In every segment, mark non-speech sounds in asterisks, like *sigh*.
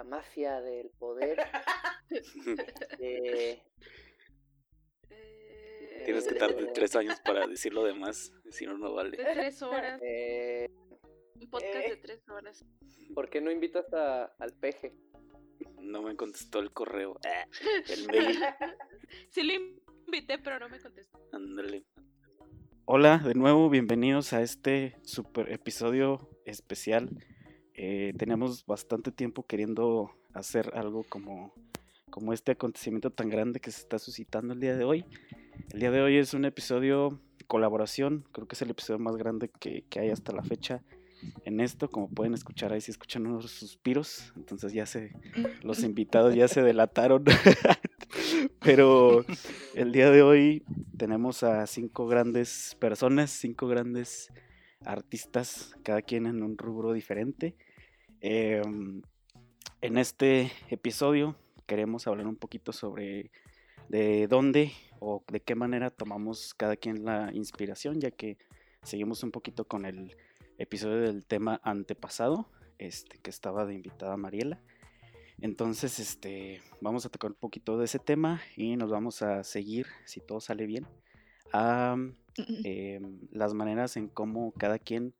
la mafia del poder. *laughs* eh, Tienes que tardar tres años para decir lo demás, si no, no vale. De tres horas. eh, Un podcast de eh. tres horas. ¿Por qué no invitas a- al peje? No me contestó el correo. Ah, El *laughs* mail. Sí lo invité, pero no me contestó. Ándale. Hola, de nuevo, bienvenidos a este super episodio especial. Eh, teníamos bastante tiempo queriendo hacer algo como, como este acontecimiento tan grande que se está suscitando el día de hoy. El día de hoy es un episodio colaboración, creo que es el episodio más grande que, que hay hasta la fecha en esto. Como pueden escuchar ahí, si escuchan unos suspiros, entonces ya se, los invitados ya se delataron. *laughs* Pero el día de hoy tenemos a cinco grandes personas, cinco grandes artistas, cada quien en un rubro diferente. Em, en este episodio queremos hablar un poquito sobre de dónde o de qué manera tomamos cada quien la inspiración, ya que seguimos un poquito con el episodio del tema antepasado, este, que estaba de invitada Mariela. Entonces, este, vamos a tocar un poquito de ese tema y nos vamos a seguir, si todo sale bien, a *laughs* em, las maneras en cómo cada quien,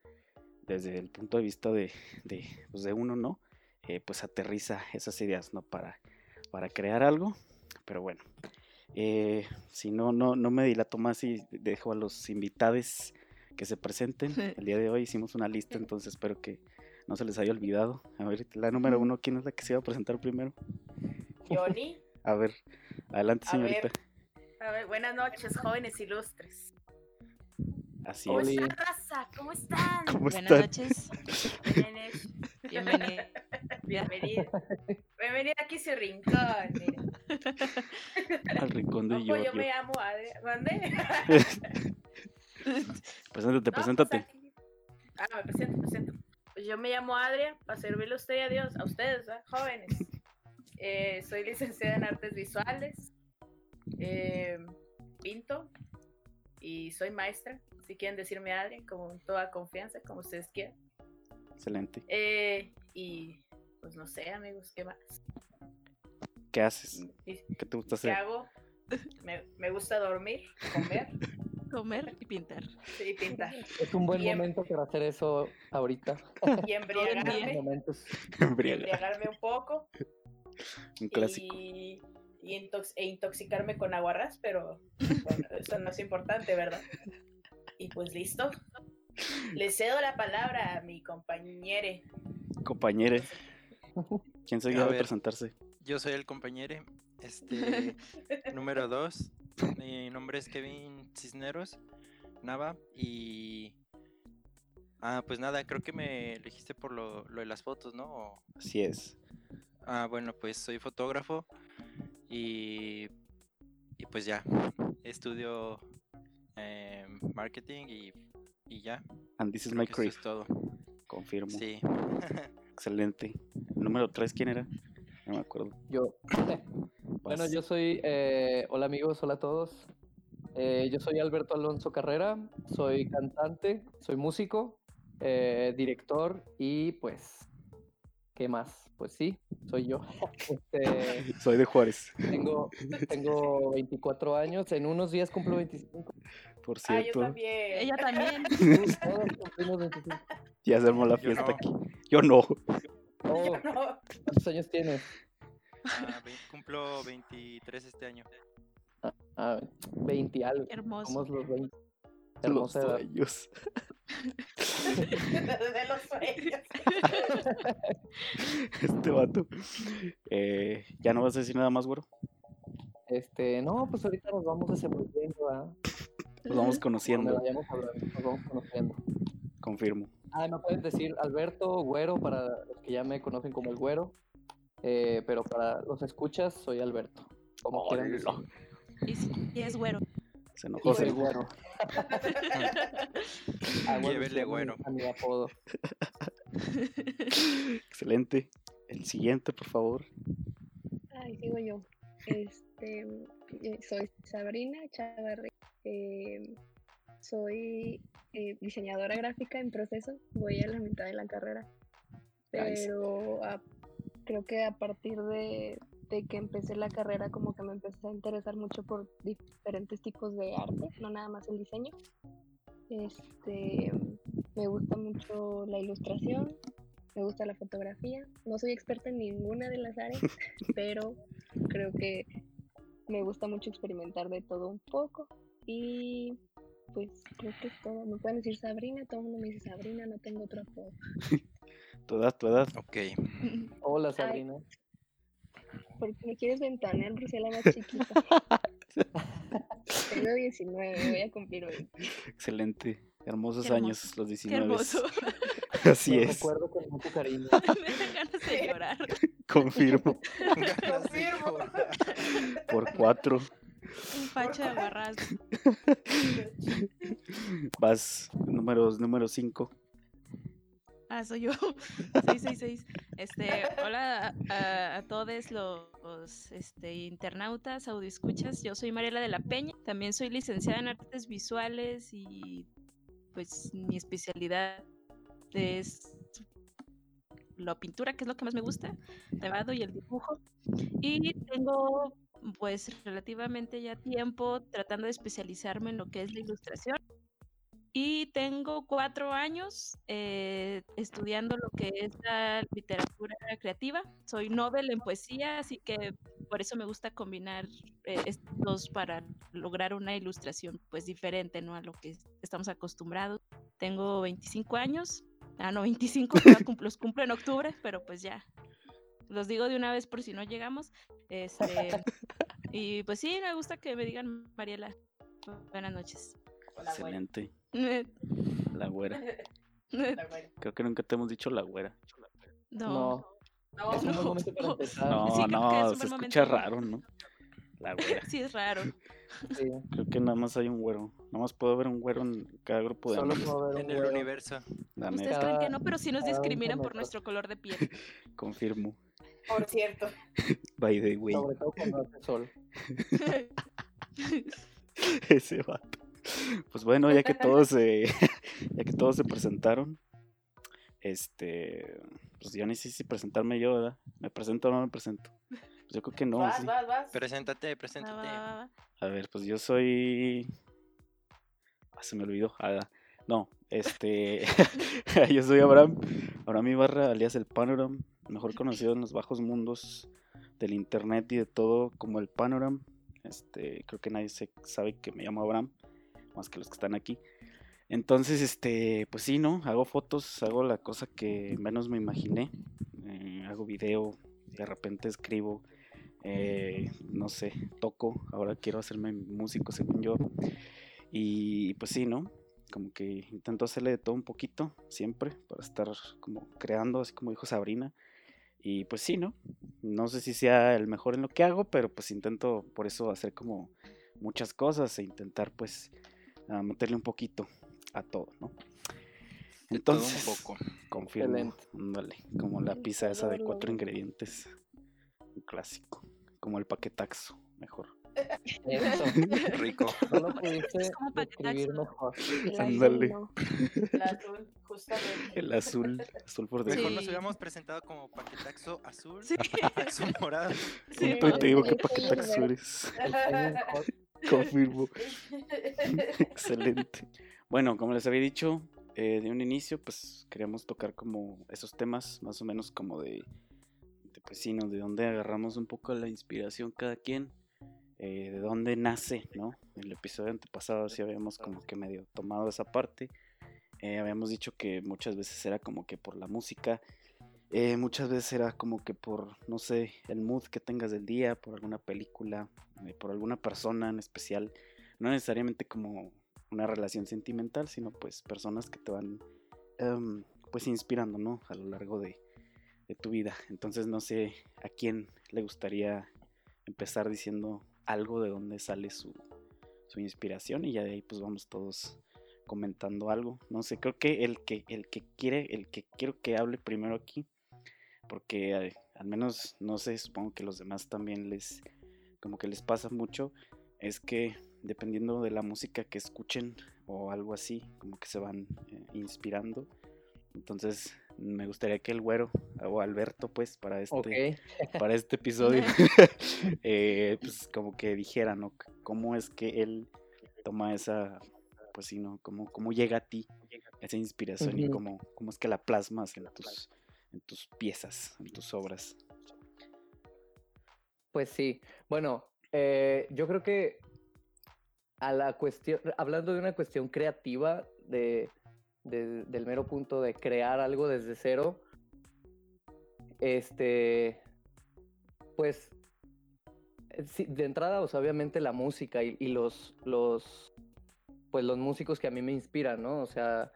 desde el punto de vista de, de, pues, de uno, ¿no? Eh, pues aterriza esas ideas, ¿no? Para, para crear algo. Pero bueno, eh, si no, no, no me dilato más y dejo a los invitados que se presenten. *laughs* El día de hoy hicimos una lista, entonces espero que no se les haya olvidado. A ver, la número uno, ¿quién es la que se iba a presentar primero? Johnny. *laughs* A ver, adelante, A señorita. ver. A ver, buenas noches, jóvenes ilustres. Así ¿Cómo es. están, raza? ¿Cómo están? ¿Cómo Buenas están? noches. Bienvenido. Bienvenida. Bienvenida aquí a su rincón. mira. Al rincón de pues yo Giorgio. me llamo Adria. ¿Mande? *laughs* Preséntate, No, pues preséntate. aquí- Ah, me presento, me presento. Pues yo me llamo Adria, para servirle a usted y a Dios, a ustedes, ¿verdad? jóvenes. Eh, soy licenciada en artes visuales. eh, pinto. Y soy maestra. Si quieren decirme Adria, con toda confianza, como ustedes quieran. Excelente. Eh, y pues no sé, amigos, ¿qué más? ¿Qué haces? ¿Y ¿Qué te gusta ¿Qué hacer? hago? Me, me gusta dormir, comer *laughs* Comer y pintar. y pintar. Es un buen Y em- momento para hacer eso ahorita. Y *laughs* embriagarme. Embriagarme un poco. Un clásico. Y, y intox- e intoxicarme con aguarrás, pero bueno, eso no es importante, ¿verdad? Y pues listo. Le cedo la palabra a mi compañere. Compañere. ¿Quién se iba a ver. presentarse? Yo soy el compañero. Este, *laughs* número dos. Mi nombre es Kevin Cisneros Nava y... Ah, pues nada, creo que me elegiste por lo, lo de las fotos, ¿no? O- Así es. Ah, bueno, pues soy fotógrafo y... Y pues ya, estudio eh, marketing y, y ya. And this is creo my eso es todo. Confirmo. Sí. *laughs* Excelente. Número 3, ¿quién era? No me acuerdo. Yo. *clears throat* Bueno, yo soy. eh, hola amigos, hola a todos. Eh, yo soy Alberto Alonso Carrera, soy cantante, soy músico, eh, director y pues. ¿Qué más? Pues sí, soy yo. *laughs* Este, Soy de Juárez, tengo, *laughs* tengo 24 años, en unos días cumplo 25. por Ah, yo cierto. también. Ella también. *laughs* Todos cumplimos 25. ya se armó la Yo fiesta no. aquí. Yo no. Oh, No, ¿Cuántos años tienes? Ah, cumplo 23 este año. Ah, 20 y algo. Hermoso. Somos los 20. Los Hermosa edad. sueños. de los sueños. *laughs* Este vato. Eh, ¿Ya no vas a decir nada más, güero? Este, no, pues ahorita nos vamos desenvolviendo, ¿verdad? Nos vamos conociendo. vayamos hablando, nos vamos conociendo. Confirmo. Ah, me pueden decir Alberto, Güero, para los que ya me conocen como el Güero. Eh, pero para los escuchas, soy Alberto. Como quieran si y es güero. Se enojó. Soy. Güero. *laughs* Ah, bueno, Llévele sí, a mi- Güero. A mi apodo. *laughs* Excelente. El siguiente, por favor. Ay, sigo yo. Este, eh, soy Sabrina Chavarri. eh, soy eh, diseñadora gráfica en proceso. Voy a la mitad de la carrera. Nice. Pero creo que a partir de, de que empecé la carrera como que me empecé a interesar mucho por diferentes tipos de arte, no nada más el diseño. Este, me gusta mucho la ilustración, me gusta la fotografía. No soy experta en ninguna de las áreas, *laughs* pero creo que me gusta mucho experimentar de todo un poco. Y pues creo que es todo. Me pueden decir Sabrina, todo el mundo me dice Sabrina, no tengo otro apodo. *laughs* Tu edad. Ok. *laughs* Hola, Sabrina. Porque me quieres ventanear por ser la más chiquita. *laughs* Tengo 19, voy a cumplir hoy. Excelente. Hermosos Qué años hermoso. los Qué 19. hermoso. *laughs* Así Lo es, recuerdo con mucho cariño. *laughs* Me dan ganas de llorar. confirmo. Confirmo. Por cuatro. Un facho de barras. Vas, números, número 5. Ah, soy yo. *laughs* 666. Este, hola a, todos los este, internautas, audioescuchas. Yo soy Mariela de la Peña. También soy licenciada en artes visuales y pues mi especialidad es la pintura, que es lo que más me gusta, grabado y el dibujo. Y tengo pues relativamente ya tiempo tratando de especializarme en lo que es la ilustración. Y tengo cuatro años eh, estudiando lo que es la literatura creativa. Soy novel en poesía, así que por eso me gusta combinar eh, estos dos para lograr una ilustración pues diferente ¿no? a lo que estamos acostumbrados. Tengo 25 años. Ah, no, 25, todavía cum- los cumplo en octubre, pero pues ya. Los digo de una vez por si no llegamos. Este, y pues sí, me gusta que me digan Mariela. Buenas noches. Hola. Excelente. *laughs* La güera. Creo que nunca te hemos dicho la güera. No. No, *laughs* es un buen no, momento para no. empezar. No, sí, creo que no, es se escucha raro, ¿no? La güera. *laughs* Sí, es raro. Sí. Creo que nada más hay un güero. Nada más puedo ver un güero en cada grupo de Solo amigos. puedo ver un En el güero. universo. La Ustedes creen que no, pero sí nos cada discriminan por nuestro color de piel. confirmo. Por cierto. By the way, Sobre todo cuando hace sol. ese vato. Pues bueno, ya que todos *laughs* se, *laughs* ya que todos se presentaron, este, pues ya ni sé si presentarme yo, ¿verdad? ¿Me presento o no me presento? Pues yo creo que no, vas, sí. vas, vas. Preséntate, preséntate. va, va, va. A ver, pues yo soy. Ah, se me olvidó. Ah, no, este. *laughs* yo soy Abraham. Abraham Ibarra, alias el Panoram. Mejor conocido en los bajos mundos del internet y de todo como el Panoram. Este, creo que nadie se sabe que me llamo Abraham, más que los que están aquí. Entonces, este, pues sí, ¿no? Hago fotos, hago la cosa que menos me imaginé. Eh, hago video, de repente escribo, eh, no sé, toco, ahora quiero hacerme músico según yo. Y pues sí, ¿no? Como que intento hacerle de todo un poquito, siempre, para estar como creando, así como dijo Sabrina. Y pues sí, ¿no? No sé si sea el mejor en lo que hago, pero pues intento por eso hacer como muchas cosas e intentar pues a meterle un poquito a todo, ¿no? De todo un Entonces, poco. confirmo, como la pizza esa de cuatro ingredientes, un clásico, como el paquetaxo, mejor. Eso. *laughs* Rico. No lo pudiste Es como describir paquetaxo. mejor. El azul Ándale. El azul, justamente. El azul, azul por Sí. debajo. Mejor nos hubiéramos presentado como paquetaxo azul, Sí. *laughs* paquetaxo morado. Sí. Te digo que paquetaxo eres. El hot. Confirmo. *laughs* *laughs* Excelente. Bueno, como les había dicho eh, de un inicio, pues queríamos tocar como esos temas, más o menos como de, de pues sí, ¿no? De dónde agarramos un poco la inspiración cada quien, eh, de dónde nace, ¿no? En el episodio antepasado sí habíamos como que medio tomado esa parte. Eh, habíamos dicho que muchas veces era como que por la música, eh, muchas veces era como que por, no sé, el mood que tengas del día, por alguna película, eh, por alguna persona en especial, no necesariamente como una relación sentimental, sino pues personas que te van em, pues inspirando, ¿no? A lo largo de, de tu vida. Entonces no sé a quién le gustaría empezar diciendo algo de dónde sale su, su inspiración y ya de ahí pues vamos todos comentando algo. No sé, creo que el que el que quiere, el que quiero que hable primero aquí, porque eh, al menos no sé, supongo que los demás también les como que les pasa mucho, es que dependiendo de la música que escuchen o algo así, como que se van eh, inspirando. Entonces, me gustaría que el güero, o Alberto, pues, para este, *laughs* para este episodio, *laughs* eh, pues como que dijera, ¿no? ¿Cómo es que él toma esa, pues sí, ¿no? ¿Cómo, cómo llega a ti esa inspiración y cómo, cómo es que la plasmas en tus, en tus piezas, en tus obras? Pues sí. Bueno, eh, yo creo que a la cuestión, hablando de una cuestión creativa, de, de- del mero punto de crear algo desde cero, este, pues, eh, sí, de entrada, pues, obviamente la música y, y los, los, pues los músicos que a mí me inspiran, ¿no? O sea,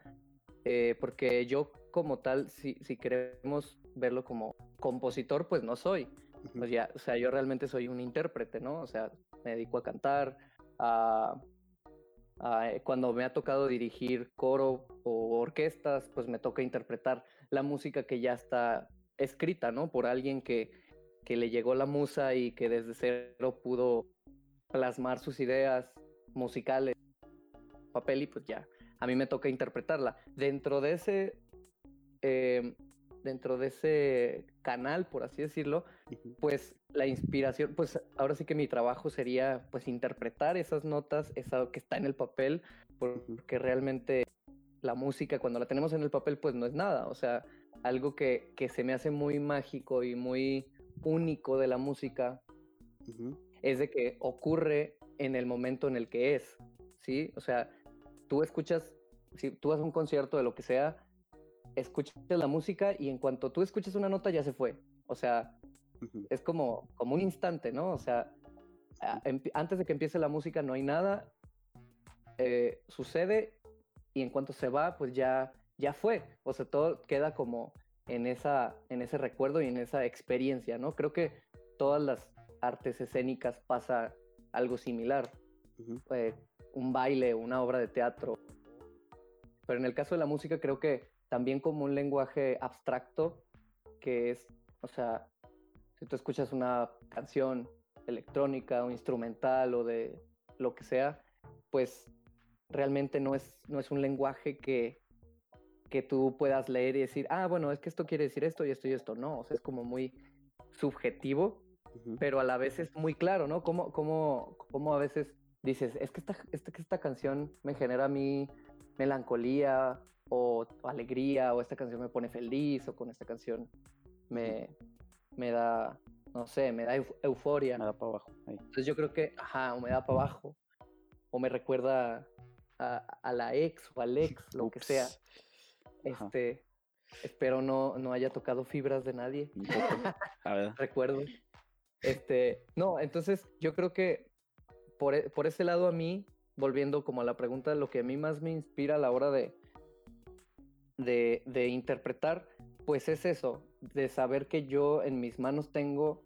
eh, porque yo como tal, si, si queremos verlo como compositor, pues no soy. Pues ya, o sea, yo realmente soy un intérprete, ¿no? O sea, me dedico a cantar, a, a- eh, cuando me ha tocado dirigir coro o orquestas, pues me toca interpretar la música que ya está escrita, ¿no? Por alguien que, que le llegó la musa y que desde cero pudo plasmar sus ideas musicales papel y pues ya, a mí me toca interpretarla. Dentro de ese, em, dentro de ese canal, por así decirlo, pues la inspiración, pues ahora sí que mi trabajo sería pues interpretar esas notas, eso que está en el papel, porque realmente la música cuando la tenemos en el papel pues no es nada, o sea, algo que, que se me hace muy mágico y muy único de la música es de que ocurre en el momento en el que es, ¿sí? O sea, tú escuchas, si tú vas a un concierto de lo que sea, escuchas la música y en cuanto tú escuchas una nota ya se fue. O sea, es como, como un instante, ¿no? O sea, antes de que empiece la música no hay nada, eh, sucede y en cuanto se va, pues ya, ya fue. O sea, todo queda como en, esa, en ese recuerdo y en esa experiencia, ¿no? Creo que todas las artes escénicas pasa algo similar. eh, un baile, una obra de teatro. Pero en el caso de la música creo que también como un lenguaje abstracto, que es, o sea, si tú escuchas una canción electrónica o instrumental o de lo que sea, pues realmente no es, no es un lenguaje que, que tú puedas leer y decir, ah, bueno, es que esto quiere decir esto y esto y esto. No, o sea, es como muy subjetivo pero a la vez es muy claro, ¿no? Como, como, como a veces dices, es que esta, esta, que esta canción me genera a mí melancolía o alegría, o esta canción me pone feliz, o con esta canción me, me da, no sé, me da euf- euforia. me da para abajo. ahí. Entonces yo creo que, ajá, o me da para abajo, o me recuerda a, a la ex o al ex, lo que sea. Ajá. Este, espero no, no haya tocado fibras de nadie. A ver. *laughs* recuerdo. Este, no, entonces yo creo que por, e- por ese lado a mí, volviendo como a la pregunta, lo que a mí más me inspira a la hora de, de, de interpretar, pues es eso, de saber que yo en mis manos tengo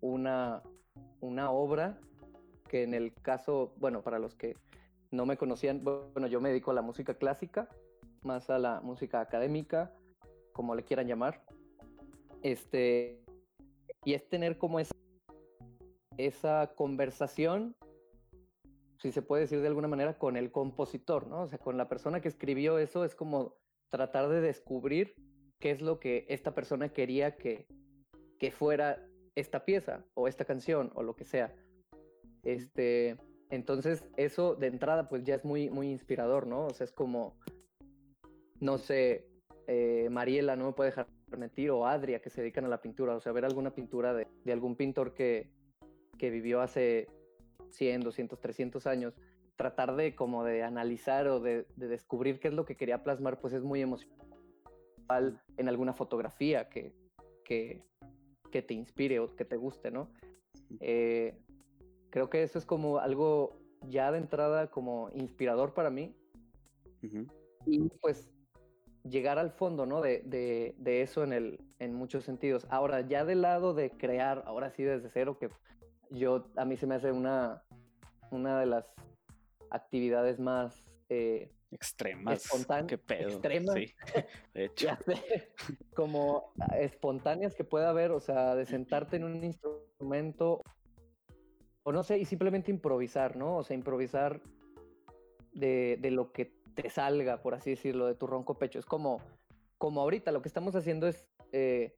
una, una obra que en el caso, bueno, para los que no me conocían, bueno, yo me dedico a la música clásica, más a la música académica, como le quieran llamar. Este, y es tener como esa, esa conversación, si se puede decir de alguna manera, con el compositor, ¿no? O sea, con la persona que escribió eso, es como tratar de descubrir qué es lo que esta persona quería que, que fuera esta pieza o esta canción o lo que sea. Este, entonces eso de entrada pues ya es muy, muy inspirador, ¿no? O sea, es como, no sé, eh, Mariela no me puede dejar mentir o Adria que se dedican a la pintura, o sea, ver alguna pintura de, de algún pintor que, que vivió hace 100, 200, 300 años, tratar de como de analizar o de, de descubrir qué es lo que quería plasmar, pues es muy emocional en alguna fotografía que, que, que te inspire o que te guste, ¿no? Eh, creo que eso es como algo ya de entrada como inspirador para mí y pues llegar al fondo, ¿no? De, de, de eso en, el, en muchos sentidos. Ahora, ya del lado de crear, ahora sí desde cero, que yo, a mí se me hace una, una de las actividades más, eh, Extremas. Qué pedo. extremas. Sí. De *laughs* hecho. como espontáneas que pueda haber, o sea, de sentarte en un instrumento, o no sé, y simplemente improvisar, ¿no? O sea, improvisar de, de lo que te salga, por así decirlo, de tu ronco pecho. Es como como ahorita lo que estamos haciendo es eh,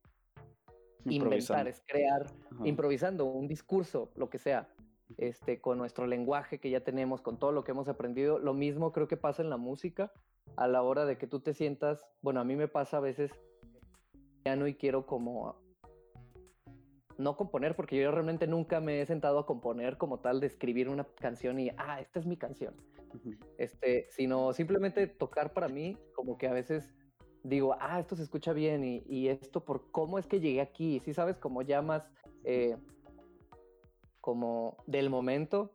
inventar, es crear, Ajá. improvisando un discurso, lo que sea, este, con nuestro lenguaje que ya tenemos, con todo lo que hemos aprendido. Lo mismo creo que pasa en la música a la hora de que tú te sientas, bueno, a mí me pasa a veces piano y quiero como no componer, porque yo realmente nunca me he sentado a componer como tal, de escribir una canción y, ah, esta es mi canción este, sino simplemente tocar para mí, como que a veces digo, ah, esto se escucha bien y, y esto por cómo es que llegué aquí, si sabes, como ya más eh, como del momento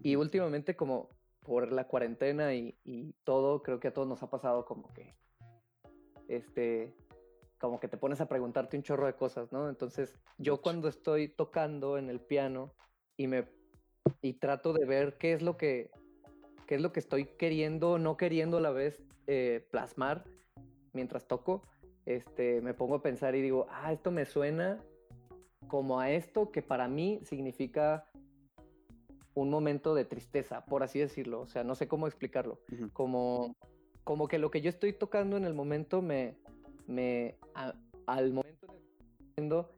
y últimamente como por la cuarentena y, y todo, creo que a todos nos ha pasado como que, este, como que te pones a preguntarte un chorro de cosas, ¿no? Entonces, yo cuando estoy tocando en el piano y me y trato de ver qué es lo que qué es lo que estoy queriendo o no queriendo a la vez eh, plasmar mientras toco, este, me pongo a pensar y digo, ah, esto me suena como a esto que para mí significa un momento de tristeza, por así decirlo. O sea, no sé cómo explicarlo. Como, como que lo que yo estoy tocando en el momento me, me a- al momento en el que estoy haciendo,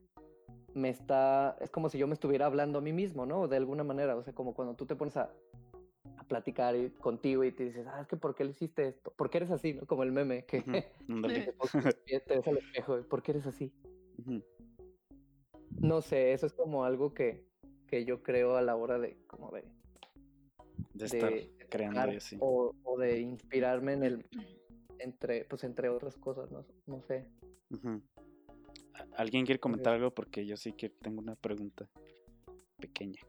me está, es como si yo me estuviera hablando a mí mismo, ¿no? De alguna manera, o sea, como cuando tú te pones a, a platicar contigo y te dices, ah, es que ¿por qué le hiciste esto? ¿Por qué eres así, no? Como el meme, que Ujú. *laughs* Ándale. te te ves al espejo, ¿por qué eres así? Ujú. No sé, eso es como algo que, que yo creo a la hora de, como de, De estar de creando tocar y así. o, o de inspirarme en el, entre, pues entre otras cosas, no, no sé. Ujú. ¿A- ¿Alguien quiere comentar algo? Porque yo sí que tengo una pregunta pequeña.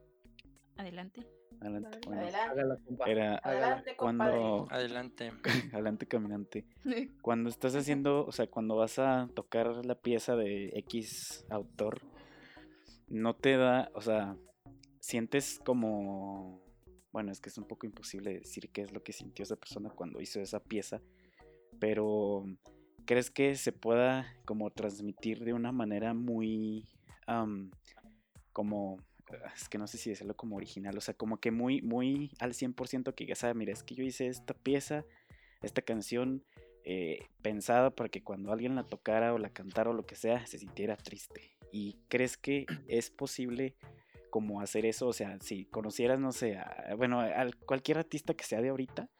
Adelante. Adelante. Bueno, Adelante, era adelante, cuando Adelante. *laughs* adelante caminante. *laughs* Cuando estás haciendo, o sea, cuando vas a tocar la pieza de X autor, no te da, o sea, sientes como, bueno, es que es un poco imposible decir qué es lo que sintió esa persona cuando hizo esa pieza, pero ¿crees que se pueda como transmitir de una manera muy, am, como, es que no sé si decirlo como original, o sea, como que muy, muy al 100% que ya sabe, mira, es que yo hice esta pieza, esta canción eh, pensada para que cuando alguien la tocara o la cantara o lo que sea, se sintiera triste. ¿Y crees que es posible como hacer eso? O sea, si conocieras, no sé, a- bueno, a cualquier artista que sea de ahorita,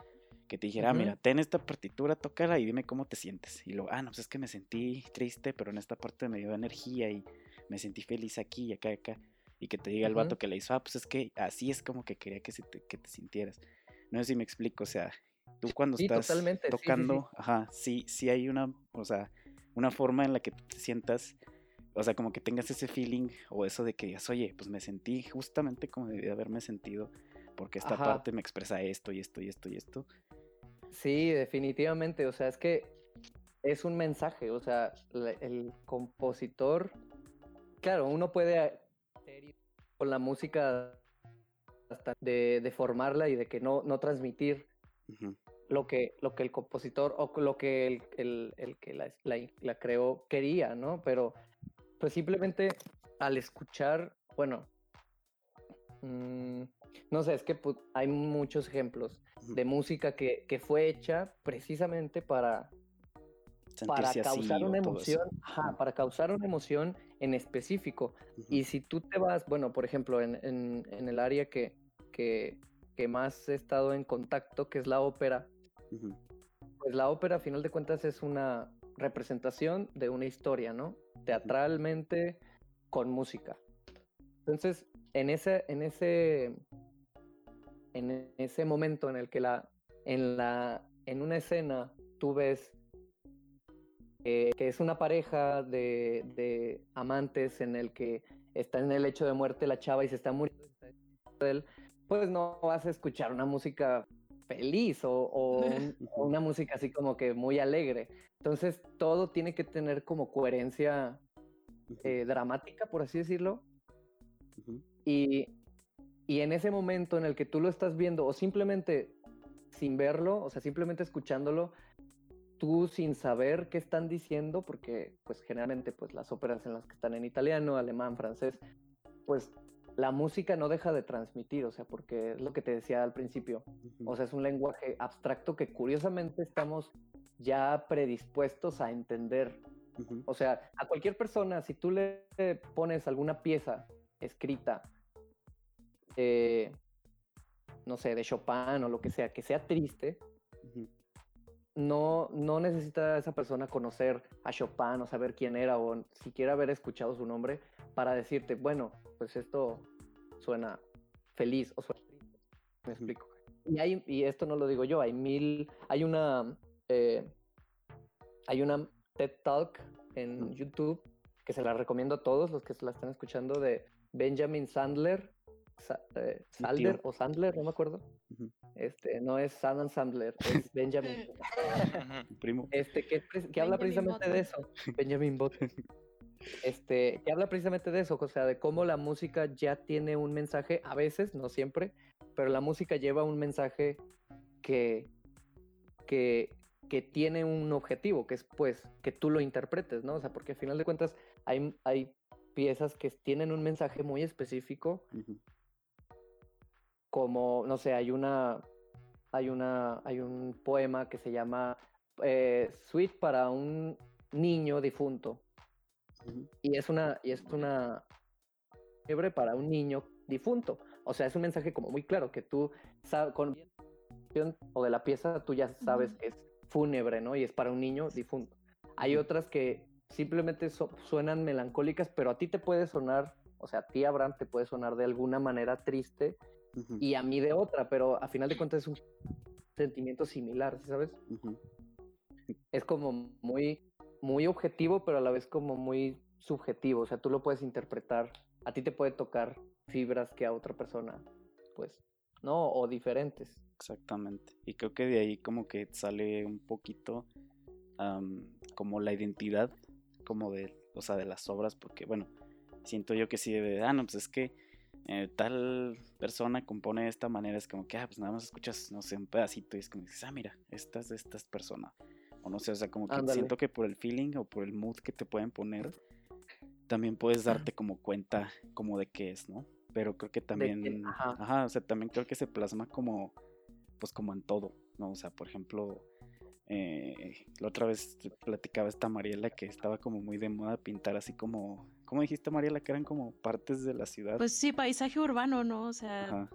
que te dijera, "Ah, Ujú. mira, ten esta partitura, tócala y dime cómo te sientes. Y luego, ah, no, pues es que me sentí triste, pero en esta parte me dio energía y me sentí feliz aquí y acá y acá. Y que te diga el vato que le hizo, ah, pues es que así es como que quería que, se te, que te sintieras. No sé si me explico, o sea, tú cuando Sí, estás totalmente, sí, sí, sí. tocando, ajá, sí, sí hay una, o sea, una forma en la que te sientas, o sea, como que tengas ese feeling o eso de que digas, oye, pues me sentí justamente como debí de haberme sentido, porque esta Ajá. parte me expresa esto y esto y esto y esto. Sí, definitivamente. O sea, es que es un mensaje. O sea, el compositor. Claro, uno puede con la música hasta de, de formarla y de que no, no transmitir lo que, lo que el compositor o lo que el, el- el que la, la- la creó quería, ¿no? Pero pues simplemente al escuchar, bueno, mm, no sé, es que pu- hay muchos ejemplos de música que, que fue hecha precisamente para, para así causar una emoción, ajá, para causar una emoción en específico. Y si tú te vas, bueno, por ejemplo, en, en- en el área que, que, que más he estado en contacto, que es la ópera, pues la ópera a final de cuentas es una representación de una historia, ¿no? Teatralmente, con música. Entonces, en ese, en ese, en ese momento en el que la, en la, en una escena tú ves eh, que es una pareja de, de amantes en el que está en el hecho de muerte la chava y se está muriendo pues no vas a escuchar una música feliz o, o *laughs* un- o una música así como que muy alegre. Entonces todo tiene que tener como coherencia eh, dramática, por así decirlo. Y, y en ese momento en el que tú lo estás viendo o simplemente sin verlo, o sea, simplemente escuchándolo, tú sin saber qué están diciendo, porque pues generalmente pues las óperas en las que están en italiano, alemán, francés, pues la música no deja de transmitir, o sea, porque es lo que te decía al principio, ujú. o sea, es un lenguaje abstracto que curiosamente estamos ya predispuestos a entender. O sea, a cualquier persona, si tú le pones alguna pieza escrita, eh, no sé, de Chopin o lo que sea, que sea triste, no, no necesita esa persona conocer a Chopin o saber quién era o siquiera haber escuchado su nombre para decirte, bueno, pues esto suena feliz o suena triste. Me explico. Y, hay, y esto no lo digo yo, hay mil, hay una, eh, hay una TED Talk en. YouTube que se la recomiendo a todos los que se la están escuchando de Benjamin Sandler, Sa- eh, Salder o Sandler, no me acuerdo. Este, no es Adam Sandler, es *laughs* Benjamin. Primo. Este, que, habla precisamente de eso. Benjamin Button. Este, que habla precisamente de eso, o sea, de cómo la música ya tiene un mensaje, a veces, no siempre, pero la música lleva un mensaje que, que, que tiene un objetivo, que es pues que tú lo interpretes, ¿no? O sea, porque al final de cuentas hay, hay piezas que tienen un mensaje muy específico como, no sé, hay una, hay una, hay un poema que se llama eh, Suite para un niño difunto. Y es una, y es una fiebre para un niño difunto. O sea, es un mensaje como muy claro que tú sabes, con o de la pieza tú ya sabes que es fúnebre, ¿no? Y es para un niño difunto. Hay otras que simplemente so- suenan melancólicas, pero a ti te puede sonar, o sea, a ti, Abraham, te puede sonar de alguna manera triste y a mí de otra, pero a final de cuentas es un sentimiento similar, ¿sí ¿sabes? Es como muy, muy objetivo, pero a la vez como muy subjetivo, o sea, tú lo puedes interpretar, a ti te puede tocar fibras que a otra persona, pues, no, o diferentes. Exactamente. Y creo que de ahí como que sale un poquito como la identidad como de, o sea, de las obras, porque bueno, siento yo que sí de, ah, no, pues es que eh, tal persona compone de esta manera, es como que, ah, pues nada más escuchas, no sé, un pedacito y es como que dices, ah, mira, esta es de esta persona. O no sé, o sea, como que Ándale. siento que por el feeling o por el mood que te pueden poner, también puedes darte como cuenta como de qué es, ¿no? Pero creo que también, ajá. ajá, o sea, también creo que se plasma como, pues como en todo, ¿no? O sea, por ejemplo, eh, la otra vez platicaba esta Mariela que estaba como muy de moda pintar así como, ¿cómo dijiste Mariela? Que eran como partes de la ciudad. Pues sí, paisaje urbano, ¿no? O sea, Ajá,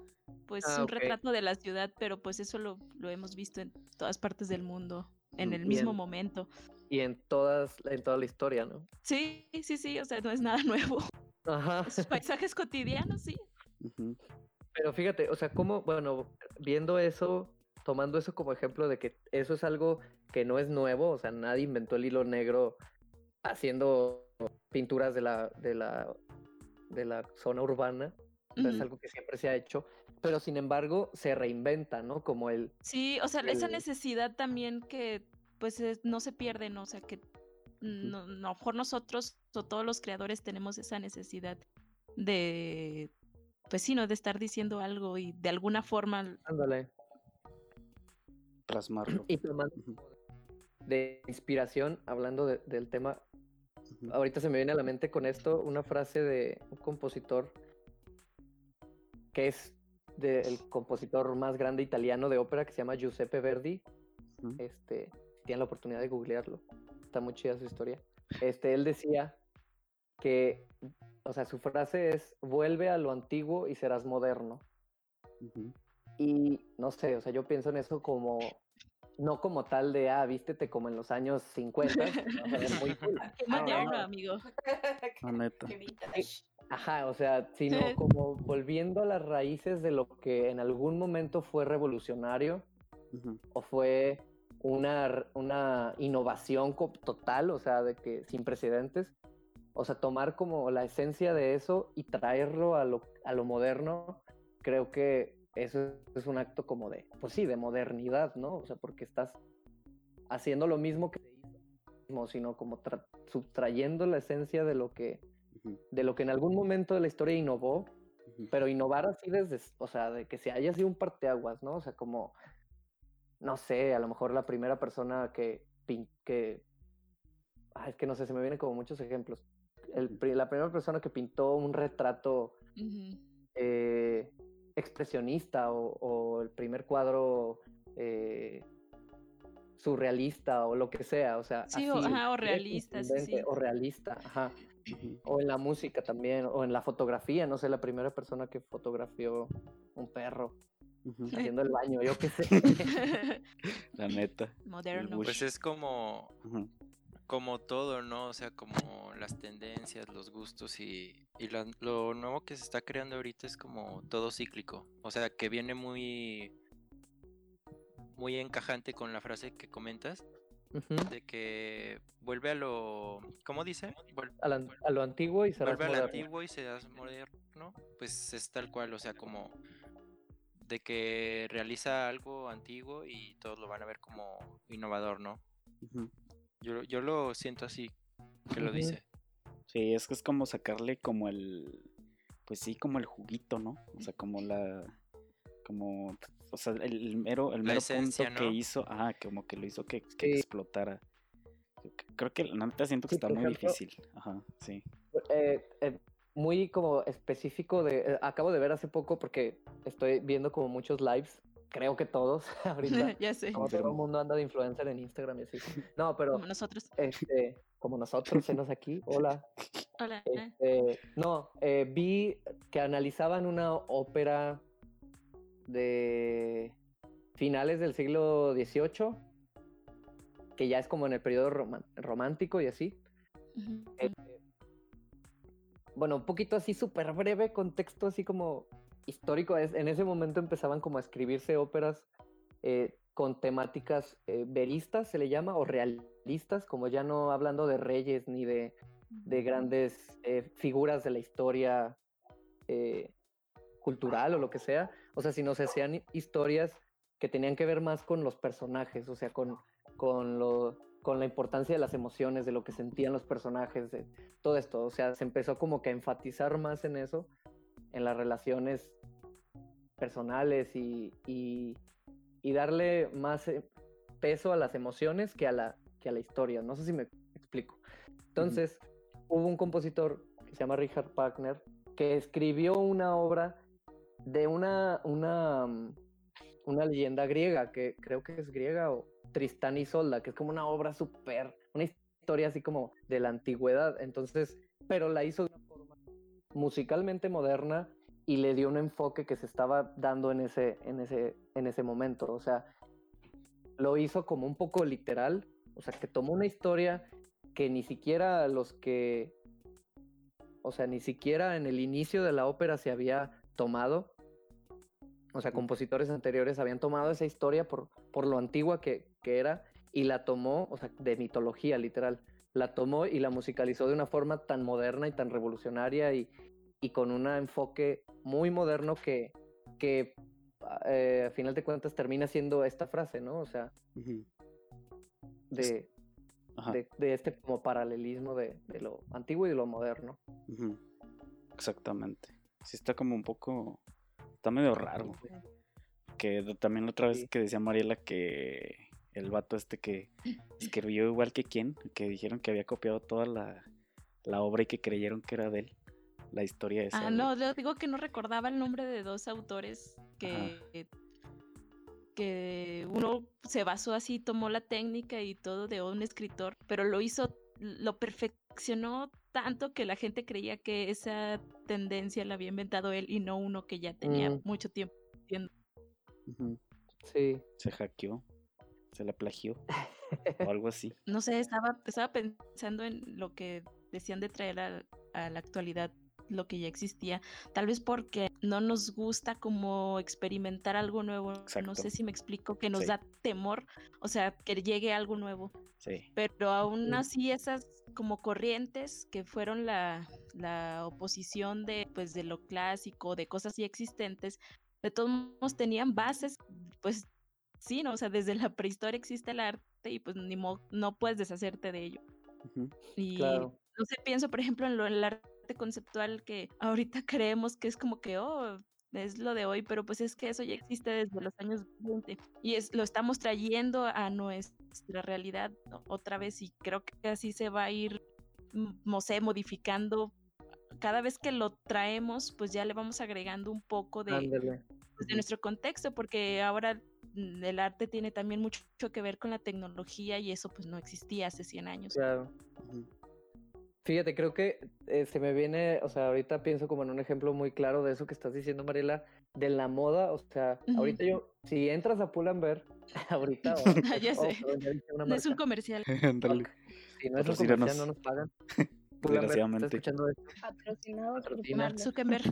pues Ah, un ok. retrato de la ciudad, pero pues eso lo, lo hemos visto en todas partes del mundo, en el mismo momento. Y en todas, en toda la historia, ¿no? Sí, sí, sí, o sea, no es nada *laughs* nuevo. Ajá. Esos paisajes cotidianos, sí. Pero fíjate, o sea, cómo, bueno, viendo eso, tomando eso como ejemplo de que eso es algo que no es nuevo, o sea, nadie inventó el hilo negro haciendo pinturas de la, de la, de la zona urbana, o sea, es algo que siempre se ha hecho, pero sin embargo se reinventa, ¿no? Como el, Sí, o sea, esa necesidad también que pues es- no se pierde, ¿no? O sea, que no, a lo mejor nosotros o todos los creadores tenemos esa necesidad de, pues sí, ¿no? De estar diciendo algo y de alguna forma, ándale, plasmarlo. y tomando Ujú, de inspiración, hablando de- del tema, ahorita se me viene a la mente con esto una frase de un compositor que es del compositor más grande italiano de ópera que se llama Giuseppe Verdi. Este, si tienen la oportunidad de googlearlo, está muy chida su historia. Este, él decía que, o sea, su frase es, vuelve a lo antiguo y serás moderno. ujú, Y no sé, o sea, yo pienso en eso como, no como tal de, ah, vístete como en los años 50, ¿no? O sea, muy cool. *laughs* *laughs* qué Ah, moderno, no. amigo. La neta. Qué vintage. Ajá, o sea, sino *laughs* como volviendo a las raíces de lo que en algún momento fue revolucionario ujú, o fue una, una innovación total, o sea, de que sin precedentes. O sea, tomar como la esencia de eso y traerlo a lo, a lo moderno, creo que eso es un acto como de, pues sí, de modernidad, ¿no? O sea, porque estás haciendo lo mismo que sino como tra- subtrayendo la esencia de lo que de lo que en algún momento de la historia innovó, pero innovar así desde, o sea, de que se haya sido un parteaguas, ¿no? O sea, como, no sé, a lo mejor la primera persona que, pin- que, ah, es que no sé, se me vienen como muchos ejemplos. El, la primera persona que pintó un retrato eh, expresionista o, o el primer cuadro eh, surrealista o lo que sea, o sea, Sí, así, o, ajá, o realista, sí, sí. o realista, ajá, o en la música también, o en la fotografía, no sé, la primera persona que fotografió un perro Ujú. haciendo el baño, yo qué sé. *laughs* La neta. Moderno. Pues es como. Como todo, ¿no? O sea, como las tendencias, los gustos y, y la- lo nuevo que se está creando ahorita es como todo cíclico. O sea, que viene muy, muy encajante con la frase que comentas de que vuelve a lo, ¿cómo dice? A, la- a lo antiguo y serás vuelve moderno. antiguo y serás moderno. Pues es tal cual, o sea, como de que realiza algo antiguo y todos lo van a ver como innovador, ¿no? Ujú. Yo, yo lo siento así, que lo dice. Sí, es que es como sacarle como el, pues sí, como el juguito, ¿no? O sea, como la, como, o sea, el, el mero, el mero esencia, punto que hizo, ah, como que lo hizo que, que Sí. explotara. Creo que la neta siento que Sí, está muy ejemplo- difícil. Ajá, sí. Eh, eh, muy como específico de, eh, acabo de ver hace poco porque estoy viendo como muchos lives, creo que todos *laughs* ahorita. *laughs* ya sé. Como todo el mundo anda de influencer en Instagram y así. No, pero Como nosotros. este, como nosotros, enos aquí, *laughs* hola. Hola. Este, no, eh, vi que analizaban una ópera de finales del siglo XVIII, que ya es como en el periodo romántico y así. Eh, bueno, un poquito así súper breve, contexto así como histórico. Es, en ese momento empezaban como a escribirse óperas eh, con temáticas eh, veristas, se le llama, o realistas, como ya no hablando de reyes ni de, de grandes eh, figuras de la historia cultural o lo que sea. O sea, sino se hacían hi- historias que tenían que ver más con los personajes, o sea, con, con, lo, con la importancia de las emociones, de lo que sentían los personajes, de todo esto. O sea, se empezó como que a enfatizar más en eso, en las relaciones personales y, y, darle más eh, peso a las emociones que a la, que a la historia. No sé si me explico. Entonces, hubo un compositor que se llama Richard Wagner que escribió una obra de una, una, mm, una leyenda griega, que creo que es griega, o Tristán y Solda, que es como una obra súper, una historia así como de la antigüedad. Entonces, pero la hizo musicalmente moderna y le dio un enfoque que se estaba dando en ese, en ese, en ese momento. O sea, lo hizo como un poco literal, o sea, que tomó una historia que ni siquiera los que, o sea, ni siquiera en el inicio de la ópera se había tomado. O sea, compositores anteriores habían tomado esa historia por, por lo antigua que, que era y la tomó, o sea, de mitología literal, la tomó y la musicalizó de una forma tan moderna y tan revolucionaria y, y con un enfoque muy moderno que, que eh, a final de cuentas termina siendo esta frase, ¿no? O sea, de, Ajá. de, de este como paralelismo de, de lo antiguo y de lo moderno. Exactamente. Sí está como un poco, está medio raro. Que también la otra vez Sí. que decía Mariela que el vato este que escribió igual que quién, que dijeron que había copiado toda la, la obra y que creyeron que era de él, la historia esa. Ah, de- no, le digo que no recordaba el nombre de dos autores que, que uno se basó así, tomó la técnica y todo de un escritor, pero lo hizo, lo perfeccionó tanto que la gente creía que esa tendencia la había inventado él y no uno que ya tenía Mm. mucho tiempo. Sí. Se hackeó, se la plagió o *laughs* algo así. No sé, estaba, estaba pensando en lo que decían de traer a, a la actualidad lo que ya existía, tal vez porque no nos gusta como experimentar algo nuevo, no sé si me explico, que nos Sí. da temor, o sea, que llegue algo nuevo, Sí. pero aún Mm. así esas como corrientes que fueron la, la oposición de pues de lo clásico, de cosas ya existentes, de todos modos tenían bases, pues sí, ¿no? O sea, desde la prehistoria existe el arte y pues ni mo- no puedes deshacerte de ello. Y Claro. no sé, pienso por ejemplo en lo el arte conceptual que ahorita *laughs* creemos que es como que, oh, es lo de hoy, pero pues es que eso ya existe desde los años 20 y es, lo estamos trayendo a nuestra realidad otra vez y creo que así se va a ir, no sé, modificando. Cada vez que lo traemos, pues ya le vamos agregando un poco de, pues, de nuestro contexto, porque ahora el arte tiene también mucho que ver con la tecnología y eso pues no existía hace 100 años. Claro. Fíjate, creo que eh, se me viene, o sea, ahorita pienso como en un ejemplo muy claro de eso que estás diciendo, Mariela, de la moda, o sea, ahorita yo, si entras a Pull&Bear, *laughs* ahorita, o, Ah, *laughs* ya oh, sé. perdón, No es un comercial. *laughs* Si no es un comercial, no nos pagan. Pull&Bear, ¿está Desgraciadamente. escuchando esto? Patrocinado por. Mark. Zuckerberg.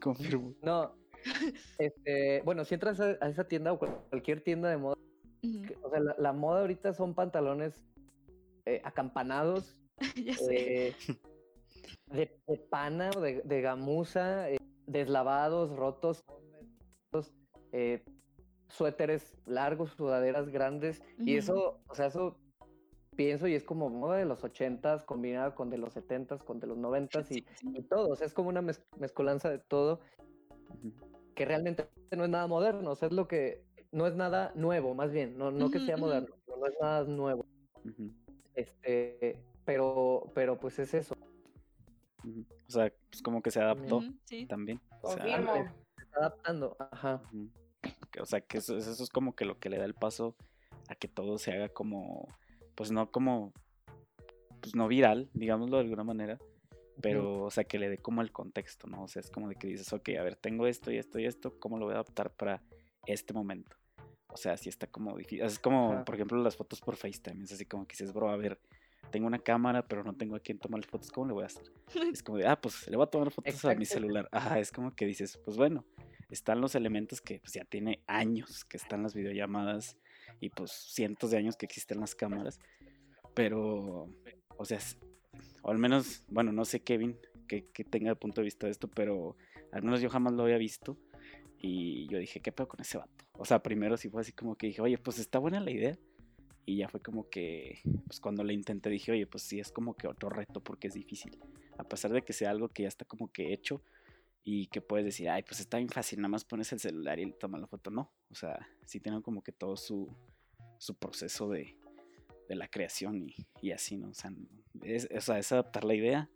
Confirmo. No, *laughs* este, bueno, si entras a, a esa tienda o cual- cualquier tienda de moda, que- o sea, la, la moda ahorita son pantalones eh, acampanados, *laughs* ya sé. eh, de, de pana o de, de gamuza, eh, deslavados, rotos, eh, suéteres largos, sudaderas grandes, y eso, o sea, eso pienso y es como moda de los ochentas combinada con de los setentas, con de los noventas y, Sí, sí. y todo, o sea, es como una mez- mezcolanza de todo. Que realmente no es nada moderno, o sea, es lo que no es nada nuevo, más bien, no, no que sea moderno, pero no es nada nuevo, este, pero, pero pues es eso. O sea, pues como que se adaptó sí. también. O sea, se está adaptando, ajá. O sea, que eso, eso es como que lo que le da el paso a que todo se haga como, pues no como, pues no viral, digámoslo de alguna manera, pero, o sea, que le dé como el contexto, ¿no? O sea, es como de que dices, ok, a ver, tengo esto y esto y esto, ¿cómo lo voy a adaptar para este momento? O sea, sí está como difícil. Es como, Ajá. por ejemplo, las fotos por FaceTime. Es así como que dices, bro, a ver, tengo una cámara, pero no tengo a quien tomarle fotos. ¿Cómo le voy a hacer? Es *laughs* como de, ah, pues le voy a tomar fotos a mi Exacto. celular. Ajá, es como que dices, pues bueno, están los elementos que pues, ya tiene años que están las videollamadas y pues cientos de años que existen las cámaras. Pero, o sea, o al menos, bueno, no sé Kevin que, tenga el punto de vista de esto, pero al menos yo jamás lo había visto. Y yo dije, ¿qué pedo con ese vato? O sea, primero sí fue así como que dije, oye, pues está buena la idea. Y ya fue como que, pues cuando le intenté dije, oye, pues sí es como que otro reto porque es difícil. A pesar de que sea algo que ya está como que hecho y que puedes decir, ay, pues está bien fácil, nada más pones el celular y le tomas la foto. No, o sea, sí tiene como que todo su, su proceso de, de la creación y, y así, ¿no? O sea, es, o sea, es adaptar la idea,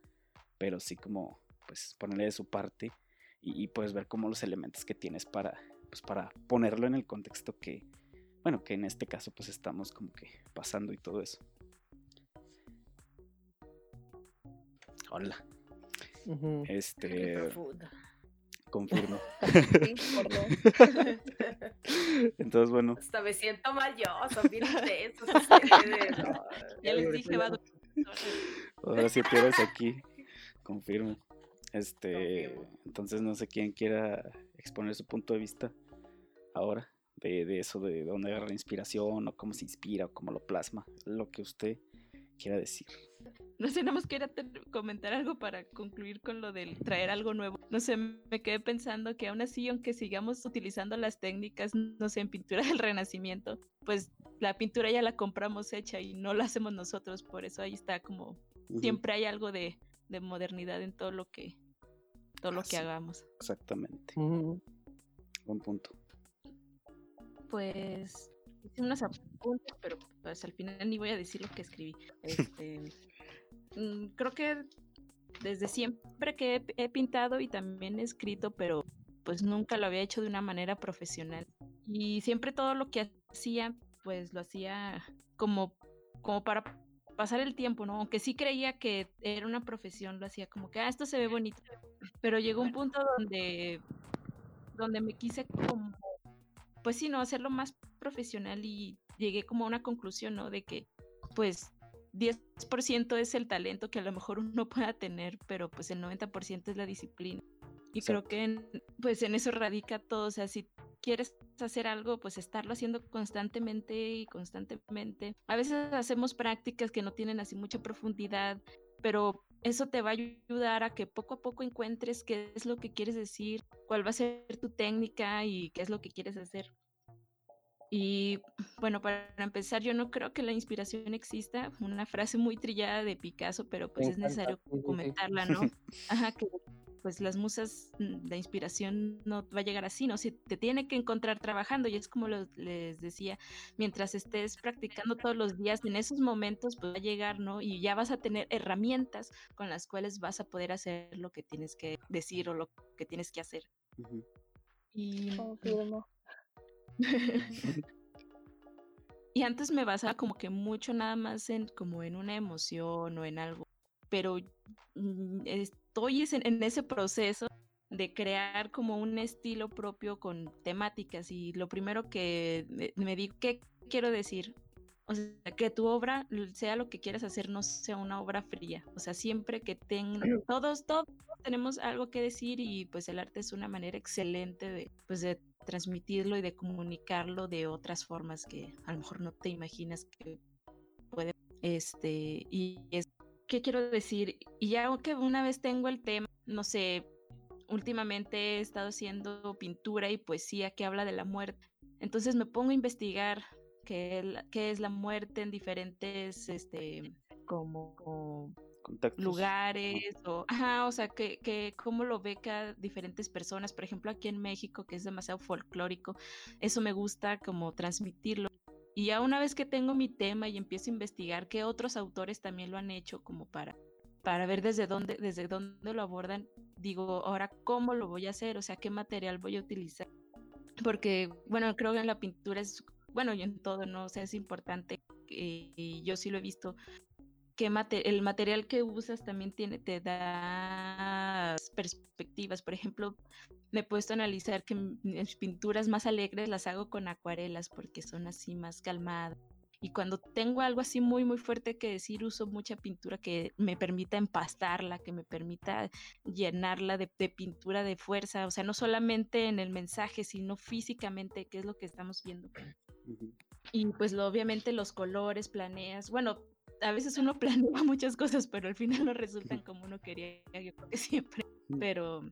pero sí como, pues ponerle de su parte y, y puedes ver como los elementos que tienes para, pues para ponerlo en el contexto que, bueno, que en este caso pues estamos como que pasando y todo eso. Hola, este. Confirmo. *laughs* Sí, por *laughs* dos. Entonces, bueno, Hasta me siento mal yo, son bien *laughs* intensos. Ya les dije, va. no. ahora sí tienes aquí, confirmo. Este, Confirmo. entonces no sé quién quiera exponer su punto de vista ahora de, de eso, de dónde agarra la inspiración o cómo se inspira o cómo lo plasma, lo que usted quiera decir. No sé, nada más quería ter- comentar algo para concluir con lo del traer algo nuevo. No sé, me quedé pensando que aún así, aunque sigamos utilizando las técnicas, no sé, en pintura *laughs* del Renacimiento, pues la pintura ya la compramos hecha y no la hacemos nosotros. Por eso ahí está como siempre hay algo de, de modernidad en todo lo que todo lo que hagamos. Exactamente, Ujú. buen punto. Pues hice unos apuntes, pero pues al final ni voy a decir lo que escribí. *laughs* Este, creo que desde siempre que he, he pintado y también he escrito, pero pues nunca lo había hecho de una manera profesional. Y siempre todo lo que hacía, pues lo hacía como, como para pasar el tiempo, ¿no? Aunque sí creía que era una profesión, lo hacía como que, ah, esto se ve bonito. Pero llegó un punto donde, donde me quise como pues sí, no, hacerlo más profesional y llegué como a una conclusión, ¿no? De que, pues, 10% es el talento que a lo mejor uno pueda tener, pero pues el 90% es la disciplina. Y creo que, en- pues, en eso radica todo. O sea, si quieres hacer algo, pues estarlo haciendo constantemente y constantemente. A veces hacemos prácticas que no tienen así mucha profundidad, pero eso te va a ayudar a que poco a poco encuentres qué es lo que quieres decir, cuál va a ser tu técnica y qué es lo que quieres hacer. Y bueno, para empezar, yo no creo que la inspiración exista, una frase muy trillada de Picasso, pero pues Me es necesario comentarla, ¿no? Ajá, que pues las musas, mm, la inspiración no va a llegar así, ¿no? Si te tiene que encontrar trabajando y es como lo- les decía, mientras estés practicando todos los días, en esos momentos pues va a llegar, ¿no? Y ya vas a tener herramientas con las cuales vas a poder hacer lo que tienes que decir o lo que tienes que hacer. Y Confirmo. *laughs* y antes me basaba como que mucho nada más en como en una emoción o en algo, pero mm, estoy en, ese proceso de crear como un estilo propio con temáticas y lo primero que me, digo, ¿qué quiero decir? O sea, que tu obra, sea lo que quieras hacer, no sea una obra fría. O sea, siempre que tengan, todos, todos tenemos algo que decir y pues el arte es una manera excelente de, pues, de transmitirlo y de comunicarlo de otras formas que a lo mejor no te imaginas que puede. Este, y es, ¿qué quiero decir? Y ya que una vez tengo el tema, no sé, últimamente he estado haciendo pintura y poesía que habla de la muerte. Entonces me pongo a investigar qué, es la muerte en diferentes, este, como, lugares o, ajá, o sea, que, que cómo lo ve cada diferentes personas. Por ejemplo, aquí en México, que es demasiado folclórico, eso me gusta como transmitirlo. Y ya una vez que tengo mi tema y empiezo a investigar qué otros autores también lo han hecho como para para ver desde dónde, desde dónde lo abordan, digo, ahora cómo lo voy a hacer, o sea, qué material voy a utilizar. Porque, bueno, creo que en la pintura es, bueno, y en todo, ¿no? O sea, es importante, y yo sí lo he visto, que el material que usas también tiene, te da perspectivas. Por ejemplo, me he puesto a analizar que mis pinturas más alegres las hago con acuarelas porque son así más calmadas y cuando tengo algo así muy, muy fuerte que decir, uso mucha pintura que me permita empastarla, que me permita llenarla de, pintura de fuerza, o sea, no solamente en el mensaje, sino físicamente, que es lo que estamos viendo. Y pues obviamente los colores, planeas, bueno, a veces uno *laughs* planea muchas cosas, pero al final no resultan como uno quería, yo creo que siempre, pero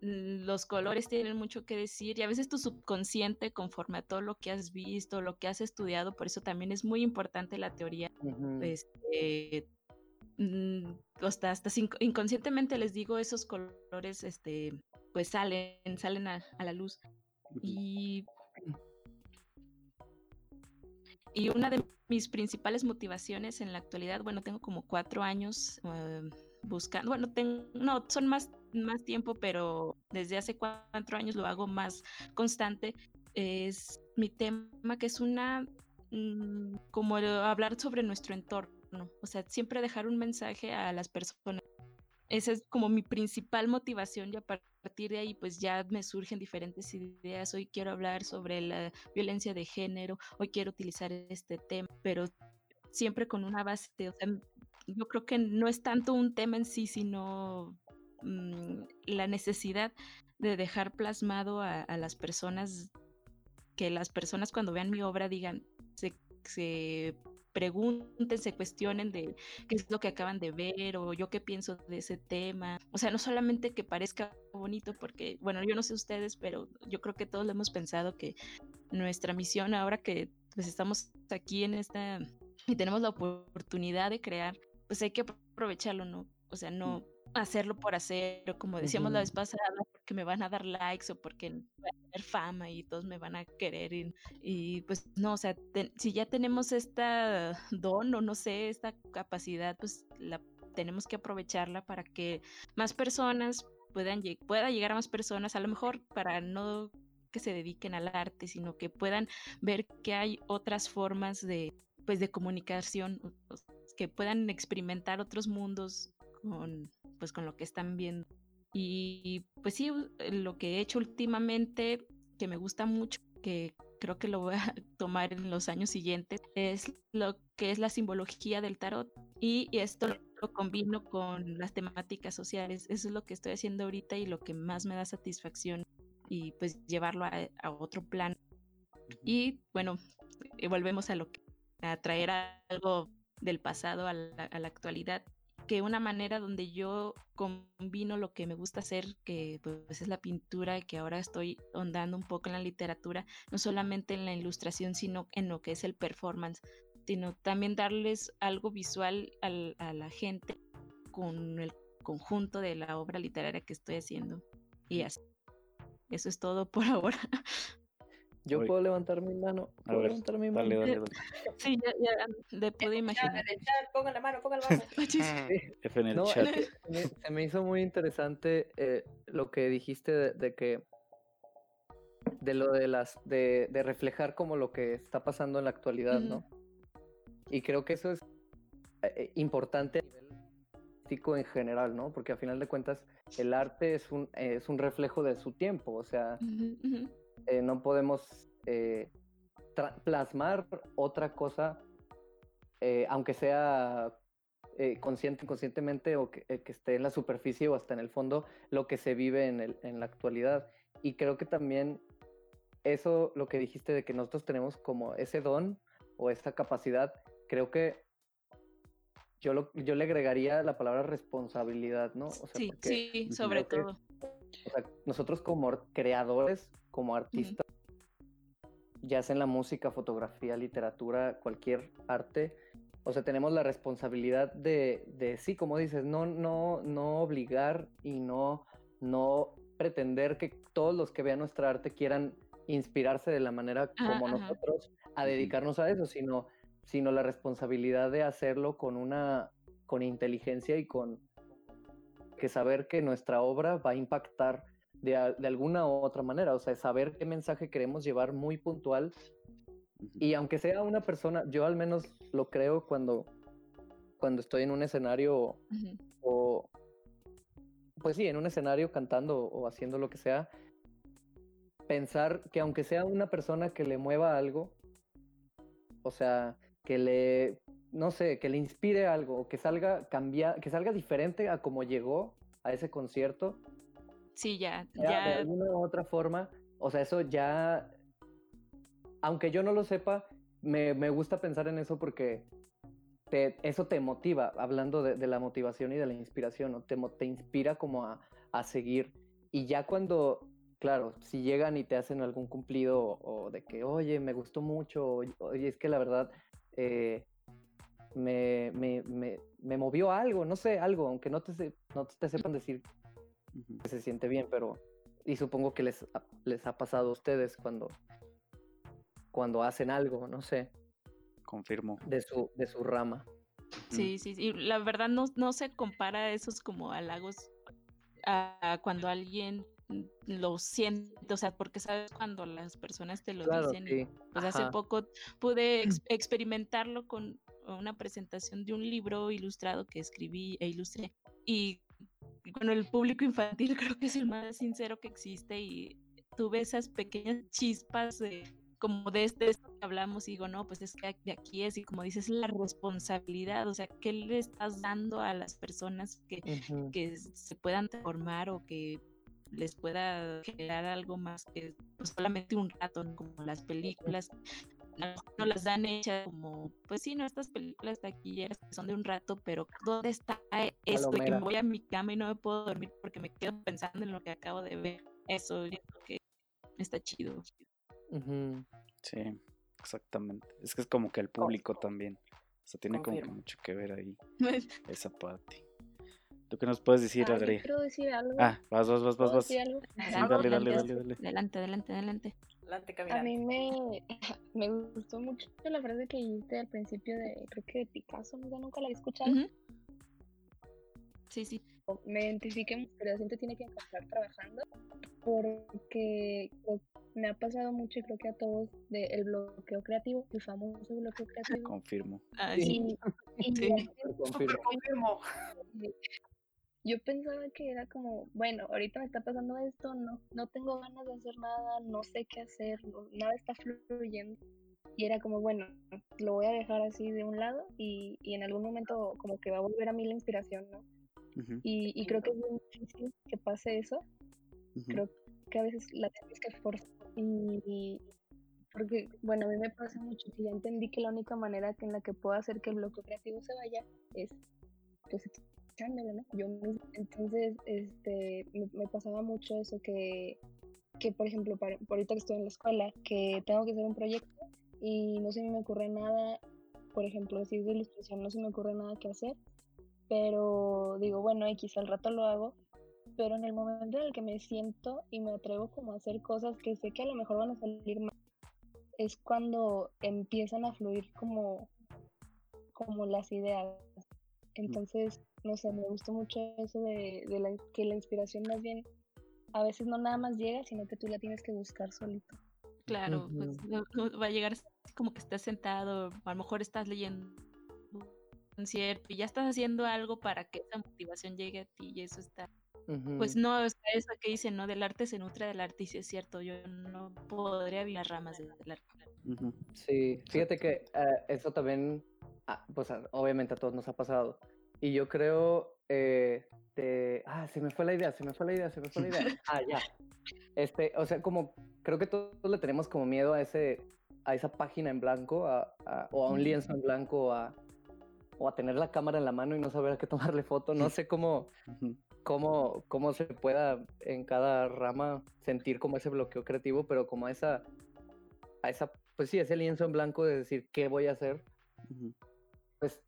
los colores tienen mucho que decir y a veces tu subconsciente conforme a todo lo que has visto, lo que has estudiado, por eso también es muy importante la teoría. este, mm, hasta, hasta inconscientemente les digo esos colores, este, pues salen, salen a, la luz. Y, y una de mis principales motivaciones en la actualidad, bueno, tengo como cuatro años em, buscando, bueno, tengo, no, son más, más tiempo, pero desde hace cuatro años lo hago más constante, es mi tema que es una, mm, como hablar sobre nuestro entorno, o sea, siempre dejar un mensaje a las personas. Esa es como mi principal motivación y a de ahí pues ya me surgen diferentes ideas. Hoy quiero hablar sobre la violencia de género, hoy quiero utilizar este tema, pero siempre con una base, o sea, yo creo que no es tanto un tema en sí, sino mm, la necesidad de dejar plasmado a, las personas, que las personas cuando vean mi obra digan, se pregunten, se cuestionen de qué es lo que acaban de ver o yo qué pienso de ese tema. O sea, no solamente que parezca bonito, porque, bueno, yo no sé ustedes, pero yo creo que todos lo hemos pensado que nuestra misión ahora que pues estamos aquí en esta y tenemos la oportunidad de crear pues hay que aprovecharlo, ¿no? O sea, Mm. no hacerlo por hacer, o como decíamos la vez pasada, porque me van a dar likes o porque fama y todos me van a querer. Y, pues no, o sea, si ya tenemos esta don o no sé, esta capacidad, pues la tenemos que aprovecharla para que más personas puedan pueda llegar a más personas, a lo mejor para no que se dediquen al arte, sino que puedan ver que hay otras formas de pues de comunicación que puedan experimentar otros mundos con, pues, con lo que están viendo. Y pues sí, lo que he hecho últimamente, que me gusta mucho, que creo que lo voy a *laughs* tomar en los años siguientes, es lo que es la simbología del tarot. Y esto lo combino con las temáticas sociales. Eso es lo que estoy haciendo ahorita y lo que más me da satisfacción y pues llevarlo a, a otro plano. Y bueno, eh, volvemos a lo que a traer algo del pasado a la, actualidad, que una manera donde yo combino lo que me gusta hacer, que pues es la pintura, que ahora estoy ondando un poco en la literatura, no solamente en la ilustración, sino en lo que es el performance, sino también darles algo visual a la gente con el conjunto de la obra literaria que estoy haciendo. Y así. Eso es todo por *laughs* ahora. Yo puedo levantar mi mano. ¿Puedo levantar mi mano? Dale, dale, dale. Sí, ya, ya le puedo imaginar. Ponga la mano, ponga la *laughs* mano. F en el no, chat. se me hizo muy interesante eh, lo que dijiste de, de, que de lo de las, de, de reflejar como lo que está pasando en la actualidad. ¿no? Y creo que eso es eh, eh, importante a nivel artístico en general, ¿no? Porque a final de cuentas el arte es un, eh, es un reflejo de su tiempo, o sea. Eh, no podemos eh, plasmar otra cosa, eh, aunque sea eh, consciente, inconscientemente, o que, eh, que esté en la superficie o hasta en el fondo, lo que se vive en, el- en la actualidad. Y creo que también eso, lo que dijiste de que nosotros tenemos como ese don o esa capacidad, creo que yo, lo, yo le agregaría la palabra responsabilidad, ¿no? O sea, Sí, sí, sobre todo. O sea, nosotros como creadores, como artistas, ya sea en la música, fotografía, literatura, cualquier arte, o sea, tenemos la responsabilidad de, de sí, como dices, no, no, no obligar y no, no pretender que todos los que vean nuestra arte quieran inspirarse de la manera como ajá. nosotros a dedicarnos a eso, sino, sino la responsabilidad de hacerlo con una, con inteligencia y con que saber que nuestra obra va a impactar de, a- de alguna u otra manera, o sea, saber qué mensaje queremos llevar muy puntual y aunque sea una persona, yo al menos lo creo cuando, cuando estoy en un escenario Ujú. o, pues sí, en un escenario cantando o haciendo lo que sea, pensar que aunque sea una persona que le mueva algo, o sea, que le, no sé, que le inspire algo, o que salga cambia, que salga diferente a como llegó a ese concierto, Sí, ya, ya de ya. alguna u otra forma, o sea, eso ya, aunque yo no lo sepa, me, me gusta pensar en eso porque te- eso te motiva, hablando de, de la motivación y de la inspiración, ¿no? te, te inspira como a, a seguir. Y ya cuando, claro, si llegan y te hacen algún cumplido o, o de que, oye, me gustó mucho, o, oye, es que la verdad eh, me, me, me, me movió algo, no sé, algo, aunque no te, se- no te sepan decir que se siente bien, pero y supongo que les, ha- les ha pasado a ustedes cuando cuando hacen algo, no sé, Confirmo. de su de su rama. Sí, sí, sí. Y la verdad no, no se compara esos como halagos a, a cuando alguien lo siente, o sea, porque sabes cuando las personas te lo Claro, dicen. sí. Pues hace Ajá. poco pude ex- *clears throat* experimentarlo con una presentación de un libro ilustrado que escribí e ilustré. Y con el público infantil *laughs* creo que es el más sincero que existe y tuve esas pequeñas chispas de como de este esto que hablamos y digo, no, pues es que de aquí es y como dices, la responsabilidad, o sea, ¿qué le estás dando a las personas que, Ujú. que se puedan transformar o que les pueda generar algo más que pues, solamente un rato, ¿no? como las películas. No las dan hechas como, pues sí, no, estas películas taquilleras que son de un rato, pero ¿dónde está esto? Y que me voy a mi cama y no me puedo dormir porque me quedo pensando en lo que acabo de ver. Eso yo creo que está chido. Sí, exactamente. Es que es como que el público también. O sea, tiene como que mucho que ver ahí *laughs* esa parte. ¿Tú qué nos puedes decir, Ah, yo Adri? quiero decir algo. Ah, vas, vas, vas, vas, ¿Puedo vas. decir algo? Sí, dale, dale, dale, dale. Adelante, adelante, adelante. Adelante, A caminante. mí me, *laughs* me gustó mucho la frase que dijiste al principio de, creo que de Picasso, ¿no? nunca la he escuchado. Sí, sí. Me identifiqué mucho, pero la gente tiene que estar trabajando porque pues, me ha pasado mucho y creo que a todos de el bloqueo creativo, el famoso bloqueo creativo. Confirmo. Ah, Sí. sí. Y, y *laughs* Sí. la gente Confirmo. Yo pensaba que era como, bueno, ahorita me está pasando esto, no, no tengo ganas de hacer nada, no sé qué hacer, nada está fluyendo. Y era como, bueno, lo voy a dejar así de un lado y, y en algún momento como que va a volver a mí la inspiración, ¿no? Y, y creo que es muy difícil que pase eso. Creo que a veces la tienes que forzar. Y, y- porque, bueno, a mí me pasa mucho que ya entendí que la única manera que en la que puedo hacer que el bloqueo creativo se vaya es, pues, Yo misma. Entonces, este, me, me pasaba mucho eso que, que por ejemplo, para, por ahorita que estoy en la escuela, que tengo que hacer un proyecto y no se me ocurre nada, por ejemplo, si es de ilustración, no se me ocurre nada que hacer, pero digo, bueno, X, al rato lo hago, pero en el momento en el que me siento y me atrevo como a hacer cosas que sé que a lo mejor van a salir mal, es cuando empiezan a fluir como, como las ideas. Entonces, no sé, me gustó mucho eso de, de la, que la inspiración más bien a veces no nada más llega, sino que tú la tienes que buscar solito. Claro, pues no, no va a llegar como que estás sentado, a lo mejor estás leyendo un cierto y ya estás haciendo algo para que esa motivación llegue a ti y eso está pues no, o sea, eso que dicen, ¿no? Del arte se nutre del arte, y sí es cierto, yo no podría vivir las ramas del arte. Sí, fíjate que eh, eso también, ah, pues a- obviamente a todos nos ha pasado. Y yo creo, eh, ah, se me fue la idea, se me fue la idea, se me fue la idea. *laughs* Ah, ya. Este, o sea, como creo que todos le tenemos como miedo a ese, a esa página en blanco, a- a- o a un lienzo en blanco, o a, o a tener la cámara en la mano y no saber a qué tomarle foto. No sé cómo, cómo, cómo se pueda en cada rama sentir como ese bloqueo creativo, pero como a esa, a esa, pues sí, ese lienzo en blanco de decir qué voy a hacer, pues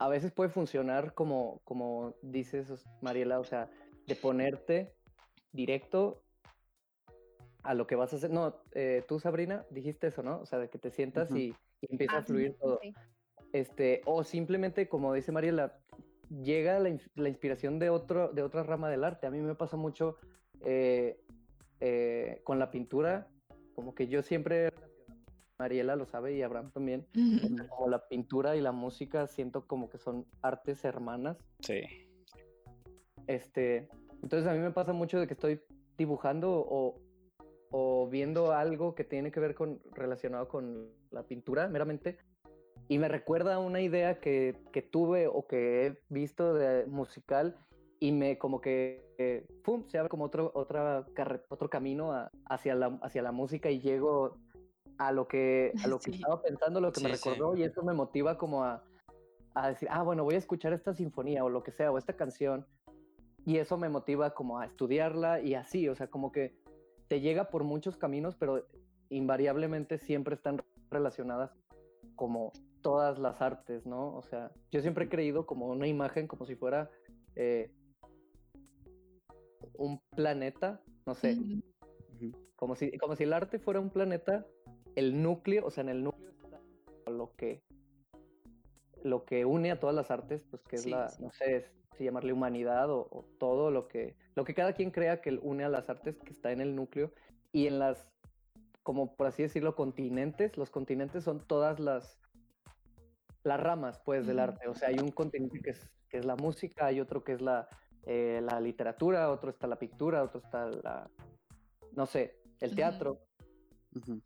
a veces puede funcionar como, como dices, Mariela, o sea, de ponerte directo a lo que vas a hacer. No, eh, tú, Sabrina, dijiste eso, ¿no? O sea, de que te sientas y, y empieza Ah, a fluir todo. Sí. Este, o simplemente, como dice Mariela, llega la, la inspiración de, otro, de otra rama del arte. A mí me pasa mucho eh, eh, con la pintura, como que yo siempre, Mariela lo sabe y Abraham también, como la pintura y la música siento como que son artes hermanas. Sí. Este, entonces a mí me pasa mucho de que estoy dibujando o, o viendo algo que tiene que ver con relacionado con la pintura meramente y me recuerda una idea que, que tuve o que he visto de musical y me como que eh, ¡pum! se abre como otro otra otro camino a- hacia la hacia la música y llego a lo que a *laughs* lo que Sí. estaba pensando, lo que me Sí, sí. recordó y eso me motiva como a a decir, ah, bueno, voy a escuchar esta sinfonía o lo que sea, o esta canción, y eso me motiva como a estudiarla y así, o sea, como que te llega por muchos caminos, pero invariablemente siempre están relacionadas como todas las artes, ¿no? O sea, yo siempre he creído como una imagen, como si fuera eh, un planeta, no sé, como si, como si el arte fuera un planeta, el núcleo, o sea, en el núcleo está lo que, lo que une a todas las artes, pues que es Sí, la, sí. no sé si llamarle humanidad o, o todo lo que, lo que cada quien crea que une a las artes que está en el núcleo y en las, como por así decirlo, continentes, los continentes son todas las, las ramas, pues, del arte, o sea, hay un continente que es, que es la música, hay otro que es la, eh, la literatura, otro está la pintura, otro está la, no sé, el teatro.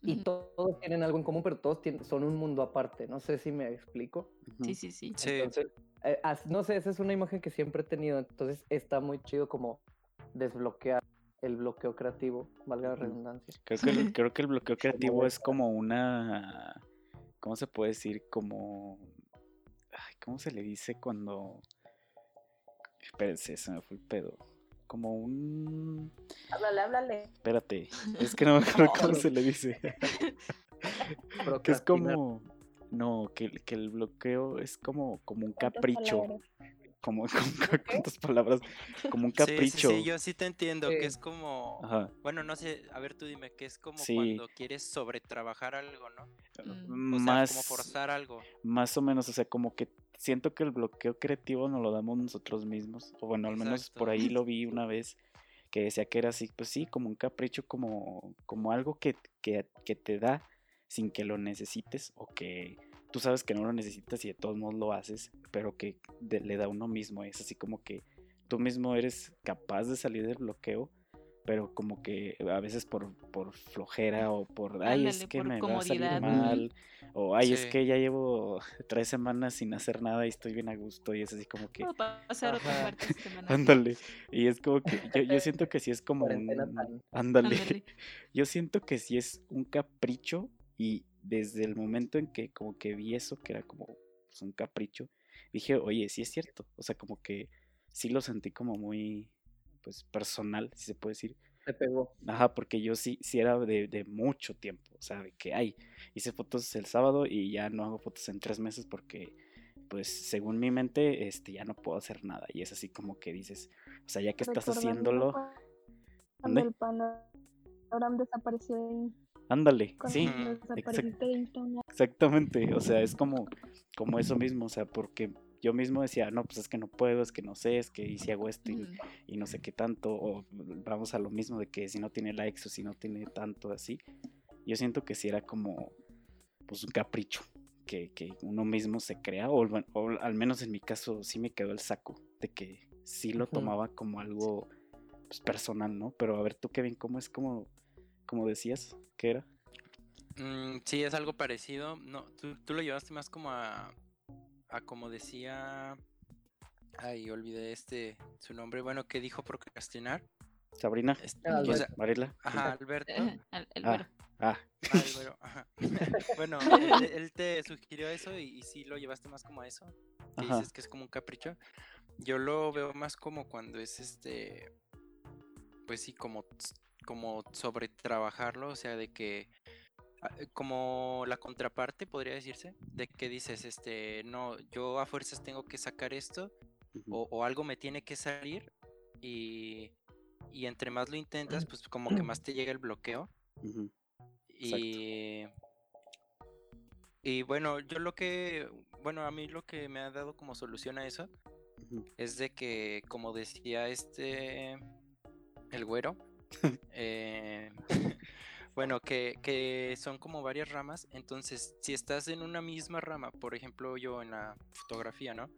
Y todos tienen algo en común, pero todos tienen- son un mundo aparte. No sé si me explico. Sí, sí, sí. Sí, Entonces, eh, as- no sé, esa es una imagen que siempre he tenido. Entonces está muy chido como desbloquear el bloqueo creativo, valga la redundancia. Creo que, el, creo que el bloqueo *laughs* creativo es como una. ¿Cómo se puede decir? Como. Ay, ¿Cómo se le dice cuando. Espérense, se me fue el pedo. Como un. Háblale, háblale. Espérate, es que no me acuerdo cómo se le dice. que es como. No, que, el- que el bloqueo es como, como un ¿Cuántas capricho. palabras? Como, como- ¿cuántas palabras? Como un Sí, sí, capricho. Sí, yo sí te entiendo, Sí. que es como... Ajá. Bueno, no sé, a ver tú dime, que es como Sí. cuando quieres sobretrabajar algo, ¿no? Mm. O sea, más, como forzar algo. más o menos, o sea, como que siento que el bloqueo creativo nos lo damos nosotros mismos. O bueno, al menos por ahí lo vi una vez que decía que era así, pues sí, como un capricho, como, como algo que, que, que te da sin que lo necesites o que tú sabes que no lo necesitas y de todos modos lo haces, pero que de- le da uno mismo. Es así como que tú mismo eres capaz de salir del bloqueo, pero como que a veces por, por flojera o por, ay, es que me va a salir mal, o ay, es que ya llevo *laughs* tres semanas sin hacer nada y estoy bien a gusto y es así como que, pasar otra parte semana. ándale, y es como que yo, yo siento que sí es como un, ándale, Ándale. *laughs* yo siento que sí es un capricho y desde el momento en que como que vi eso, que era como pues, un capricho, dije, oye, sí es cierto, o sea, como que sí lo sentí como muy, pues, personal, si se puede decir, Te pegó. Ajá, porque yo sí, sí era de, de mucho tiempo, o sea, de que, ay, hice fotos el sábado y ya no hago fotos en tres meses porque, pues, según mi mente, este, ya no puedo hacer nada. Y es así como que dices, o sea, ya que estás haciéndolo, Cuando el panorama desapareció de, ándale, sí, Instagram. exactamente, o sea, es como, como eso mismo, o sea, porque yo mismo decía, no, pues es que no puedo, es que no sé, es que y si hago esto y, no sé qué tanto, o vamos a lo mismo de que si no tiene likes o si no tiene tanto así. Yo siento que si era como, pues un capricho que, que uno mismo se crea, o, al menos en mi caso sí me quedó el saco de que sí lo tomaba como algo pues, personal, ¿no? Pero a ver tú, Kevin, ¿cómo es como, como decías que era? Mm, sí, es algo parecido. No, tú, tú lo llevaste más como a, a como decía. Ay, olvidé este su nombre. Bueno, que dijo procrastinar. Sabrina, Este, Ah, o Alberto. sea, Mariela. ajá, Alberto. Al- el Ah, ah, Ah, ajá. *laughs* Bueno, *laughs* él, él te sugirió eso y, y sí lo llevaste más como a eso. Que dices que es como un capricho. Yo lo veo más como cuando es este. Pues sí, como, como sobre trabajarlo. O sea, de que. Ah, eh, Como la contraparte, podría decirse. De que dices, este. No, yo a fuerzas tengo que sacar esto. O, o algo me tiene que salir. Y. Y entre más lo intentas, pues como que más te llega el bloqueo. Exacto. Y, y bueno, yo lo que, bueno, a mí lo que me ha dado como solución a eso es de que, como decía este, el güero, *laughs* eh, bueno, que, que son como varias ramas, entonces si estás en una misma rama, por ejemplo yo en la fotografía, ¿no?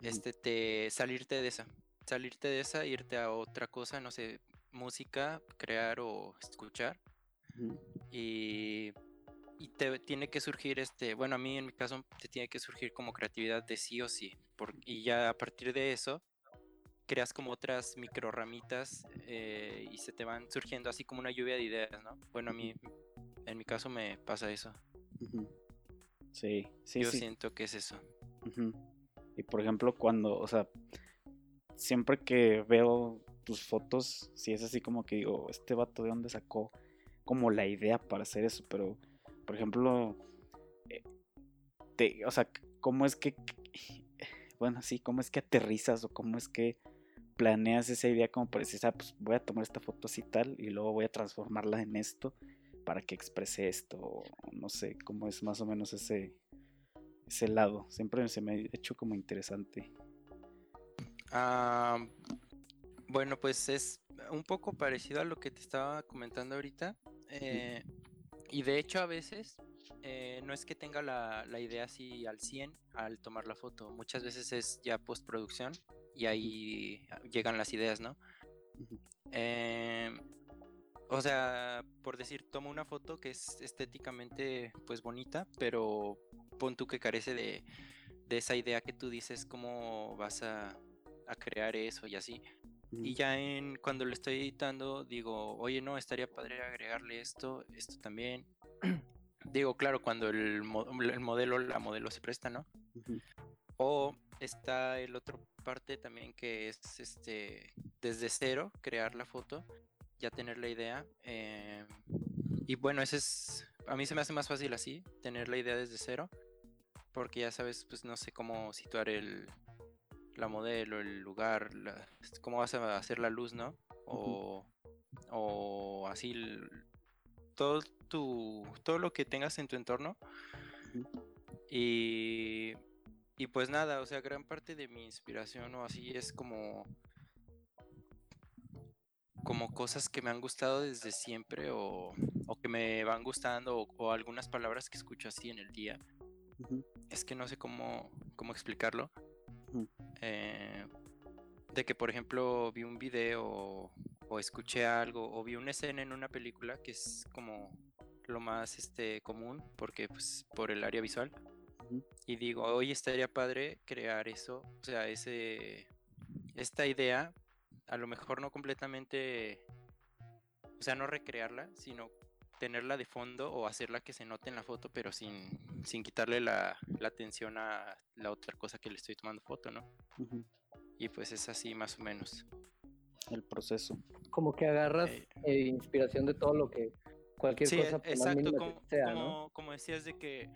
Este, te, salirte de esa, salirte de esa, irte a otra cosa, no sé, música, crear o escuchar. Y, y te tiene que surgir este, bueno, a mí en mi caso te tiene que surgir como creatividad de sí o sí, por- y ya a partir de eso creas como otras micro ramitas eh, y se te van surgiendo así como una lluvia de ideas, ¿no? Bueno, a mí en mi caso me pasa eso. Sí, sí, yo sí. siento que es eso. Y por ejemplo, cuando, o sea, siempre que veo tus fotos, si es así como que digo, este vato de dónde sacó como la idea para hacer eso, pero por ejemplo, eh, te- o sea, cómo es que, *laughs* bueno, sí, cómo es que aterrizas o cómo es que planeas esa idea como para decir, ah, pues voy a tomar esta foto así tal y luego voy a transformarla en esto para que exprese esto, no sé, cómo es más o menos ese, ese lado. Siempre se me ha hecho como interesante. Ah, bueno, pues es un poco parecido a lo que te estaba comentando ahorita. eh, y de hecho a veces eh, no es que tenga la, la idea así al 100 al tomar la foto. Muchas veces es ya postproducción y ahí llegan las ideas, ¿no? Eh, o sea, por decir, tomo una foto que es estéticamente pues bonita, pero pon tú que carece de, de esa idea que tú dices, cómo vas a, a crear eso y así. Y ya en cuando lo estoy editando, digo, oye, no, estaría padre agregarle esto, esto también. *clears throat* digo, claro, cuando el, mo- el modelo, la modelo se presta, ¿no? O está el otro parte también que es este desde cero crear la foto, ya tener la idea. eh, y bueno, ese es a mí se me hace más fácil así, tener la idea desde cero, porque ya sabes, pues no sé cómo situar el la modelo, el lugar, la- cómo vas a hacer la luz, ¿no? O, o así el- todo tu todo lo que tengas en tu entorno. Y y pues nada, o sea, gran parte de mi inspiración o así es como como cosas que me han gustado desde siempre o, o que me van gustando o, o algunas palabras que escucho así en el día. Es que no sé cómo, cómo explicarlo. Eh, de que, por ejemplo, vi un video o, o escuché algo o vi una escena en una película que es como lo más este, común porque pues por el área visual. Y digo, hoy estaría padre crear eso, o sea, ese, esta idea, a lo mejor no completamente, o sea, no recrearla, sino tenerla de fondo o hacerla que se note en la foto, pero sin, sin quitarle la, la atención a la otra cosa que le estoy tomando foto, ¿no? Ujú. Y pues es así más o menos. El proceso. Como que agarras Eh. eh, inspiración de todo lo que, cualquier Sí, cosa más exacto, como, sea, ¿no? como, como decías de que,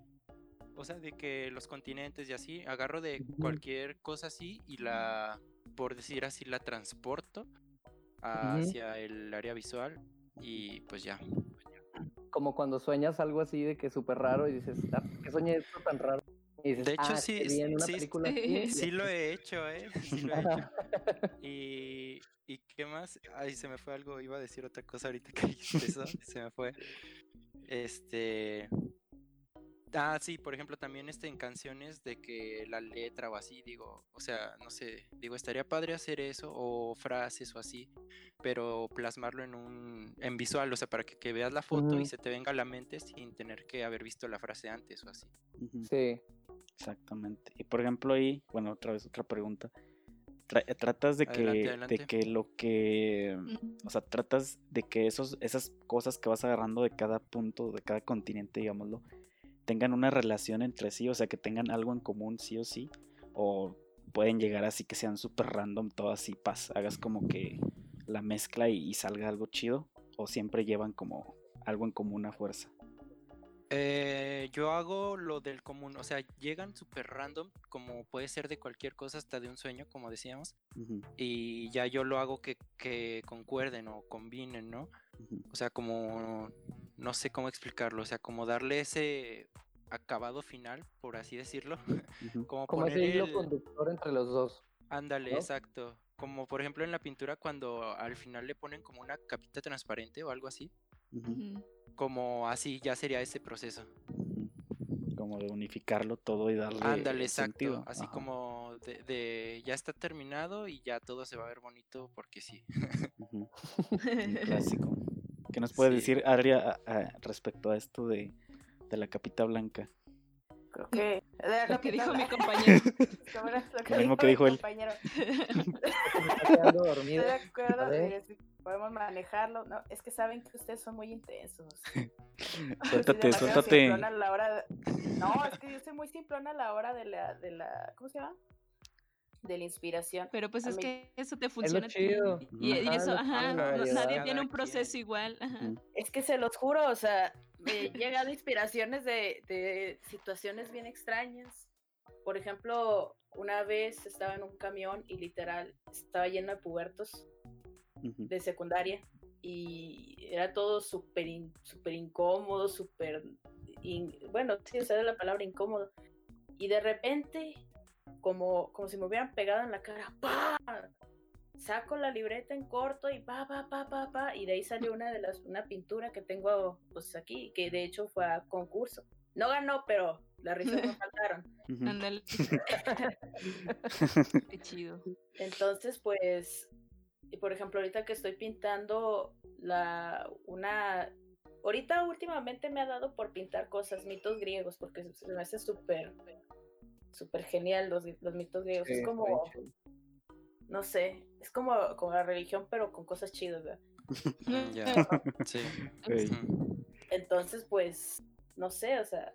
o sea, de que los continentes y así, agarro de cualquier cosa así y la, por decir así, la transporto hacia el área visual y pues ya. Como cuando sueñas algo así de que es súper raro y dices, ah, ¿por ¿qué soñé esto tan raro? Y dices, De hecho, "Ah, sí, sí, película sí, así", y Sí así. lo he hecho, ¿eh? *laughs* Sí lo he hecho. *laughs* Y, ¿y qué más? Ay, se me fue algo, iba a decir otra cosa ahorita que eso, se me fue. Este... Ah, sí, por ejemplo, también este, en canciones de que la letra o así, digo, o sea, no sé, digo, estaría padre hacer eso o frases o así, pero plasmarlo en un, en visual, o sea, para que, que veas la foto y se te venga a la mente sin tener que haber visto la frase antes o así. Sí. Exactamente. Y por ejemplo ahí, bueno, otra vez otra pregunta. Tra- eh, tratas de que, Adelante, de que lo que, o sea, tratas de que esos, esas cosas que vas agarrando de cada punto, de cada continente, digámoslo, tengan una relación entre sí, o sea, que tengan algo en común sí o sí, o pueden llegar así que sean súper random, todo así, pas, hagas como que la mezcla y, y salga algo chido, o siempre llevan como algo en común a fuerza. Eh, yo hago lo del común, o sea, llegan súper random, como puede ser de cualquier cosa, hasta de un sueño, como decíamos, y ya yo lo hago que, que concuerden o combinen, ¿no? O sea, como, no sé cómo explicarlo, o sea, como darle ese acabado final, por así decirlo, como Como poner ese hilo el... conductor entre los dos. Ándale, ¿no? exacto. Como por ejemplo en la pintura cuando al final le ponen como una capita transparente o algo así, como así ya sería ese proceso. Como de unificarlo todo y darle Ándale, exacto. sentido. Así Ajá. como de, de ya está terminado y ya todo se va a ver bonito porque sí. *laughs* Un clásico. ¿Qué nos puede Sí. decir Adria respecto a esto de, de la capita blanca? Creo que. de la Lo que dijo mi compañero. *laughs* ¿Cómo era? Lo Lo mismo que dijo mi él. compañero. *laughs* Estoy de acuerdo, de podemos manejarlo. No, es que saben que ustedes son muy intensos. *laughs* Suéltate, suéltate. simplona a la hora de- No, es que yo soy muy simplona a la hora de la, de la, ¿cómo se llama? De la inspiración. Pero pues A es mí- que eso te funciona. chido. Y, eso, ajá, nadie tiene un quien. proceso igual. Ajá. Es que se los juro, o sea, me he llegado inspiraciones de, de situaciones bien extrañas. Por ejemplo, una vez estaba en un camión y literal estaba lleno de pubertos de secundaria y era todo súper in- súper incómodo, súper... in- bueno, sí, esa es la palabra incómodo. Y de repente, como, como si me hubieran pegado en la cara, ¡pa! Saco la libreta en corto y pa, pa, pa, pa, pa, y de ahí salió una de las, una pintura que tengo pues aquí, que de hecho fue a concurso. No ganó, pero las risas me *laughs* faltaron. Ándale. *laughs* Qué chido. Entonces, pues, y por ejemplo, ahorita que estoy pintando la una ahorita últimamente me ha dado por pintar cosas, mitos griegos, porque se me hace súper súper genial los, los mitos griegos. Sí, es como. No sé, es como, como la religión, pero con cosas chidas, ¿verdad? *laughs* Ya. *laughs* Sí. Entonces, pues, no sé, o sea,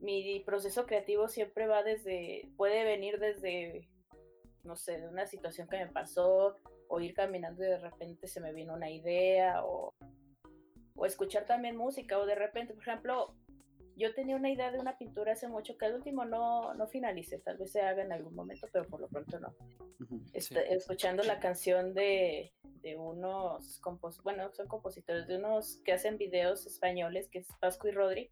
mi proceso creativo siempre va desde, puede venir desde, no sé, de una situación que me pasó, o ir caminando y de repente se me vino una idea, o, o escuchar también música, o de repente, por ejemplo, yo tenía una idea de una pintura hace mucho que al último no, no finalicé, tal vez se haga en algún momento, pero por lo pronto no. Ujú. Este, escuchando la canción de, de unos compos bueno, son compositores, de unos que hacen videos españoles, que es Pascu y Rodri,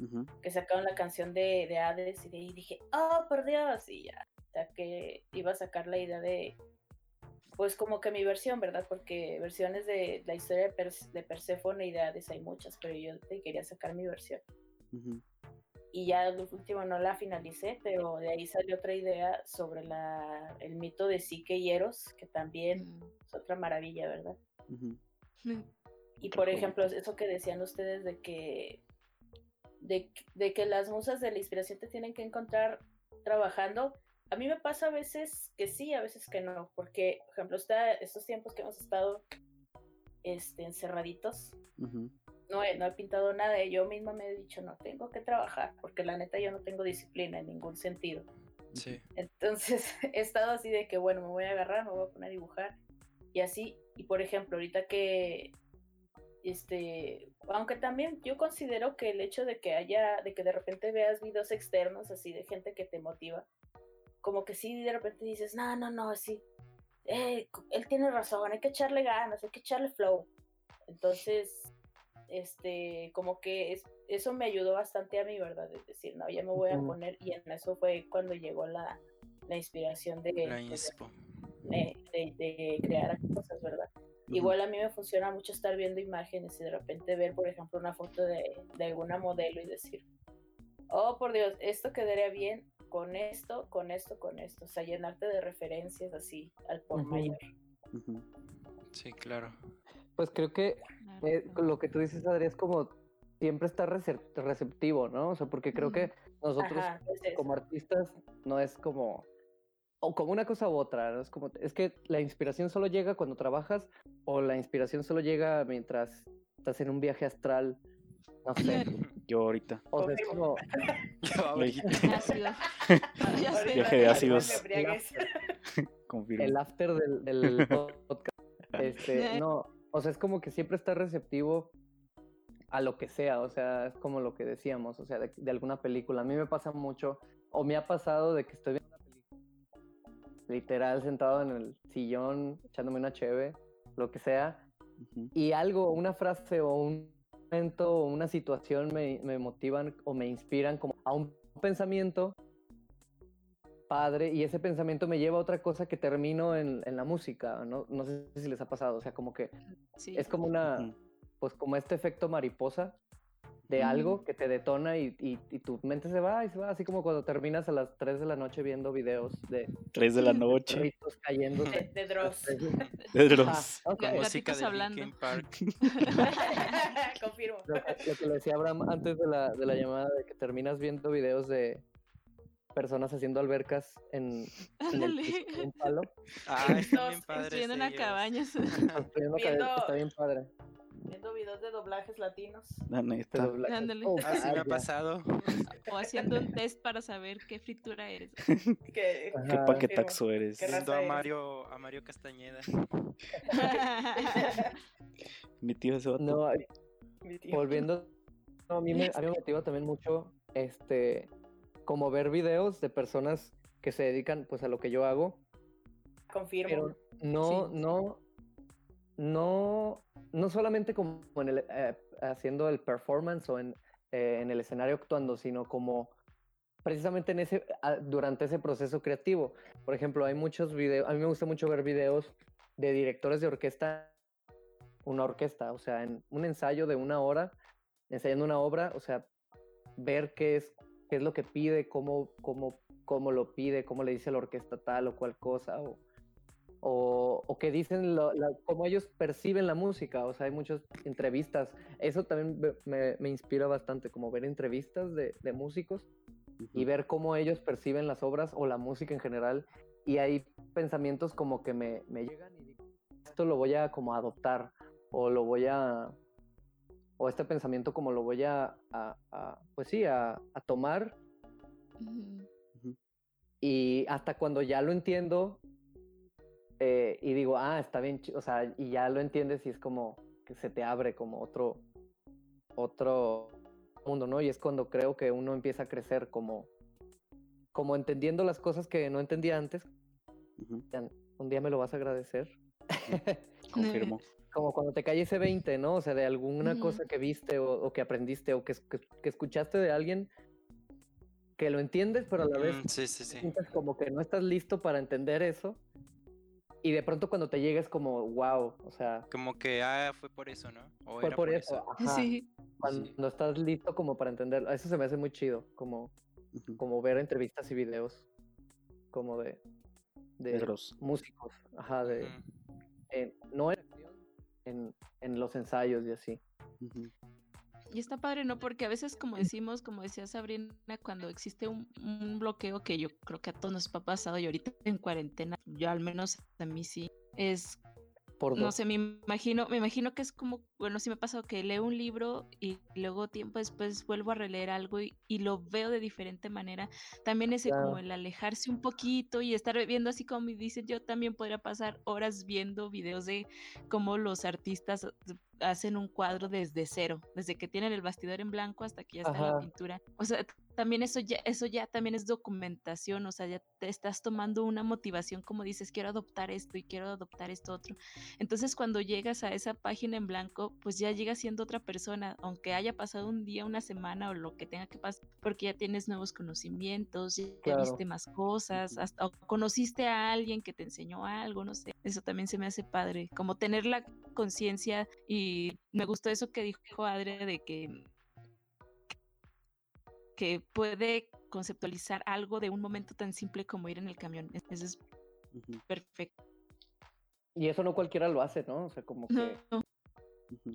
Ujú. que sacaron la canción de, de Hades y de ahí dije, oh, por Dios, y ya, ya que iba a sacar la idea de, pues como que mi versión, ¿verdad? Porque versiones de la historia de, Pers- de Perséfone y de Hades hay muchas, pero yo te quería sacar mi versión. Y ya el último no la finalicé, pero de ahí salió otra idea sobre la, el mito de Psique y Eros, que también Mm. es otra maravilla, ¿verdad? Y por ejemplo, eso que decían ustedes de que, de, que- de que las musas de la inspiración te tienen que encontrar trabajando, a mí me pasa a veces que sí, a veces que no, porque, por ejemplo, está, estos tiempos que hemos estado este, encerraditos. No he, no he pintado nada y yo misma me he dicho, no, tengo que trabajar, porque la neta yo no tengo disciplina en ningún sentido. Sí. Entonces *laughs* he estado así de que, bueno, me voy a agarrar, me voy a poner a dibujar y así. Y por ejemplo, ahorita que, este, aunque también yo considero que el hecho de que haya, de que de repente veas videos externos así de gente que te motiva, como que sí de repente dices, no, no, no, sí, eh, él tiene razón, hay que echarle ganas, hay que echarle flow. Entonces, este, como que es, eso me ayudó bastante a mí, ¿verdad? Es decir, no, ya me voy a poner, y en eso fue cuando llegó la, la inspiración de, La inspo. de, de- de crear cosas, ¿verdad? Igual a mí me funciona mucho estar viendo imágenes y de repente ver, por ejemplo, una foto de, de alguna modelo y decir, oh, por Dios, esto quedaría bien con esto, con esto, con esto. O sea, llenarte de referencias así al por mayor. Sí, claro. Pues creo que. Eh, lo que tú dices, Adri, es como siempre estar recep- receptivo, ¿no? O sea, porque creo que nosotros Ajá, es eso. como artistas no es como o como una cosa u otra, ¿no? es como es que la inspiración solo llega cuando trabajas o la inspiración solo llega mientras estás en un viaje astral, no sé. *clears throat* Yo ahorita. O sea, es como. *laughs* *laughs* Viaje de ácidos. *laughs* el after del, del podcast. Este, no, o sea, es como que siempre estar receptivo a lo que sea, o sea, es como lo que decíamos, o sea, de, de alguna película. A mí me pasa mucho, o me ha pasado de que estoy viendo una película, literal sentado en el sillón, echándome una cheve, lo que sea, Ujú. y algo, una frase o un momento o una situación me, me motivan o me inspiran como a un pensamiento padre y ese pensamiento me lleva a otra cosa que termino en, en la música, ¿no? No sé si les ha pasado, o sea, como que Sí. es como una, pues como este efecto mariposa de Ujú. algo que te detona y, y- y tu mente se va y se va, así como cuando terminas a las 3 de la noche viendo videos de Tres de la noche. perritos cayendo. De, de Dross. *laughs* *laughs* De Dross. Ajá, ok. Ga- Música de hablando. Linkin Park. *laughs* Confirmo. Lo que, lo que le decía Abraham antes de la, de la llamada, de que terminas viendo videos de personas haciendo albercas en, el un palo. Ah, bien Construyendo una cabaña. Está bien padre. Viendo videos de doblajes latinos. La- Ándale. Oh, Ah, sí me ha pasado. O haciendo un test para saber qué fritura eres. *laughs* Que, ¿Qué Ajá. paquetaxo eres? Qué Viendo a? Mario, a Mario Castañeda. *laughs* Mi tío ese vato. No, volviendo, no, a, mí me, a mí me motiva también mucho, este, como ver videos de personas que se dedican, pues, a lo que yo hago, Confirmo. pero no, Sí. no, no, no solamente como en el, eh, haciendo el performance o en, eh, en el escenario actuando, sino como precisamente en ese, durante ese proceso creativo. Por ejemplo, hay muchos videos, a mí me gusta mucho ver videos de directores de orquesta, una orquesta, o sea, en un ensayo de una hora, ensayando una obra, o sea, ver qué es, qué es lo que pide, cómo, cómo, cómo lo pide, cómo le dice la orquesta tal o cual cosa, o, o, o que dicen lo- la- cómo ellos perciben la música, o sea, hay muchas entrevistas, eso también me- me, inspira bastante, como ver entrevistas de, de músicos y Ujú. ver cómo ellos perciben las obras o la música en general, y hay pensamientos como que me, me llegan y digo, esto lo voy a como adoptar, o lo voy a, o este pensamiento como lo voy a, a- a, pues sí, a, a tomar y hasta cuando ya lo entiendo eh, y digo, ah, está bien, o sea, y ya lo entiendes y es como que se te abre como otro, otro mundo, ¿no? Y es cuando creo que uno empieza a crecer como, como entendiendo las cosas que no entendía antes. Un día me lo vas a agradecer. *laughs* Confirmo. Como cuando te cae ese 20, ¿no? O sea, de alguna cosa que viste o, o que aprendiste o que, que, que escuchaste de alguien que lo entiendes, pero a la vez Mm, sí, sí, sí. sientes como que no estás listo para entender eso. Y de pronto cuando te llega es como, wow, o sea, Como que, ah, fue por eso, ¿no? O fue era por eso. ajá, Sí. Cuando estás listo como para entenderlo. Eso se me hace muy chido, como, Ujú. como ver entrevistas y videos como de, De Dross. músicos, ajá, de, Ujú. en- no en en, en los ensayos y así. Y está padre, ¿no? Porque a veces, como decimos, como decía Sabrina, cuando existe un, un bloqueo que yo creo que a todos nos ha pasado y ahorita en cuarentena, yo al menos a mí sí, es Por no sé, me imagino, me imagino que es como, bueno, sí me ha pasado que leo un libro y luego tiempo después vuelvo a releer algo y, y lo veo de diferente manera. También ese como el alejarse un poquito y estar viendo así como dicen, yo también podría pasar horas viendo videos de cómo los artistas hacen un cuadro desde cero, desde que tienen el bastidor en blanco hasta que ya está la Ajá. pintura. O sea, también eso ya, eso ya también es documentación, o sea, ya te estás tomando una motivación como dices, quiero adoptar esto y quiero adoptar esto otro. Entonces, cuando llegas a esa página en blanco, pues ya llegas siendo otra persona, aunque haya pasado un día, una semana o lo que tenga que pasar, porque ya tienes nuevos conocimientos, ya, Claro. viste más cosas, hasta conociste a alguien que te enseñó algo, no sé. Eso también se me hace padre, como tener la conciencia y me gustó eso que dijo Adre de que que puede conceptualizar algo de un momento tan simple como ir en el camión. E- Eso es perfecto. Y eso no cualquiera lo hace, ¿no? O sea, como que No,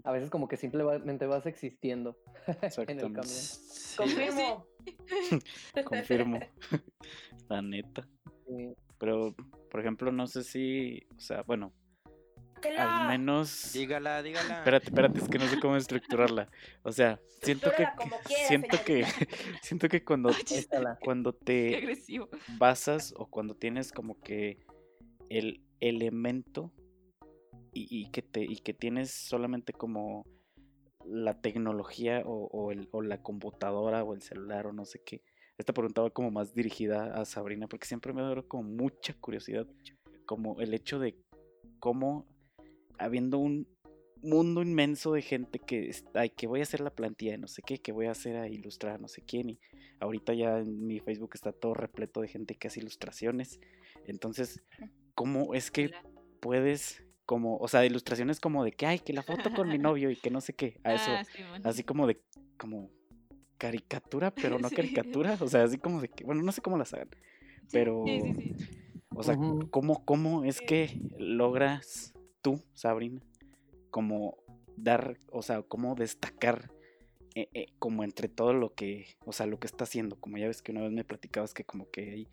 a veces como que simplemente vas existiendo *laughs* en el camión. Sí. Confirmo. *laughs* Confirmo. *laughs* La neta. Sí. Pero, por ejemplo, no sé si, o sea, bueno. Al menos... Dígala, dígala. Espérate, espérate, es que no sé cómo estructurarla. O sea, *laughs* siento que, quieras, siento que, *laughs* siento que cuando, cuando *laughs* te agresivo. basas o cuando tienes como que el elemento y, y que te y que tienes solamente como la tecnología o, o el, o la computadora o el celular o no sé qué. Esta pregunta va como más dirigida a Sabrina porque siempre me ha dado como mucha curiosidad como el hecho de cómo habiendo un mundo inmenso de gente que ay, que voy a hacer la plantilla de no sé qué, que voy a hacer a ilustrar a no sé quién y ahorita ya en mi Facebook está todo repleto de gente que hace ilustraciones. Entonces, *laughs* ¿cómo es que puedes como, o sea, ilustraciones como de que ay, que la foto con mi *laughs* novio y que no sé qué, a eso, Ah, así como de como caricatura, pero no *laughs* Sí. caricatura, o sea, así como de que, bueno, no sé cómo las hagan, Sí, pero sí, sí, sí. o sea. ¿cómo, ¿cómo es que logras tú, Sabrina, como dar, o sea, cómo destacar eh, eh, como entre todo lo que, o sea, lo que está haciendo? Como ya ves que una vez me platicabas que como que ahí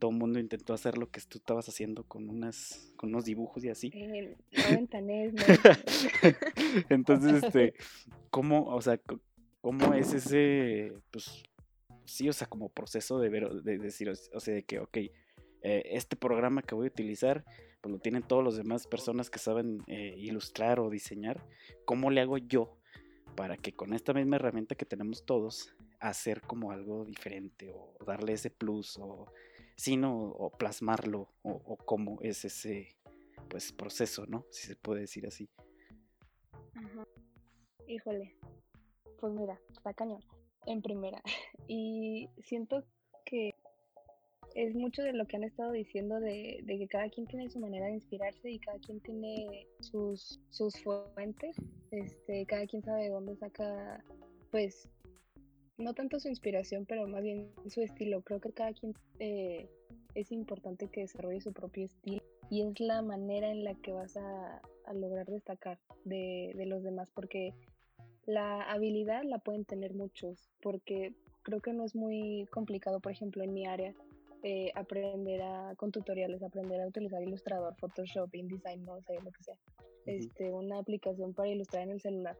todo el mundo intentó hacer lo que tú estabas haciendo con unas, con unos dibujos y así. Eh, no ventanés, no *laughs* Entonces, este, ¿cómo, o sea, cómo es ese, pues, sí, o sea, como proceso de ver, de decir, o sea, de que, ok, este programa que voy a utilizar, pues lo tienen todos los demás personas que saben eh, ilustrar o diseñar, ¿cómo le hago yo para que con esta misma herramienta que tenemos todos, hacer como algo diferente o darle ese plus o, sí, no, o plasmarlo o, cómo es ese, pues, proceso, ¿no? Si se puede decir así. Híjole. Pues mira, está cañón. En primera. *laughs* Y siento es mucho de lo que han estado diciendo de, de que cada quien tiene su manera de inspirarse y cada quien tiene sus, sus fuentes. Este, cada quien sabe de dónde saca, pues, no tanto su inspiración, pero más bien su estilo. Creo que cada quien eh, es importante que desarrolle su propio estilo y es la manera en la que vas a, a lograr destacar de, de los demás, porque la habilidad la pueden tener muchos, porque creo que no es muy complicado, por ejemplo, en mi área, eh, aprender a, con tutoriales, aprender a utilizar Illustrator, Photoshop, InDesign, no sé, lo que sea, este, una aplicación para ilustrar en el celular.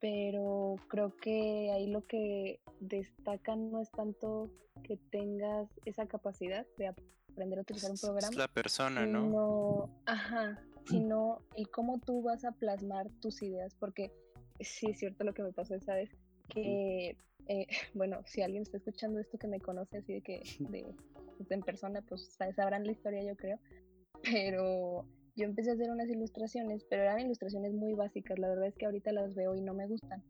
Pero creo que ahí lo que destaca no es tanto que tengas esa capacidad de aprender a utilizar un programa, Es la persona, ¿no? sino, ajá, *clears throat* sino el cómo tú vas a plasmar tus ideas, porque sí es cierto lo que me pasó esa vez, que, eh, *laughs* bueno, si alguien está escuchando esto que me conoce así de que, *laughs* de, pues, en persona, pues sa- sabrán la historia yo creo, pero yo empecé a hacer unas ilustraciones, pero eran ilustraciones muy básicas, la verdad es que ahorita las veo y no me gustan.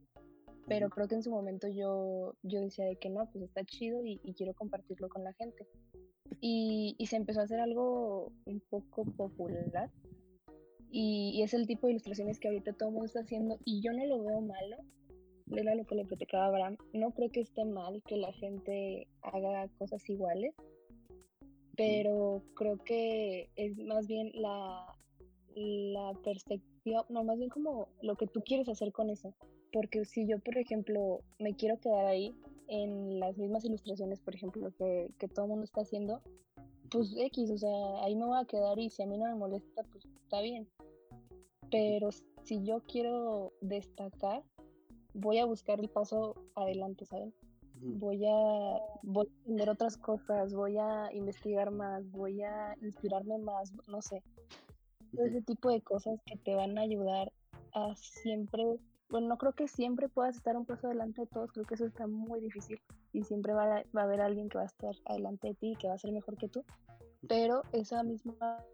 Pero creo que en su momento yo, yo decía de que no, pues está chido y, y quiero compartirlo con la gente y, y se empezó a hacer algo un poco popular. Y, y es el tipo de ilustraciones que ahorita todo el mundo está haciendo y yo no lo veo malo. Era lo que le platicaba Abraham. No creo que esté mal que la gente haga cosas iguales, pero creo que es más bien la, la perspectiva, no, más bien como lo que tú quieres hacer con eso. Porque si yo, por ejemplo, me quiero quedar ahí en las mismas ilustraciones, por ejemplo, que, que todo el mundo está haciendo, pues X, o sea, ahí me voy a quedar y si a mí no me molesta, pues está bien. Pero si yo quiero destacar, voy a buscar el paso adelante, ¿saben? Voy a, voy a aprender otras cosas, voy a investigar más, voy a inspirarme más, no sé. Todo ese tipo de cosas que te van a ayudar a siempre, bueno, no creo que siempre puedas estar un paso adelante de todos, creo que eso está muy difícil y siempre va a, va a haber alguien que va a estar adelante de ti y que va a ser mejor que tú, pero esa misma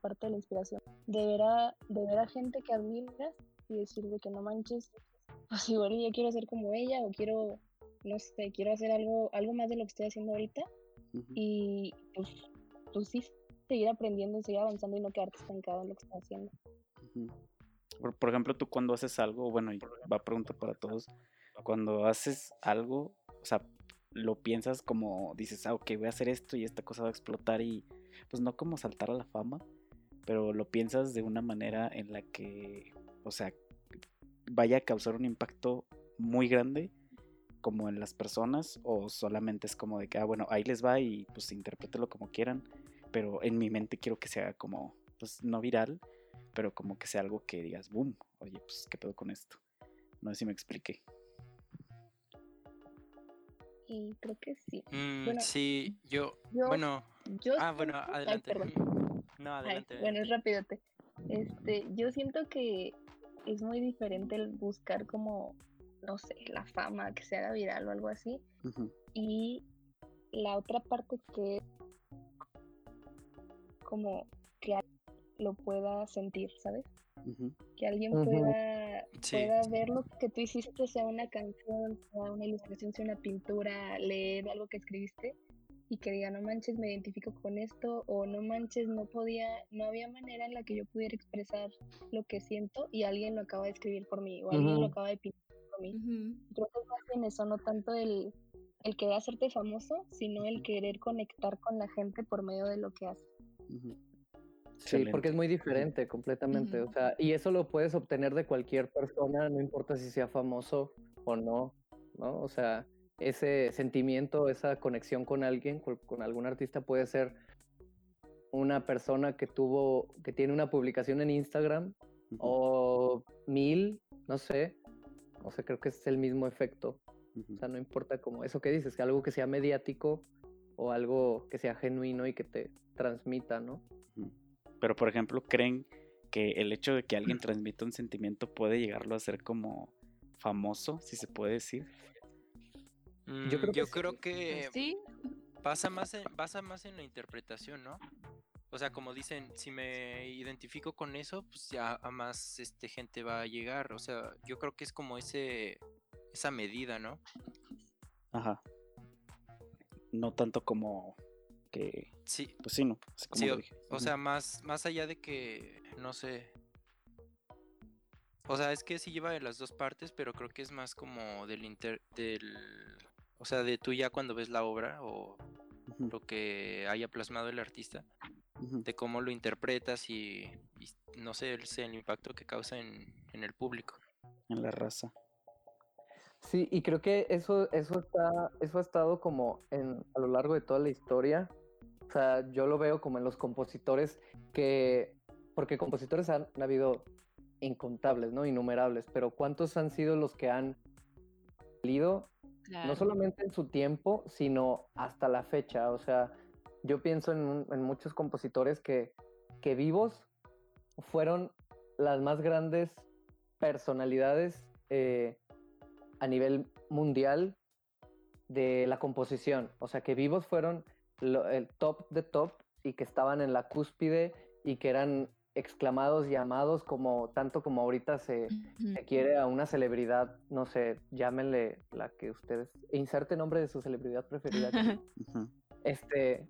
parte de la inspiración, de ver a, de ver a gente que admiras y decir de que no manches, pues igual yo quiero ser como ella o quiero, no sé, quiero hacer algo, algo más de lo que estoy haciendo ahorita y pues, pues sí, seguir aprendiendo, seguir avanzando y no quedarte estancado en lo que estás haciendo. Por, por ejemplo, tú cuando haces algo, bueno, y va a preguntar para todos, cuando haces algo, o sea, lo piensas como dices, ah, ok, voy a hacer esto y esta cosa va a explotar y pues no como saltar a la fama, pero lo piensas de una manera en la que, o sea, vaya a causar un impacto muy grande como en las personas o solamente es como de que, ah, bueno, ahí les va y pues interprételo como quieran, pero en mi mente quiero que sea como, pues no viral, pero como que sea algo que digas, boom, oye, pues qué pedo con esto. No sé si me expliqué. Y creo que sí. Mm, Bueno, sí, yo, Yo, bueno, yo ah, bueno, ay, adelante. *laughs* No, Ay, adelante. bueno, es rapidote. Este, yo siento que es muy diferente el buscar como, no sé, la fama, que se haga viral o algo así. Y la otra parte que es como que alguien lo pueda sentir, ¿sabes? Que alguien pueda, Sí. pueda ver lo que tú hiciste, sea una canción, sea una ilustración, sea una pintura, leer algo que escribiste y que diga, no manches, me identifico con esto, o no manches, no podía, no había manera en la que yo pudiera expresar lo que siento y alguien lo acaba de escribir por mí, o alguien lo acaba de pintar por mí. Ujú. Creo que es más bien eso, no tanto el, el querer hacerte famoso, sino el querer conectar con la gente por medio de lo que haces. ujú. Sí, porque es muy diferente completamente. O sea, y eso lo puedes obtener de cualquier persona, no importa si sea famoso o no, ¿no? O sea, ese sentimiento, esa conexión con alguien, con, con algún artista puede ser una persona que tuvo, que tiene una publicación en Instagram o mil, no sé. O sea, creo que es el mismo efecto. O sea, no importa como eso que dices, que algo que sea mediático o algo que sea genuino y que te transmita, ¿no? Pero, por ejemplo, ¿creen que el hecho de que alguien *clears throat* transmita un sentimiento puede llegarlo a ser como famoso, si se puede decir? Mm, Yo creo que yo sí. creo que Sí, pasa más en, pasa más en la interpretación, ¿no? O sea, como dicen, si me identifico con eso, pues ya a más este gente va a llegar. O sea, yo creo que es como ese esa medida, ¿no? Ajá. No tanto como que, Sí, pues sí, no, como sí, o, dije. o sea, más más allá de que no sé. O sea, es que sí lleva de las dos partes, pero creo que es más como del inter del o sea, de tú ya cuando ves la obra o lo que haya plasmado el artista. de cómo lo interpretas y, y no sé, el, el impacto que causa en, en el público. En la raza. Sí, y creo que eso, eso está, eso ha estado como en, a lo largo de toda la historia. O sea, yo lo veo como en los compositores que, porque compositores han, han habido incontables, ¿no? Innumerables, pero ¿cuántos han sido los que han salido claro. no solamente en su tiempo, sino hasta la fecha. O sea, yo pienso en, muchos compositores que, que vivos fueron las más grandes personalidades eh, a nivel mundial de la composición. O sea, que vivos fueron lo- el top de top y que estaban en la cúspide y que eran exclamados y amados como tanto como ahorita se, quiere a una celebridad, no sé, llámenle la que ustedes, inserte nombre de su celebridad preferida. *laughs* este,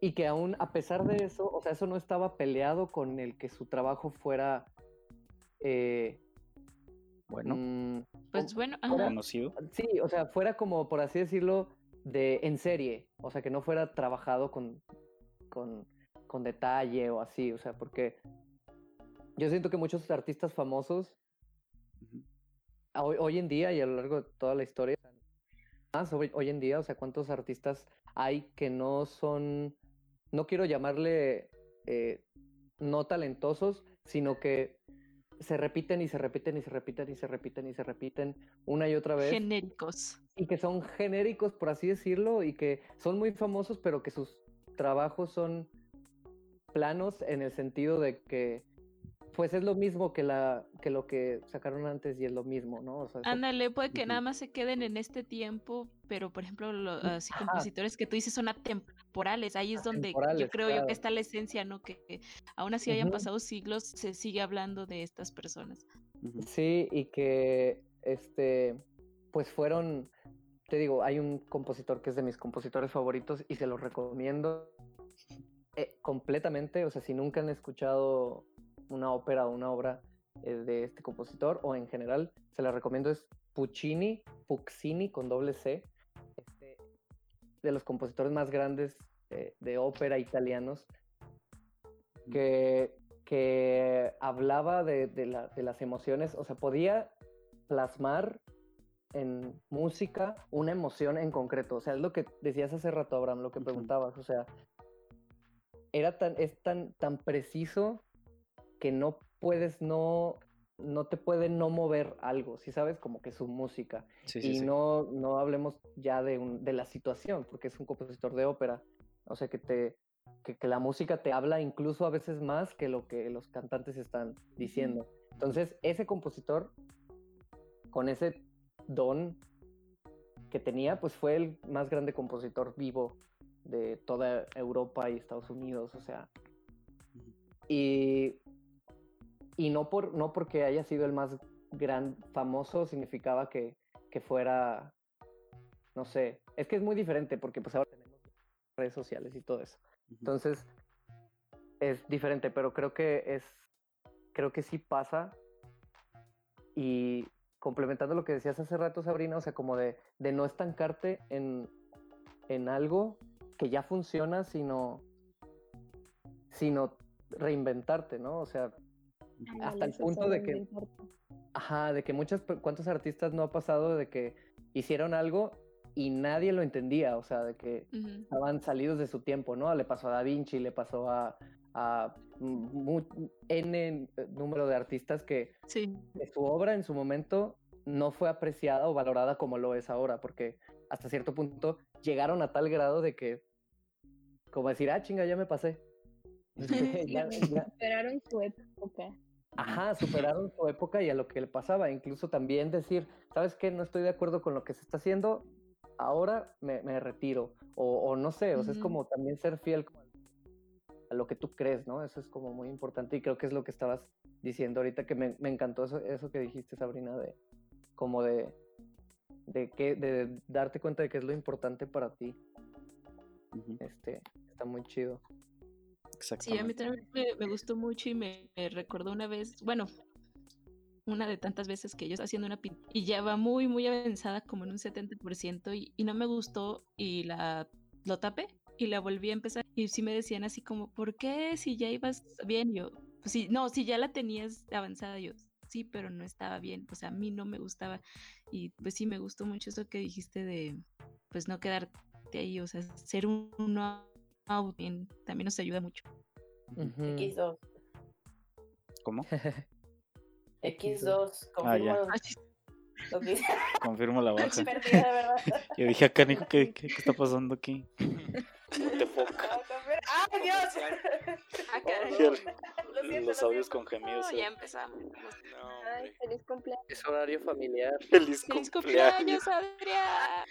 y que aún a pesar de eso, o sea, eso no estaba peleado con el que su trabajo fuera, eh, Bueno, mm, Pues bueno, conocido. sí, o sea, fuera como, por así decirlo, de en serie, o sea, que no fuera trabajado con, con, con detalle o así, o sea, porque yo siento que muchos artistas famosos hoy en día y a lo largo de toda la historia, más hoy, hoy en día, o sea, cuántos artistas hay que no son, no quiero llamarle eh, no talentosos, sino que se repiten y se repiten y se repiten y se repiten y se repiten una y otra vez Genéricos. y que son genéricos, por así decirlo, y que son muy famosos, pero que sus trabajos son planos en el sentido de que pues es lo mismo que la que lo que sacaron antes y es lo mismo, ¿no? O sea, eso- Ándale, puede que nada más se queden en este tiempo, pero por ejemplo, los así compositores que tú dices son atemporales, ahí es donde yo creo yo que está la esencia, ¿no? Que, que aún así hayan pasado siglos, se sigue hablando de estas personas. Sí, y que este, pues fueron, te digo, hay un compositor que es de mis compositores favoritos y se los recomiendo eh, completamente. O sea, si nunca han escuchado una ópera o una obra eh, de este compositor, o en general, se la recomiendo, es Puccini, Puccini con doble C, este, de los compositores más grandes eh, de ópera italianos, que, que hablaba de, de la- de las emociones, o sea, podía plasmar en música una emoción en concreto. O sea, es lo que decías hace rato, Abraham, lo que preguntabas. O sea, era tan, es tan, tan preciso que no puedes no, no te puede no mover algo, si sabes, como que su música. Sí, sí, y sí. no, no hablemos ya de, un, de la situación, porque es un compositor de ópera. O sea, que, te, que, que la música te habla incluso a veces más que lo que los cantantes están diciendo. Entonces, ese compositor, con ese don que tenía, pues fue el más grande compositor vivo de toda Europa y Estados Unidos, o sea. Y, y no, por, no porque haya sido el más gran famoso significaba que, que fuera, no sé, es que es muy diferente porque pues ahora tenemos redes sociales y todo eso. Entonces, es diferente, pero creo que es, creo que sí pasa. Y complementando lo que decías hace rato, Sabrina, o sea, como de, de no estancarte en, en algo que ya funciona, sino, sino reinventarte, ¿no? O sea, hasta el punto de que, ajá, de que muchas, cuántos artistas no ha pasado de que hicieron algo y nadie lo entendía, o sea, de que Ujú. estaban salidos de su tiempo, ¿no? Le pasó a Da Vinci, le pasó a, a N número de artistas que, Sí. que su obra en su momento no fue apreciada o valorada como lo es ahora, porque hasta cierto punto llegaron a tal grado de que, como decir, ah, chinga, ya me pasé. *laughs* *laughs* Ya- ya- Superaron su época. Ajá, superaron su época y a lo que le pasaba. Incluso también decir, ¿sabes qué? No estoy de acuerdo con lo que se está haciendo, ahora me, me retiro. O, o no sé, o sea, es como también ser fiel a lo que tú crees, ¿no? Eso es como muy importante y creo que es lo que estabas diciendo ahorita, que me, me encantó eso, eso que dijiste, Sabrina, de como de, de, que, de darte cuenta de qué es lo importante para ti. Este, está muy chido. Sí, a mí Exactamente. también me, me gustó mucho y me, me recordó una vez, bueno, una de tantas veces que yo estaba haciendo una pintura y ya va muy, muy avanzada, como en un 70%, y, y no me gustó y la lo tapé y la volví a empezar. Y sí me decían así como, ¿por qué si ya ibas bien? Yo, pues sí, no, si ya la tenías avanzada, yo, sí, pero no estaba bien, o sea, a mí no me gustaba. Y pues sí, me gustó mucho eso que dijiste de, pues no quedarte ahí, o sea, ser un- uno out bien, también nos ayuda mucho. Ujú. X2. ¿Cómo? *laughs* X2. Ah. Confirmo Ah. *laughs* Confirmo la baja. Perdida. *laughs* Yo dije acá, Nico, ¿qué, qué, qué está pasando aquí? Ah, confir- ¡Ay, Dios! Ah. Lo siento, Los lo audios con gemidos. No, ya eh. empezamos. No, Ay, feliz cumpleaños. Es horario familiar. Feliz ¡Feliz cumpleaños. cumpleaños, Adrián!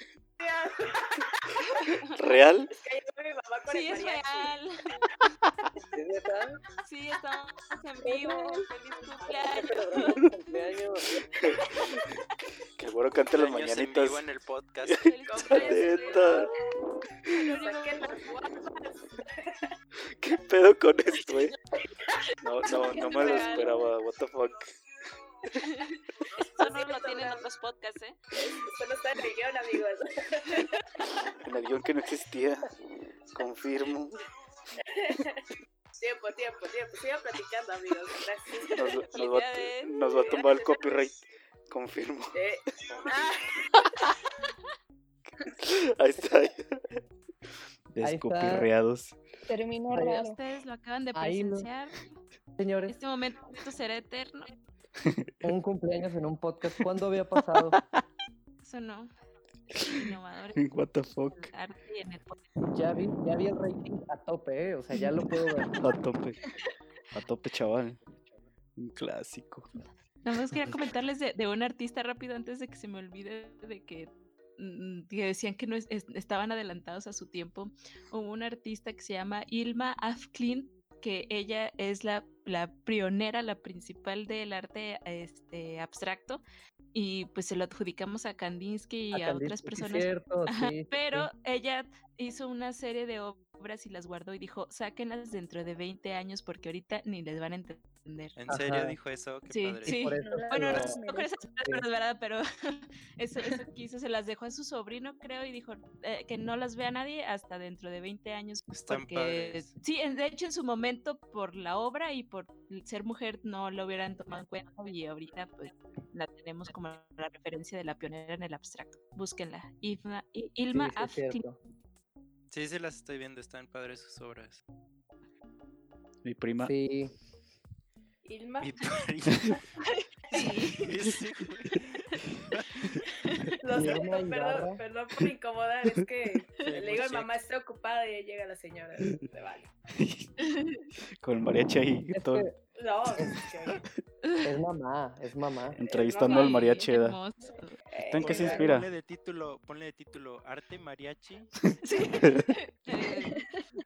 ¿Real? Sí, es real. Sí, estamos en vivo. ¡Feliz cumpleaños! *laughs* Que el güero cante las mañanitas. en el podcast. ¡Feliz Cumpleaños Neta. Saquen las guapas. ¿Qué pedo con esto, eh? *laughs* No, no, no me lo esperaba. What the fuck. Eso no lo tienen otros podcasts, ¿eh? Esto no está en el guion, amigos. *laughs* En el guion que no existía. Confirmo. Tiempo, tiempo, tiempo. Sigan platicando, amigos. Gracias. Nos, nos va, a- Felicidades. nos va a tumbar el copyright. Confirmo. Eh, ah, Ahí está. *laughs* Descopirreados. Raro. Ustedes lo acaban de presenciar. Señores, Este momento será eterno. Un cumpleaños en un podcast, ¿cuándo había pasado? *laughs* Eso no. Innovadores. What the fuck. Ya vi, ya vi el rating a tope, ¿eh? O sea, ya lo puedo ver. *laughs* A tope. A tope, chaval. Un clásico. Nada más quería comentarles de, de un artista rápido antes de que se me olvide de que, mm, que decían que no es- es- estaban adelantados a su tiempo. Hubo un artista que se llama Ilma Afklin, que ella es la, la pionera, la principal del arte este, abstracto, y pues se lo adjudicamos a Kandinsky y a, Kandinsky, otras personas. cierto, Ajá, sí, sí, sí. pero ella hizo una serie de obras y las guardó y dijo, sáquenlas dentro de 20 años porque ahorita ni les van a entender. ¿En serio Ajá. dijo eso? Qué Sí, padre. sí. Por eso Bueno, no lo- sé con esas palabras, ¿verdad? Pero *laughs* eso, eso quiso, se las dejó a su sobrino, creo, y dijo eh, que no las vea nadie hasta dentro de 20 años. Están Porque, padres. sí, de hecho, en su momento, por la obra y por ser mujer, no lo hubieran tomado en cuenta, y ahorita, pues, la tenemos como la referencia de la pionera en el abstracto. Búsquenla. Ilma, I- Ilma Sí. Sí, sí las estoy viendo, están padres sus obras. Mi prima. Sí, Ilma. *laughs* Sí. Lo siento, perdón, perdón por incomodar, es que le digo a mamá está ocupada y ahí llega la señora. Me vale. *laughs* Con el mariachi ahí. es todo- que No, es que, es mamá, es mamá. entrevistando al mamá mariachi. eh, ¿En qué se inspira? Ponle de título, ponle de título Arte Mariachi, *laughs* Sí.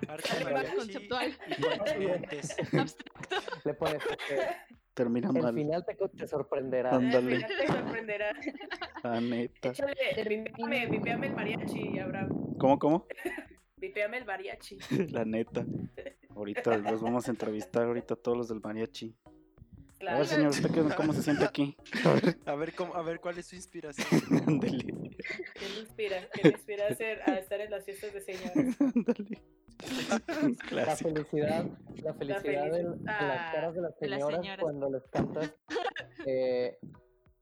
Arte Mariachi conceptual. y continentes. *laughs* abstracto. Le pones eh, Termina el mal. final te, te sorprenderá. al Ándale. final te sorprenderá. La neta. Échale, vipeame, el mariachi, Abraham. ¿Cómo, cómo? *laughs* Vipeame el mariachi. *laughs* La neta. Ahorita los vamos a entrevistar ahorita a todos los del mariachi. A Claro. ver, señor, ¿usted qué- cómo se siente aquí? A ver, A ver cómo, a ver cuál es su inspiración. ándale. ¿Qué le inspira? ¿Qué le inspira a, hacer, a estar en las fiestas de señores? Ándale. *laughs* La felicidad, la felicidad en las Ah, caras de las de las señoras señoras. cuando les cantas, *laughs* eh,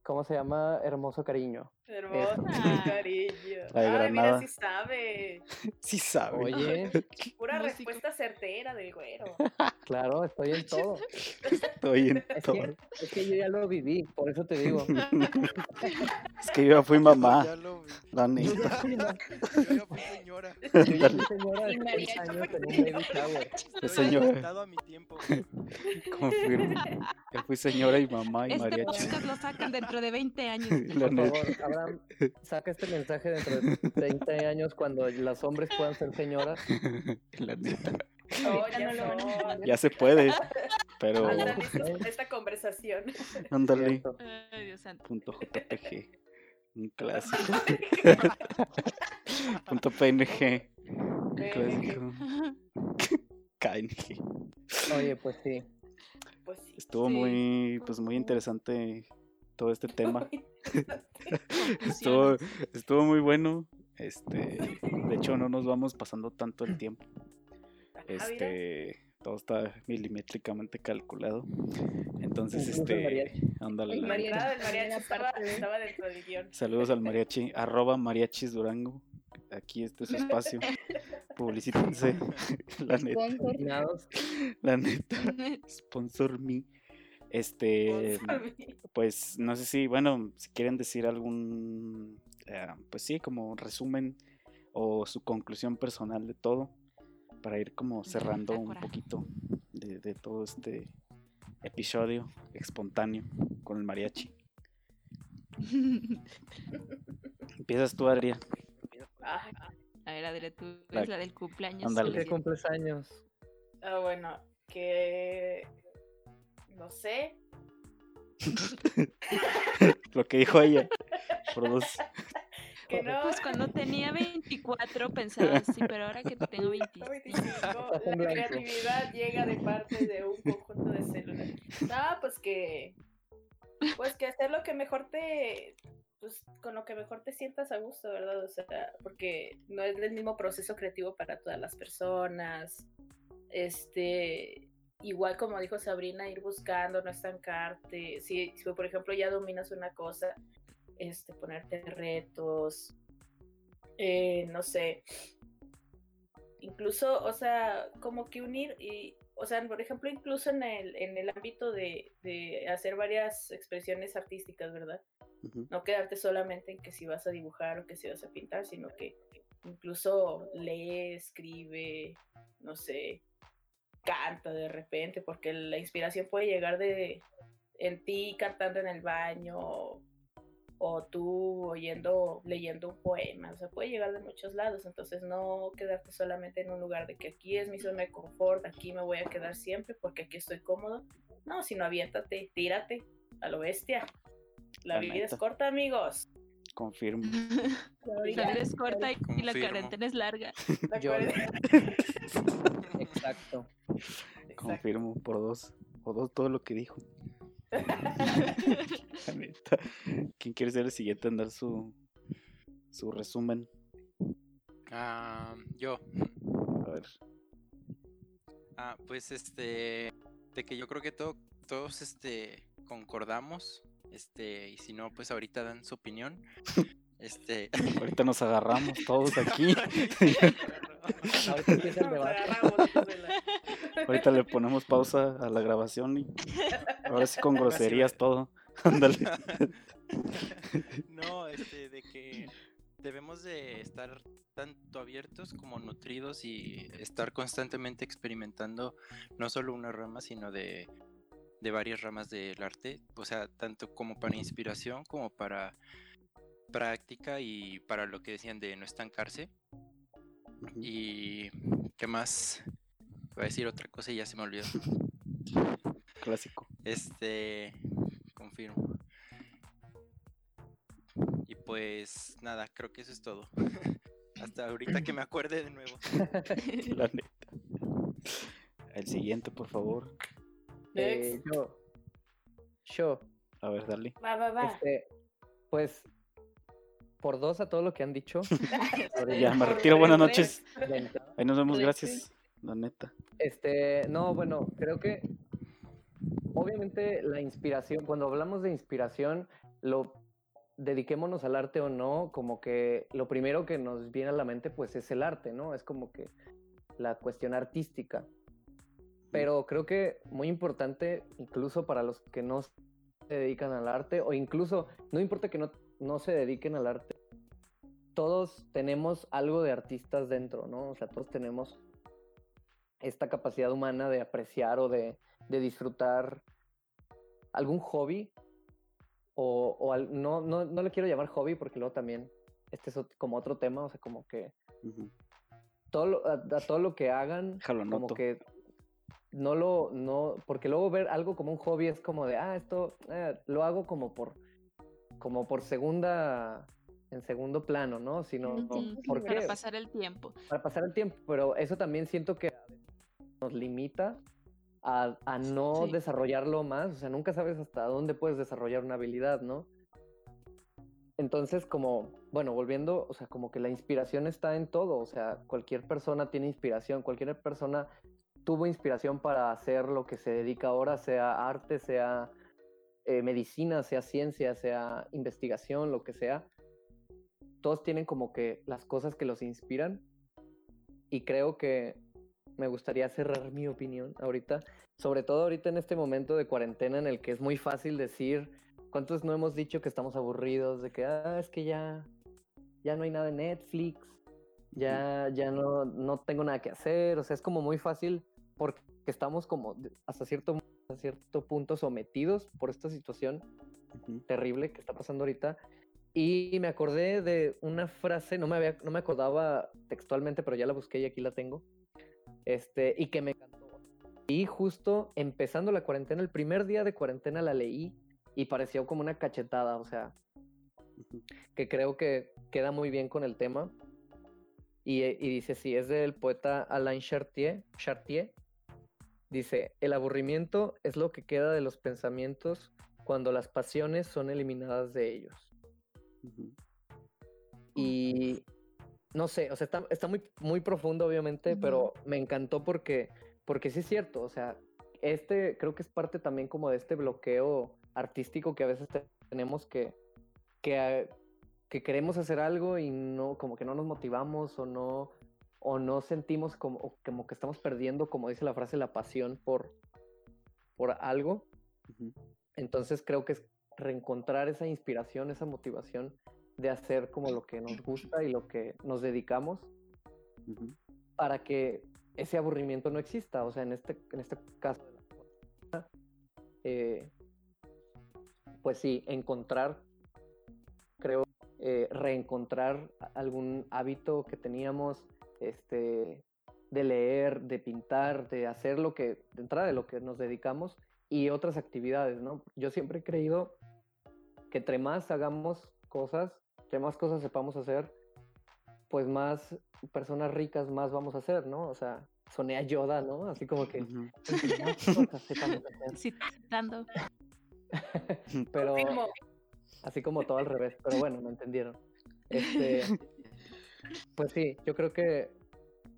¿cómo se llama? Hermoso cariño. Hermoso, Ah. *laughs* cariño. Ay, mira, sí sabe. *laughs* Sí sabe. Oye, *laughs* Pura Músico. respuesta certera del güero. claro, estoy en todo. Estoy en Es todo. que, es que yo ya lo viví, por eso te digo. Es que yo ya fui mamá, Ya lo vi. la Yo neta. ya fui, ma- Yo ya fui señora. yo ya fui señora de Y 6 mariachi años en un baby shower. Estoy señora. adelantado a mi tiempo. Confirmo. Ya fui señora y mamá y Este mariachi. podcast lo sacan dentro de 20 años. La Por neta. Saca este mensaje dentro de 30 años cuando los hombres puedan ser señoras. *laughs* La neta. No, Ahorita ya no lo. Ya se puede. Pero esta conversación. ándale. Punto JPG. Un clásico. *laughs* Punto PNG. Un clásico. *laughs* KNG. Oye, pues sí. Pues sí. Estuvo Sí. muy, pues muy interesante todo este tema. *laughs* *laughs* Estuvo, estuvo muy bueno. Este, de hecho, no nos vamos pasando tanto el tiempo. Ah. Este, todo está milimétricamente calculado. Entonces, este, ándale. El la mariachi. neta. Nada, el mariachi Era estaba, parte de- estaba dentro del guion. Saludos al mariachi, *laughs* arroba mariachis Durango. Aquí este es su espacio. Publicítense. La neta, la neta. Sponsor me. Este, pues no sé si, bueno, si quieren decir algún, eh, pues sí, como resumen o su conclusión personal de todo, para ir como cerrando un poquito de, de todo este episodio espontáneo con el mariachi. Empiezas tú, Adrián. Ah, A ver, Adri, tú La- es la del cumpleaños. Ándale. ¿Qué feliz. cumples años? ah, bueno, que. No sé. *laughs* Lo que dijo ella. Por dos. *laughs* Que no. Pues cuando tenía 24 pensaba, sí, pero ahora que tengo 25. 25, Estás en la creatividad llega de parte de un conjunto de células. No, pues que. Pues que hacer lo que mejor te. Pues con lo que mejor te sientas a gusto, ¿verdad? O sea, porque no es el mismo proceso creativo para todas las personas. Este. Igual como dijo Sabrina, ir buscando, no estancarte. Si, si por ejemplo ya dominas una cosa, este, ponerte retos. eh, no sé, incluso, o sea, como que unir y, o sea, por ejemplo, incluso en el, en el ámbito de, de hacer varias expresiones artísticas, ¿verdad? No quedarte solamente en que si vas a dibujar o que si vas a pintar, sino que incluso lee, escribe, no sé, canta de repente, porque la inspiración puede llegar de en ti cantando en el baño o tú oyendo, leyendo un poema, o sea, puede llegar de muchos lados, entonces no quedarte solamente en un lugar de que aquí es mi zona de confort, aquí me voy a quedar siempre porque aquí estoy cómodo, no, sino aviéntate, tírate a lo bestia. La, vida es corta, amigos. Confirmo. *laughs* La es corta y, y la cuarentena es larga. *laughs* Yo- Exacto. *laughs* Exacto. Confirmo por dos. Por dos todo lo que dijo. La neta. ¿Quién quiere ser el siguiente en dar su, su resumen? Ah, yo. A ver. Ah, pues este, de que yo creo que to- todos este concordamos, este, y si no, pues ahorita dan su opinión. *laughs* Este, Ahorita nos agarramos todos *laughs* aquí. Ahorita *laughs* el debate. Ahorita le ponemos pausa a la grabación y ahora sí con groserías todo. Ándale. no, este, de que debemos de estar tanto abiertos como nutridos y estar constantemente experimentando no solo una rama, sino de, de varias ramas del arte, o sea, tanto como para inspiración como para práctica y para lo que decían de no estancarse. Y qué más, voy a decir otra cosa y ya se me olvidó. *laughs* Clásico. Este, confirmo. Y pues nada, creo que eso es todo. *laughs* Hasta ahorita que me acuerde de nuevo. *laughs* La neta. El siguiente, por favor. Eh, Next. yo. Yo. A ver, dale. Va, va, va. Este, pues, por dos a todo lo que han dicho. *laughs* Ya, me retiro. Buenas noches. Ahí nos vemos, gracias. La neta. Este, no, bueno, creo que obviamente la inspiración, cuando hablamos de inspiración, lo dediquémonos al arte o no, como que lo primero que nos viene a la mente pues es el arte, ¿no? Es como que la cuestión artística. Pero creo que muy importante, incluso para los que no se dedican al arte, o incluso, no importa que no, no se dediquen al arte, todos tenemos algo de artistas dentro, ¿no? O sea, todos tenemos esta capacidad humana de apreciar o de, de disfrutar algún hobby o, o al- no, no, no le quiero llamar hobby porque luego también este es como otro tema, o sea, como que todo lo, a, a todo lo que hagan, como que no lo, no, porque luego ver algo como un hobby es como de, ah, esto eh, lo hago como por, como por segunda, en segundo plano, ¿no? Sino, Ujú, ¿por qué? Para pasar el tiempo. para pasar el tiempo, pero eso también siento que nos limita a, a no Sí. desarrollarlo más, o sea, nunca sabes hasta dónde puedes desarrollar una habilidad, ¿no? Entonces, como, bueno, volviendo, o sea, como que la inspiración está en todo, o sea, cualquier persona tiene inspiración, cualquier persona tuvo inspiración para hacer lo que se dedica ahora, sea arte, sea eh, medicina, sea ciencia, sea investigación, lo que sea. Todos tienen como que las cosas que los inspiran. Y creo que me gustaría cerrar mi opinión ahorita, sobre todo ahorita en este momento de cuarentena en el que es muy fácil decir, ¿cuántos no hemos dicho que estamos aburridos de que ah, es que ya ya no hay nada en Netflix, ya ya no no tengo nada que hacer, o sea, es como muy fácil porque estamos como hasta cierto hasta cierto punto sometidos por esta situación terrible que está pasando ahorita. Y me acordé de una frase, no me, había, no me acordaba textualmente, pero ya la busqué y aquí la tengo. Este, y que me encantó. Y justo empezando la cuarentena, el primer día de cuarentena la leí y pareció como una cachetada, o sea, que creo que queda muy bien con el tema. Y, y dice, sí, es del poeta Alain Chartier, Chartier. Dice, el aburrimiento es lo que queda de los pensamientos cuando las pasiones son eliminadas de ellos. Y no sé, o sea, está, está muy, muy profundo, obviamente, pero me encantó porque, porque sí es cierto, o sea, este creo que es parte también como de este bloqueo artístico que a veces te- tenemos que, que, que queremos hacer algo y no, como que no nos motivamos o no, o no sentimos como, como que estamos perdiendo, como dice la frase, la pasión por, por algo. Entonces creo que es reencontrar esa inspiración, esa motivación de hacer como lo que nos gusta y lo que nos dedicamos para que ese aburrimiento no exista. O sea, en este, en este caso, eh, pues sí, encontrar, creo, eh, reencontrar algún hábito que teníamos, este, de leer, de pintar, de hacer lo que, de entrada de lo que nos dedicamos y otras actividades, ¿no? Yo siempre he creído que entre más hagamos cosas, entre más cosas sepamos hacer, pues más personas ricas más vamos a ser, ¿no? O sea, soné a Yoda, ¿no? Así como que *laughs* más *laughs* cosas hacer. Citando. *laughs* Pero Confirmo. así como todo al revés, pero bueno, me entendieron. Este, pues sí, yo creo que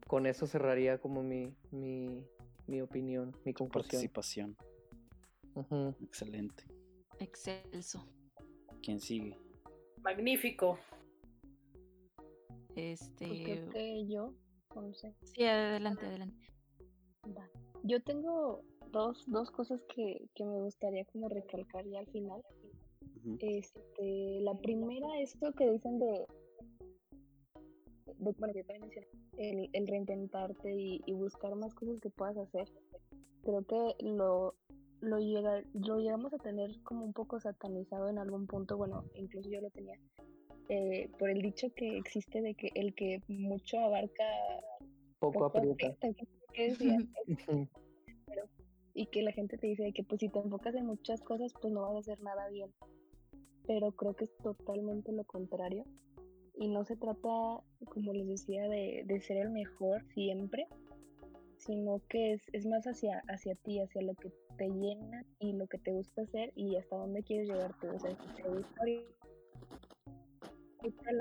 con eso cerraría como mi, mi, mi opinión, mi conclusión. Participación. Excelente. Excelso. ¿Quién sigue? Magnífico. Pues Este. creo que yo, no sé. Sí, adelante, adelante. Va. Yo tengo dos, dos cosas que, que me gustaría como recalcar ya al final. Este, la primera, esto que dicen de bueno, que también mencioné, el, el reinventarte y, y buscar más cosas que puedas hacer. Creo que lo, lo, llega, lo llegamos a tener como un poco satanizado en algún punto, bueno, incluso yo lo tenía, eh, por el dicho que existe de que el que mucho abarca, Poco aprieta. *laughs* *laughs* que decía, Ujú. y que la gente te dice que pues si te enfocas en muchas cosas pues no vas a hacer nada bien. Pero creo que es totalmente lo contrario. Y no se trata, como les decía, de, de ser el mejor siempre, sino que es, es más hacia, hacia ti, hacia lo que te llena y lo que te gusta hacer y hasta dónde quieres llegar tú. O sea, si te gusta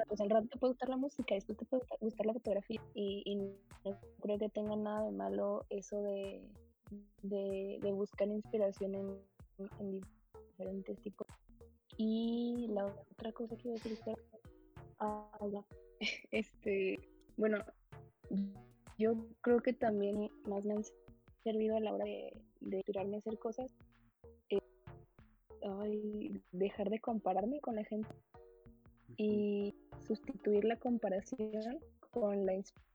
pues al rato te puede gustar la música, después te puede gustar- la fotografía y, no creo que tenga nada de malo eso de, de, buscar inspiración en, en diferentes tipos. Y la otra cosa que iba a decir fue, ah, *laughs* este, bueno, yo creo que también más me han servido a la hora de, de inspirarme a hacer cosas, eh, dejar de compararme con la gente y sustituir la comparación con la inspiración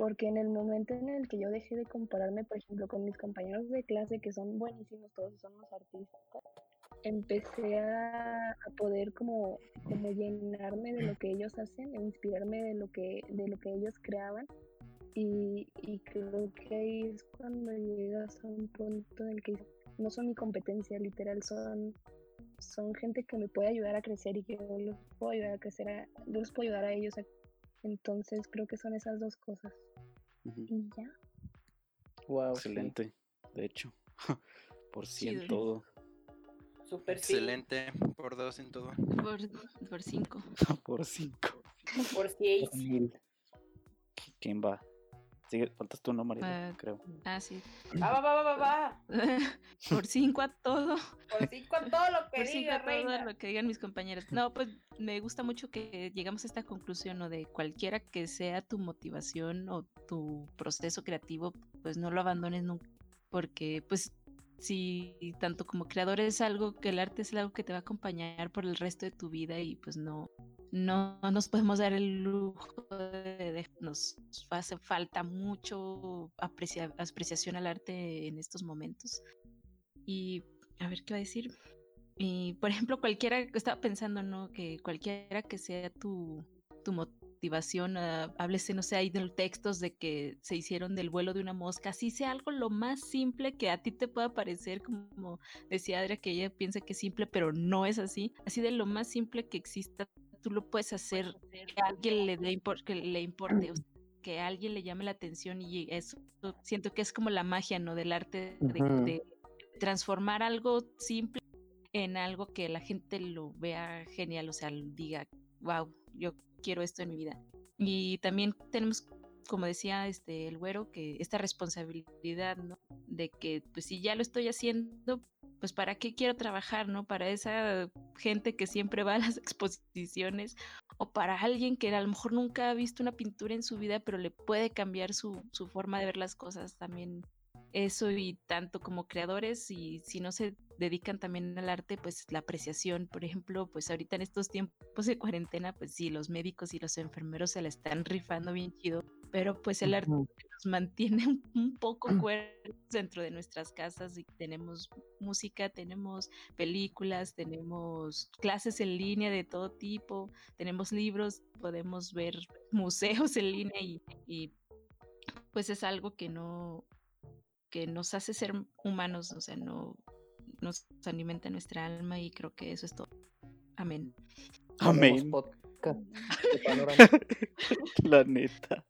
porque en el momento en el que yo dejé de compararme, por ejemplo, con mis compañeros de clase, que son buenísimos, todos son los artistas, empecé a, a poder como, como llenarme de lo que ellos hacen, e inspirarme de lo que, de lo que ellos creaban. Y, y creo que ahí es cuando llegas a un punto en el que no son mi competencia, literal, son, son gente que me puede ayudar a crecer y que yo los puedo ayudar a crecer, a, yo los puedo ayudar a ellos a entonces creo que son esas dos cosas. Y ya. Wow, sí. Excelente. De hecho, *laughs* por cien Chido. todo. Super sí. Excelente. Por dos en todo. Por, por cinco. *laughs* por cinco. Por seis. Mil. ¿Quién va? Sigue, faltas tú, no, María, Ah, creo. Ah, sí. Va, va, va, va, va, va. *laughs* por cinco a todo. Por cinco a todo lo *laughs* que Por cinco diga, a todo lo que digan mis compañeros. No, pues me gusta mucho que llegamos a esta conclusión, ¿no? De cualquiera que sea tu motivación o tu proceso creativo, pues no lo abandones nunca. Porque, pues, si tanto como creador es algo que el arte es algo que te va a acompañar por el resto de tu vida y pues no, no nos podemos dar el lujo de, de- nos hace falta mucho aprecia- apreciación al arte en estos momentos. Y a ver qué va a decir. Y por ejemplo, cualquiera, estaba pensando, ¿no? Que cualquiera que sea tu, tu motivación, ah, háblese, no sé, hay de textos de que se hicieron del vuelo de una mosca, así sea algo lo más simple que a ti te pueda parecer, como decía Adria, que ella piensa que es simple, pero no es así, así de lo más simple que exista, tú lo puedes hacer, que a alguien le, dé que le importe, o sea, *clears throat* que a alguien le llame la atención y eso siento que es como la magia, ¿no? Del arte de transformar algo simple en algo que la gente lo vea genial, o sea, diga, wow, yo quiero esto en mi vida. Y también tenemos, como decía este el güero, que esta responsabilidad, ¿no? De que pues si ya lo estoy haciendo, pues para qué quiero trabajar, ¿no? Para esa gente que siempre va a las *laughs* exposiciones o para alguien que a lo mejor nunca ha visto una pintura en su vida, pero le puede cambiar su, su forma de ver las cosas también eso y tanto como creadores y si no se dedican también al arte, pues la apreciación, por ejemplo, pues ahorita en estos tiempos de cuarentena, pues sí, los médicos y los enfermeros se la están rifando bien chido, pero pues el arte nos mantiene un, un poco *clears throat* cuerdos dentro de nuestras casas y tenemos música, tenemos películas, tenemos clases en línea de todo tipo, tenemos libros, podemos ver museos en línea y, y pues es algo que no que nos hace ser humanos, o sea, no nos alimenta nuestra alma y creo que eso es todo. Amén. Amén. *laughs* La neta.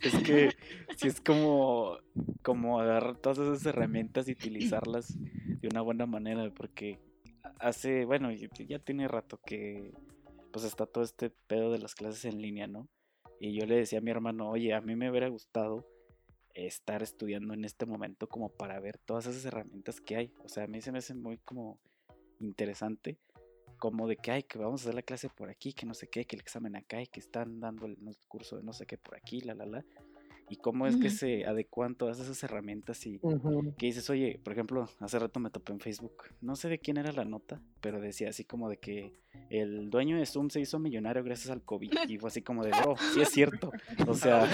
Es que sí es como, como agarrar todas esas herramientas y utilizarlas de una buena manera, porque hace, bueno, ya ya tiene rato que pues está todo este pedo de las clases en línea, ¿no? Y yo le decía a mi hermano, oye, a mí me hubiera gustado estar estudiando en este momento como para ver todas esas herramientas que hay. O sea, a mí se me hace muy como interesante como de que hay que vamos a hacer la clase por aquí, que no sé qué, que el examen acá y que están dando el curso de no sé qué por aquí, la la la. Y cómo es que se adecuan todas esas herramientas y que dices, oye, por ejemplo, hace rato me topé en Facebook, no sé de quién era la nota, pero decía así como de que el dueño de Zoom se hizo millonario gracias al COVID. *laughs* Y fue así como de, bro, sí es cierto. O *laughs* sea,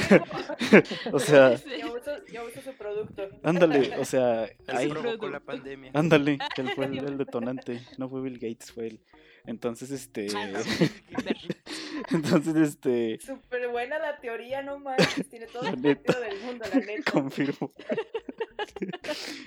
*laughs* o sea, Yo uso, yo uso su producto. ándale, o sea, hay, provocó la pandemia. ándale, que él fue el, el detonante, no fue Bill Gates, fue él. Entonces, este, *laughs* entonces, este, Súper buena la teoría, no manches. Tiene todo el sentido del mundo, la neta. *laughs* confirmo. *laughs*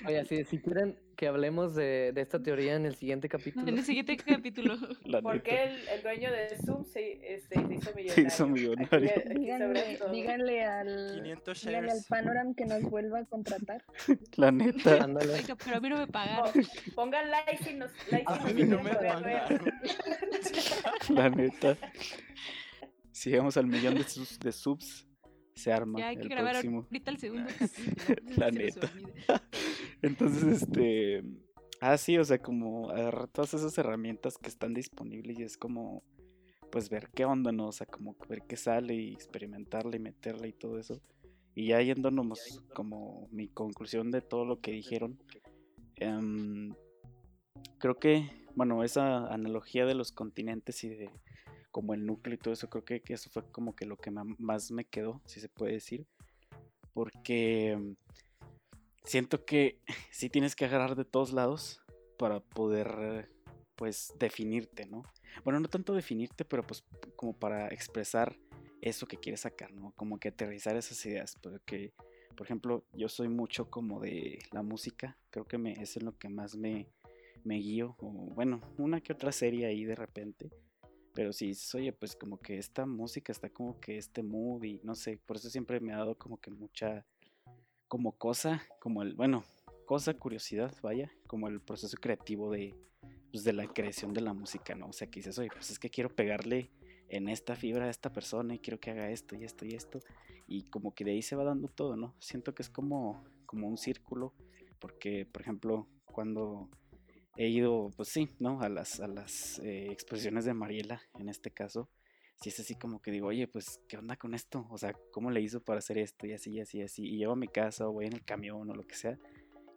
Oye, si, si quieren que hablemos de, de esta teoría en el siguiente capítulo. En el siguiente *laughs* capítulo. La ¿Por neta. qué el, el dueño de Zoom se, este, se hizo millonario? Se hizo millonario. Aquí, aquí sabrás Díganle, al, 500 díganle al shares. Panoram que nos vuelva a contratar. *laughs* La neta. Ándale. Oiga, pero a mí no me pagaron. Po- Pongan like si nos, like A mí no me pagaron. *laughs* La neta. Si llegamos al millón de, sus- de subs, se arma Ya hay que el grabar próximo. ahorita el segundo capítulo. *laughs* La neta. *laughs* Entonces, este. Ah, sí, o sea, como agarrar todas esas herramientas que están disponibles y es como. Pues ver qué onda, ¿no? O sea, como ver qué sale y experimentarla y meterla y todo eso. Y ya yéndonos como mi conclusión de todo lo que dijeron. em, creo que, bueno, esa analogía de los continentes y de como el núcleo y todo eso, creo que, que eso fue como que lo que más me quedó, si se puede decir. Porque mm, siento que *laughs* sí tienes que agarrar de todos lados para poder, pues, definirte, ¿no? Bueno, no tanto definirte, pero pues como para expresar eso que quieres sacar, ¿no? Como que aterrizar esas ideas, porque, por ejemplo, yo soy mucho como de la música, creo que me, es en lo que más me, me guío, o bueno, una que otra serie ahí de repente, pero sí, oye, pues como que esta música está como que este mood y no sé, por eso siempre me ha dado como que mucha, como cosa, como el, bueno, cosa, curiosidad, vaya, como el proceso creativo de, pues de la creación de la música, ¿no? O sea, que dices, oye, pues es que quiero pegarle en esta fibra a esta persona y quiero que haga esto y esto y esto, y como que de ahí se va dando todo, ¿no? Siento que es como, como un círculo, porque, por ejemplo, cuando he ido, pues sí, ¿no? A las, a las eh, exposiciones de Mariela, en este caso, si es así como que digo, oye, pues, ¿qué onda con esto? O sea, ¿cómo le hizo para hacer esto? Y así, y así, y así. Y llevo a mi casa o voy en el camión o lo que sea.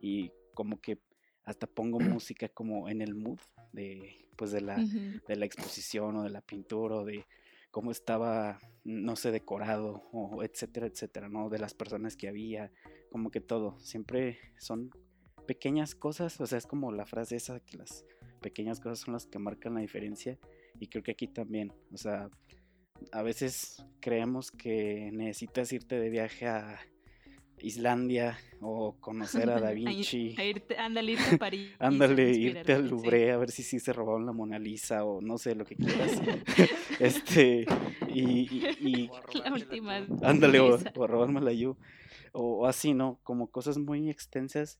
Y como que hasta pongo música como en el mood de, pues, de la, Ujú. de la exposición o de la pintura o de cómo estaba, no sé, decorado o etcétera, etcétera, ¿no? De las personas que había, como que todo. Siempre son pequeñas cosas, o sea, es como la frase esa que las pequeñas cosas son las que marcan la diferencia y creo que aquí también, o sea, a veces creemos que necesitas irte de viaje a Islandia o conocer a Da *laughs* Vinci. a irte- ándale, irte a *laughs* París. Ándale, irte al sí. Louvre a ver si sí se robaron la Mona Lisa o no sé lo que quieras. *laughs* este, y, y- y- La última. ándale, o, o a robármela yo. O, o así, ¿no? Como cosas muy extensas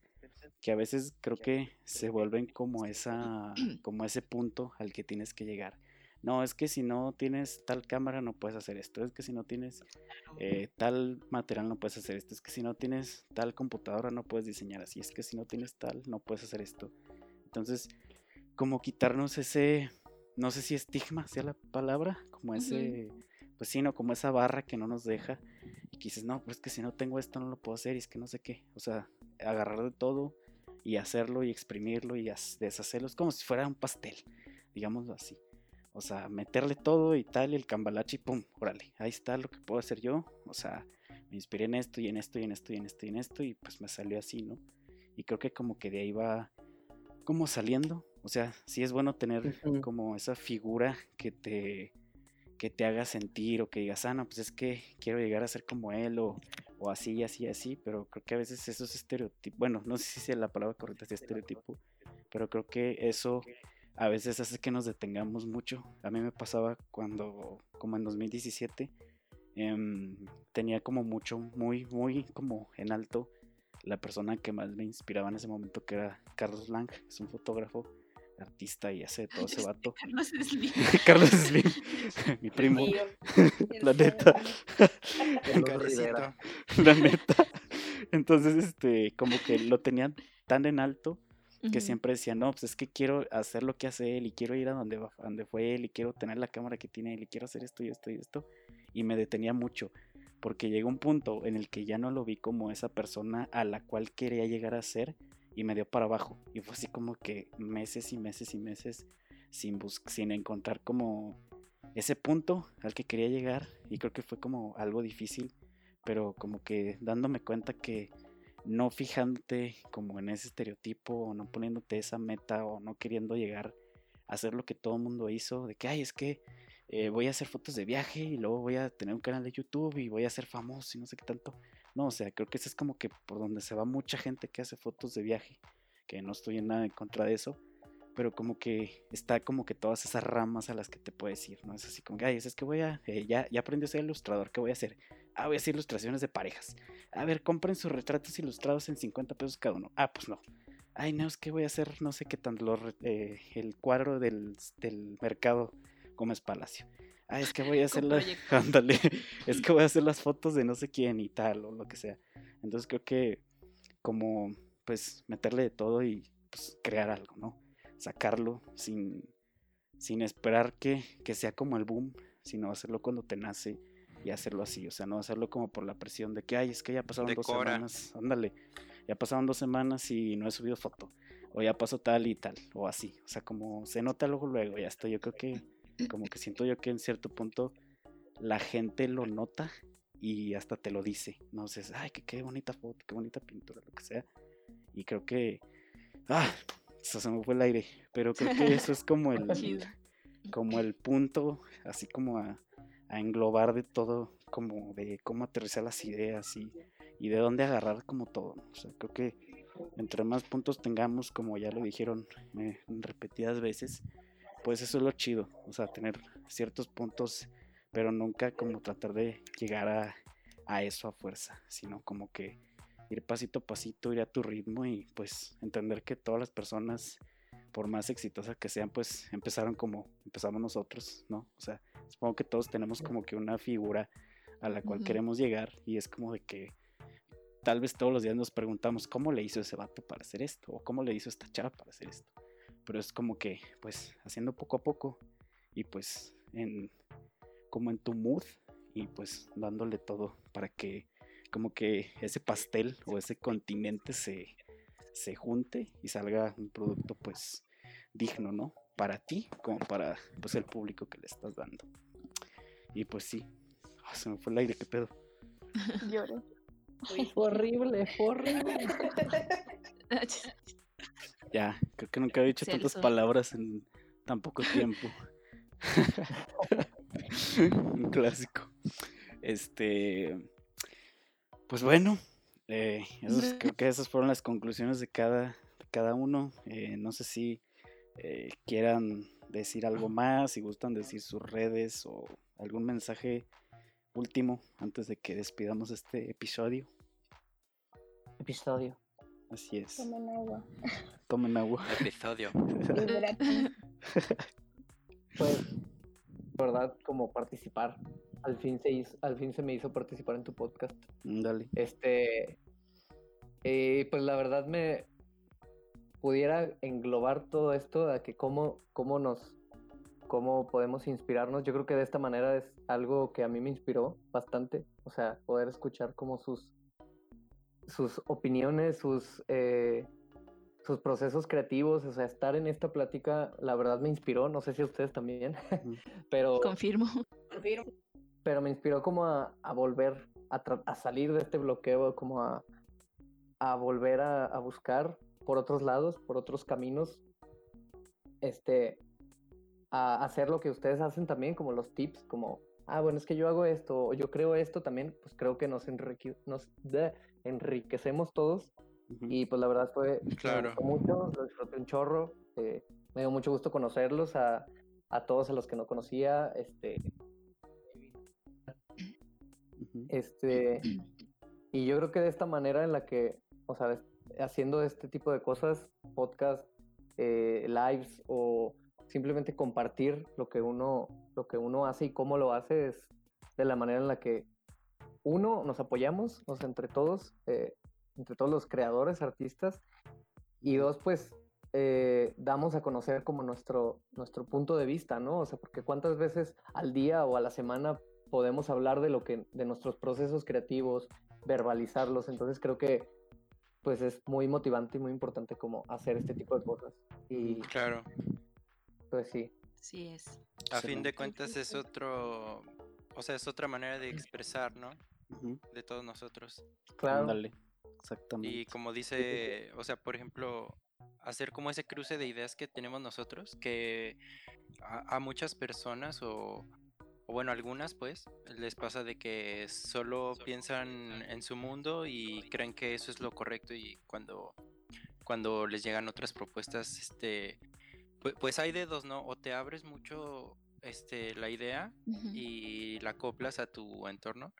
que a veces creo que se vuelven como esa, *clears throat* como ese punto al que tienes que llegar. No, es que si no tienes tal cámara no puedes hacer esto, es que si no tienes eh, tal material no puedes hacer esto, es que si no tienes tal computadora no puedes diseñar así, es que si no tienes tal no puedes hacer esto. Entonces, como quitarnos ese, no sé si estigma sea la palabra, como ese, pues sí, no, como esa barra que no nos deja. Y que dices, no, pues es que si no tengo esto no lo puedo hacer y es que no sé qué, o sea, agarrar de todo y hacerlo y exprimirlo y deshacerlo, es como si fuera un pastel, digámoslo así. O sea, meterle todo y tal, y el cambalache y pum, órale, ahí está lo que puedo hacer yo. O sea, me inspiré en esto y en esto y en esto y en esto y en esto y pues me salió así, ¿no? Y creo que como que de ahí va como saliendo, o sea, sí es bueno tener como esa figura que te que te haga sentir o que digas, ah, no, pues es que quiero llegar a ser como él o, o así, así, así, pero creo que a veces esos estereotipos, bueno, no sé si sea la palabra correcta, es estereotipo, pero creo que eso a veces hace que nos detengamos mucho. A mí me pasaba cuando, como en 2017, em, tenía como mucho, muy, muy como en alto la persona que más me inspiraba en ese momento, que era Carlos Lang, es un fotógrafo, artista y hace todo ese vato. *laughs* Carlos Slim. *laughs* Carlos Slim, *laughs* mi primo, Mío. la neta. La neta. Entonces, este, como que lo tenían tan en alto que Ujú. siempre decía, no, pues es que quiero hacer lo que hace él y quiero ir a donde, va- a donde fue él y quiero tener la cámara que tiene él y quiero hacer esto y esto y esto. Y me detenía mucho porque llegó un punto en el que ya no lo vi como esa persona a la cual quería llegar a ser y me dio para abajo. Y fue así como que meses y meses y meses sin, bus sin encontrar como ese punto al que quería llegar y creo que fue como algo difícil, pero como que dándome cuenta que no fijándote como en ese estereotipo o no poniéndote esa meta o no queriendo llegar a hacer lo que todo el mundo hizo, de que, ay, es que eh, voy a hacer fotos de viaje y luego voy a tener un canal de YouTube y voy a ser famoso y no sé qué tanto. No, o sea, creo que eso es como que por donde se va mucha gente que hace fotos de viaje, que no estoy en nada en contra de eso, pero como que está como que todas esas ramas a las que te puedes ir, ¿no? Es así como que, ay, es que voy a, eh, ya, ya aprendí a ser ilustrador, ¿qué voy a hacer? Ah, voy a hacer ilustraciones de parejas. A ver, compren sus retratos ilustrados en 50 pesos cada uno. Ah, pues no. Ay, no, es que voy a hacer no sé qué re- eh, el cuadro del, del mercado Gómez Palacio. Ah, es que voy a hacer la... *laughs* Ándale, es que voy a hacer las fotos de no sé quién y tal, o lo que sea. Entonces creo que como, pues, meterle de todo y pues, crear algo, ¿no? Sacarlo sin, sin esperar que, que sea como el boom, sino hacerlo cuando te nace y hacerlo así, o sea, no hacerlo como por la presión de que, ay, es que ya pasaron dos semanas, ándale, ya pasaron dos semanas y no he subido foto, o ya pasó tal y tal, o así, o sea, como se nota luego, luego, ya estoy, yo creo que, como que siento yo que en cierto punto la gente lo nota y hasta te lo dice, no sé, ay, que qué bonita foto, qué bonita pintura, lo que sea, y creo que, ah, eso se me fue el aire, pero creo que eso es como *laughs* el, como el punto, así como a, a englobar de todo, como de cómo aterrizar las ideas y, y de dónde agarrar como todo. O sea, creo que entre más puntos tengamos, como ya lo dijeron eh, repetidas veces, pues eso es lo chido. O sea, tener ciertos puntos, pero nunca como tratar de llegar a, a eso a fuerza, sino como que ir pasito a pasito, ir a tu ritmo y pues entender que todas las personas por más exitosas que sean, pues empezaron como empezamos nosotros, ¿no? O sea, supongo que todos tenemos como que una figura a la cual queremos llegar y es como de que tal vez todos los días nos preguntamos cómo le hizo ese vato para hacer esto o cómo le hizo esta chava para hacer esto. Pero es como que, pues, haciendo poco a poco y pues en como en tu mood y pues dándole todo para que como que ese pastel o ese continente se, se junte y salga un producto pues digno, ¿no? Para ti como para pues el público que le estás dando. Y pues sí, Ah, se me fue el aire, qué pedo. Lloro. Horrible, horrible. *laughs* Ya, creo que nunca había dicho tantas palabras en tan poco tiempo. *laughs* Un clásico. Este, pues bueno, eh, esos- *laughs* creo que esas fueron las conclusiones de cada, de cada uno. Eh, no sé si eh, quieran decir algo más, si gustan decir sus redes o algún mensaje último antes de que despidamos este episodio. Episodio. Así es. Tomen agua. Tomen agua. Episodio. Pues, verdad, como participar. Al fin se hizo, al fin se me hizo participar en tu podcast. Dale. Este, eh, pues la verdad me pudiera englobar todo esto a que cómo, cómo nos, cómo podemos inspirarnos. Yo creo que de esta manera es algo que a mí me inspiró bastante. O sea, poder escuchar como sus, sus opiniones, sus, eh, sus procesos creativos. O sea, estar en esta plática, la verdad me inspiró. No sé si a ustedes también, *laughs* pero Confirmo. Confirmo. pero me inspiró como a, a volver a, a salir de este bloqueo, como a, a volver a, a buscar por otros lados, por otros caminos, este, a hacer lo que ustedes hacen también, como los tips, como, ah, bueno, es que yo hago esto, o yo creo esto también, pues creo que nos, enrique- nos de- enriquecemos todos y pues la verdad fue Claro. mucho, lo disfruté un chorro, eh, me dio mucho gusto conocerlos a, a todos a los que no conocía, este, este, y yo creo que de esta manera en la que, o sea, haciendo este tipo de cosas, podcast, eh, lives o simplemente compartir lo que uno, lo que uno hace y cómo lo hace es de la manera en la que uno nos apoyamos, o sea, entre todos, eh, entre todos los creadores, artistas, y dos, pues eh, damos a conocer como nuestro, nuestro punto de vista, ¿no? O sea, porque cuántas veces al día o a la semana podemos hablar de lo que, de nuestros procesos creativos, verbalizarlos, entonces creo que pues es muy motivante y muy importante como hacer este tipo de cosas. Y Claro. pues sí, Sí es. A fin de cuentas es otro, o sea, es otra manera de expresar, ¿no? De todos nosotros. claro. Ándale, exactamente. Y como dice, o sea, por ejemplo, hacer como ese cruce de ideas que tenemos nosotros, que a, a muchas personas o, o bueno, algunas pues, les pasa de que solo piensan en su mundo y creen que eso es lo correcto y cuando, cuando les llegan otras propuestas, este, pues, pues hay dedos, ¿no? O te abres mucho este, la idea y la acoplas a tu entorno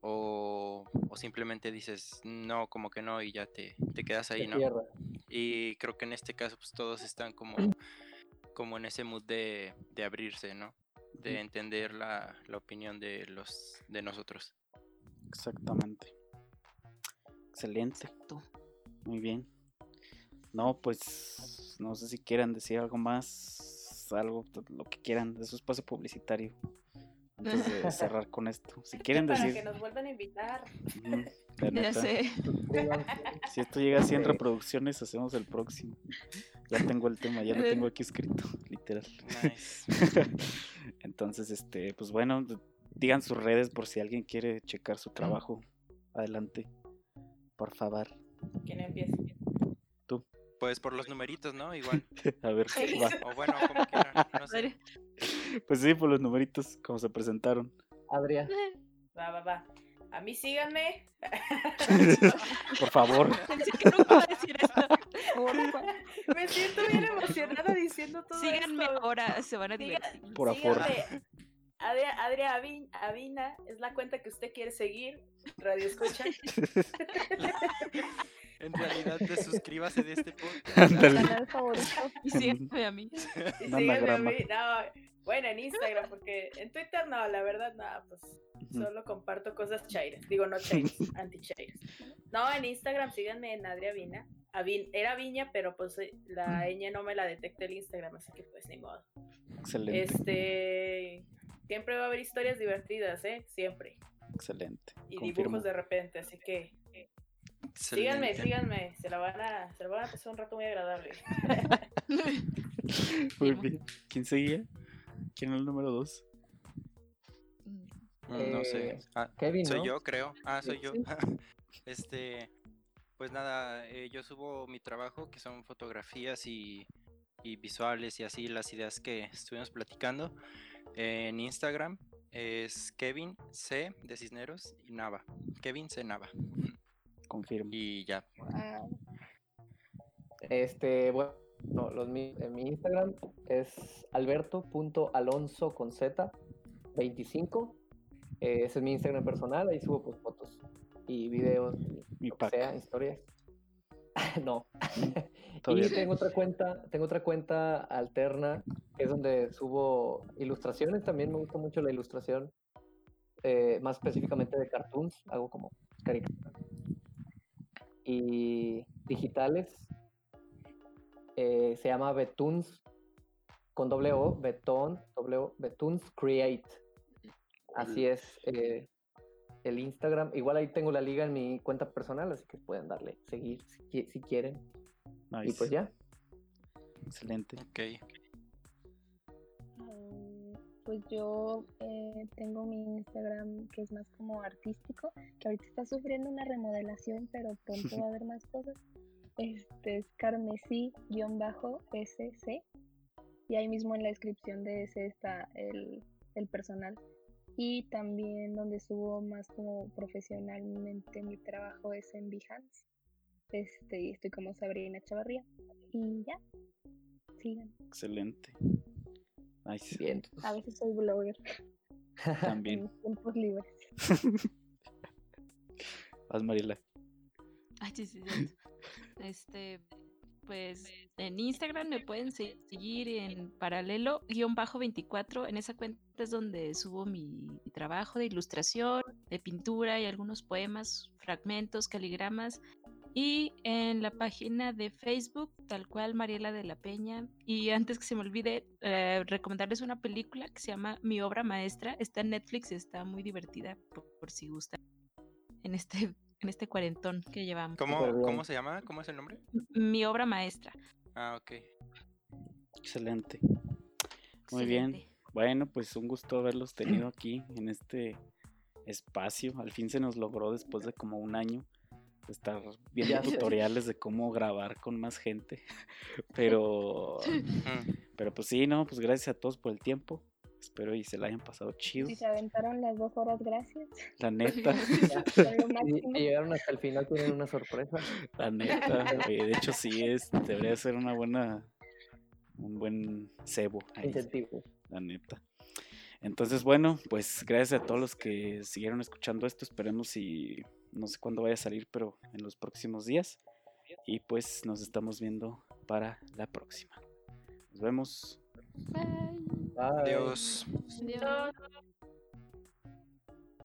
o, o simplemente dices no, como que no y ya te, te quedas ahí, ¿no? tierra. Y creo que en este caso pues todos están como, como en ese mood de, de abrirse, ¿no? De entender la, la opinión de los de nosotros. Exactamente. Excelente. Exacto. Muy bien. No, pues no sé si quieran decir algo más, algo, t- lo que quieran de su espacio publicitario. Antes de cerrar con esto. Si *laughs* quieren Para decir, que nos vuelvan a invitar. Ya sé. *laughs* si esto llega a 100 Sí. reproducciones, hacemos el próximo. Ya tengo el tema, ya lo tengo aquí escrito, *laughs* literal. Nice. Entonces, este, pues bueno, digan sus redes por si alguien quiere checar su trabajo. Adelante, por favor. ¿Quién empieza? Pues por los numeritos, ¿no? Igual. *laughs* A ver, Sí. va. O bueno, como quieran. No sé. Pues sí, por los numeritos, como se presentaron. Adrián, *laughs* Va, va, va. A mí síganme. *laughs* Por favor. Pensé que nunca iba a decir esto. Me siento bien emocionada diciendo todo Síganme esto. ahora, se van a divertir. Por favor. Adria, Adria Avin- Avina es la cuenta que usted quiere seguir. Radio escucha. *laughs* En realidad, te suscríbase de este podcast. *laughs* Ándale. Canal favorito. Y síganme a mí. Y Un *laughs* síganme a mí. No, bueno, en Instagram, porque en Twitter no, la verdad, nada, pues Ujú. solo comparto cosas chairas. Digo, no chairas, anti-chairas. No, en Instagram síganme en Adria Avina. Avin- era Viña, pero pues eh, la ñ no me la detecta el Instagram, así que pues ni modo. Excelente, Este. Siempre va a haber historias divertidas, ¿eh? Siempre. excelente. Y Confirmo. dibujos de repente, así que. Síganme, Excelente. síganme. Se la van a, se la van a pasar un rato muy agradable. *laughs* Muy bien. ¿Quién seguía? ¿Quién es el número dos? Mm, No sé. Eh, Ah, Kevin, soy ¿no? yo, creo. Ah, soy yo. *laughs* este, pues nada, eh, yo subo mi trabajo, que son fotografías y, y visuales y así las ideas que estuvimos platicando. En Instagram es Kevin C de Cisneros y Nava. Kevin C Nava. Confirmo. Y ya. Ah, Este, bueno, no, los, mi, en mi Instagram es alberto.alonso con Z 25. Eh, ese es mi Instagram personal, ahí subo pues fotos y videos, y Mi lo que sea, historias. *laughs* no. *laughs* Todavía y tengo otra cuenta, tengo otra cuenta alterna, es donde subo ilustraciones, también me gusta mucho la ilustración, eh, más específicamente de cartoons, hago como caricaturas. Y digitales, eh, se llama Betuns, con doble O, Betón, doble O, Betuns Create. Así es eh, el Instagram. Igual ahí tengo la liga en mi cuenta personal, así que pueden darle seguir si, si quieren. Y Nice. pues ya. Excelente. Ok. Pues yo eh, tengo mi Instagram que es más como artístico, que ahorita está sufriendo una remodelación, pero pronto va a haber más cosas. Este es carmesí-sc y ahí mismo en la descripción de ese está el, el personal. Y también donde subo más como profesionalmente mi trabajo es en Behance. Este, estoy como Sabrina Chavarría. Y ya, sigan. Excelente. Nice. Bien. *laughs* A veces soy blogger *laughs* en También. mis tiempos libres. *laughs* Vas, Mariela. Ay, sí, sí. Este, pues en Instagram me pueden seguir en paralelo guion bajo 24. En esa cuenta es donde subo mi trabajo de ilustración, de pintura y algunos poemas, fragmentos, caligramas. Y en la página de Facebook, tal cual Mariela de la Peña. Y antes que se me olvide, eh, recomendarles una película que se llama Mi obra maestra. Está en Netflix y está muy divertida por, por si gustan. En este, en este cuarentón que llevamos. ¿Cómo. ¿Cómo se llama? ¿Cómo es el nombre? Mi obra maestra. Ah, ok. Excelente. Muy bien. Bueno, pues un gusto haberlos tenido aquí en este espacio. Al fin se nos logró después de como un año estar viendo Ya sé. tutoriales de cómo grabar con más gente. *laughs* Pero, pero pues sí, no, pues gracias a todos por el tiempo. Espero y se la hayan pasado chido. Si se aventaron las dos horas, gracias. La neta, *laughs* si *laughs* llegaron hasta el final, tienen una sorpresa. la neta. oye, de hecho sí es, debería ser una buena, un buen cebo. ahí. Incentivo. la neta. Entonces, bueno, pues gracias a todos los que siguieron escuchando esto. Esperemos y no sé cuándo vaya a salir, pero en los próximos días. Y pues nos estamos viendo para la próxima. Nos vemos. Bye. Bye. Adiós. Adiós.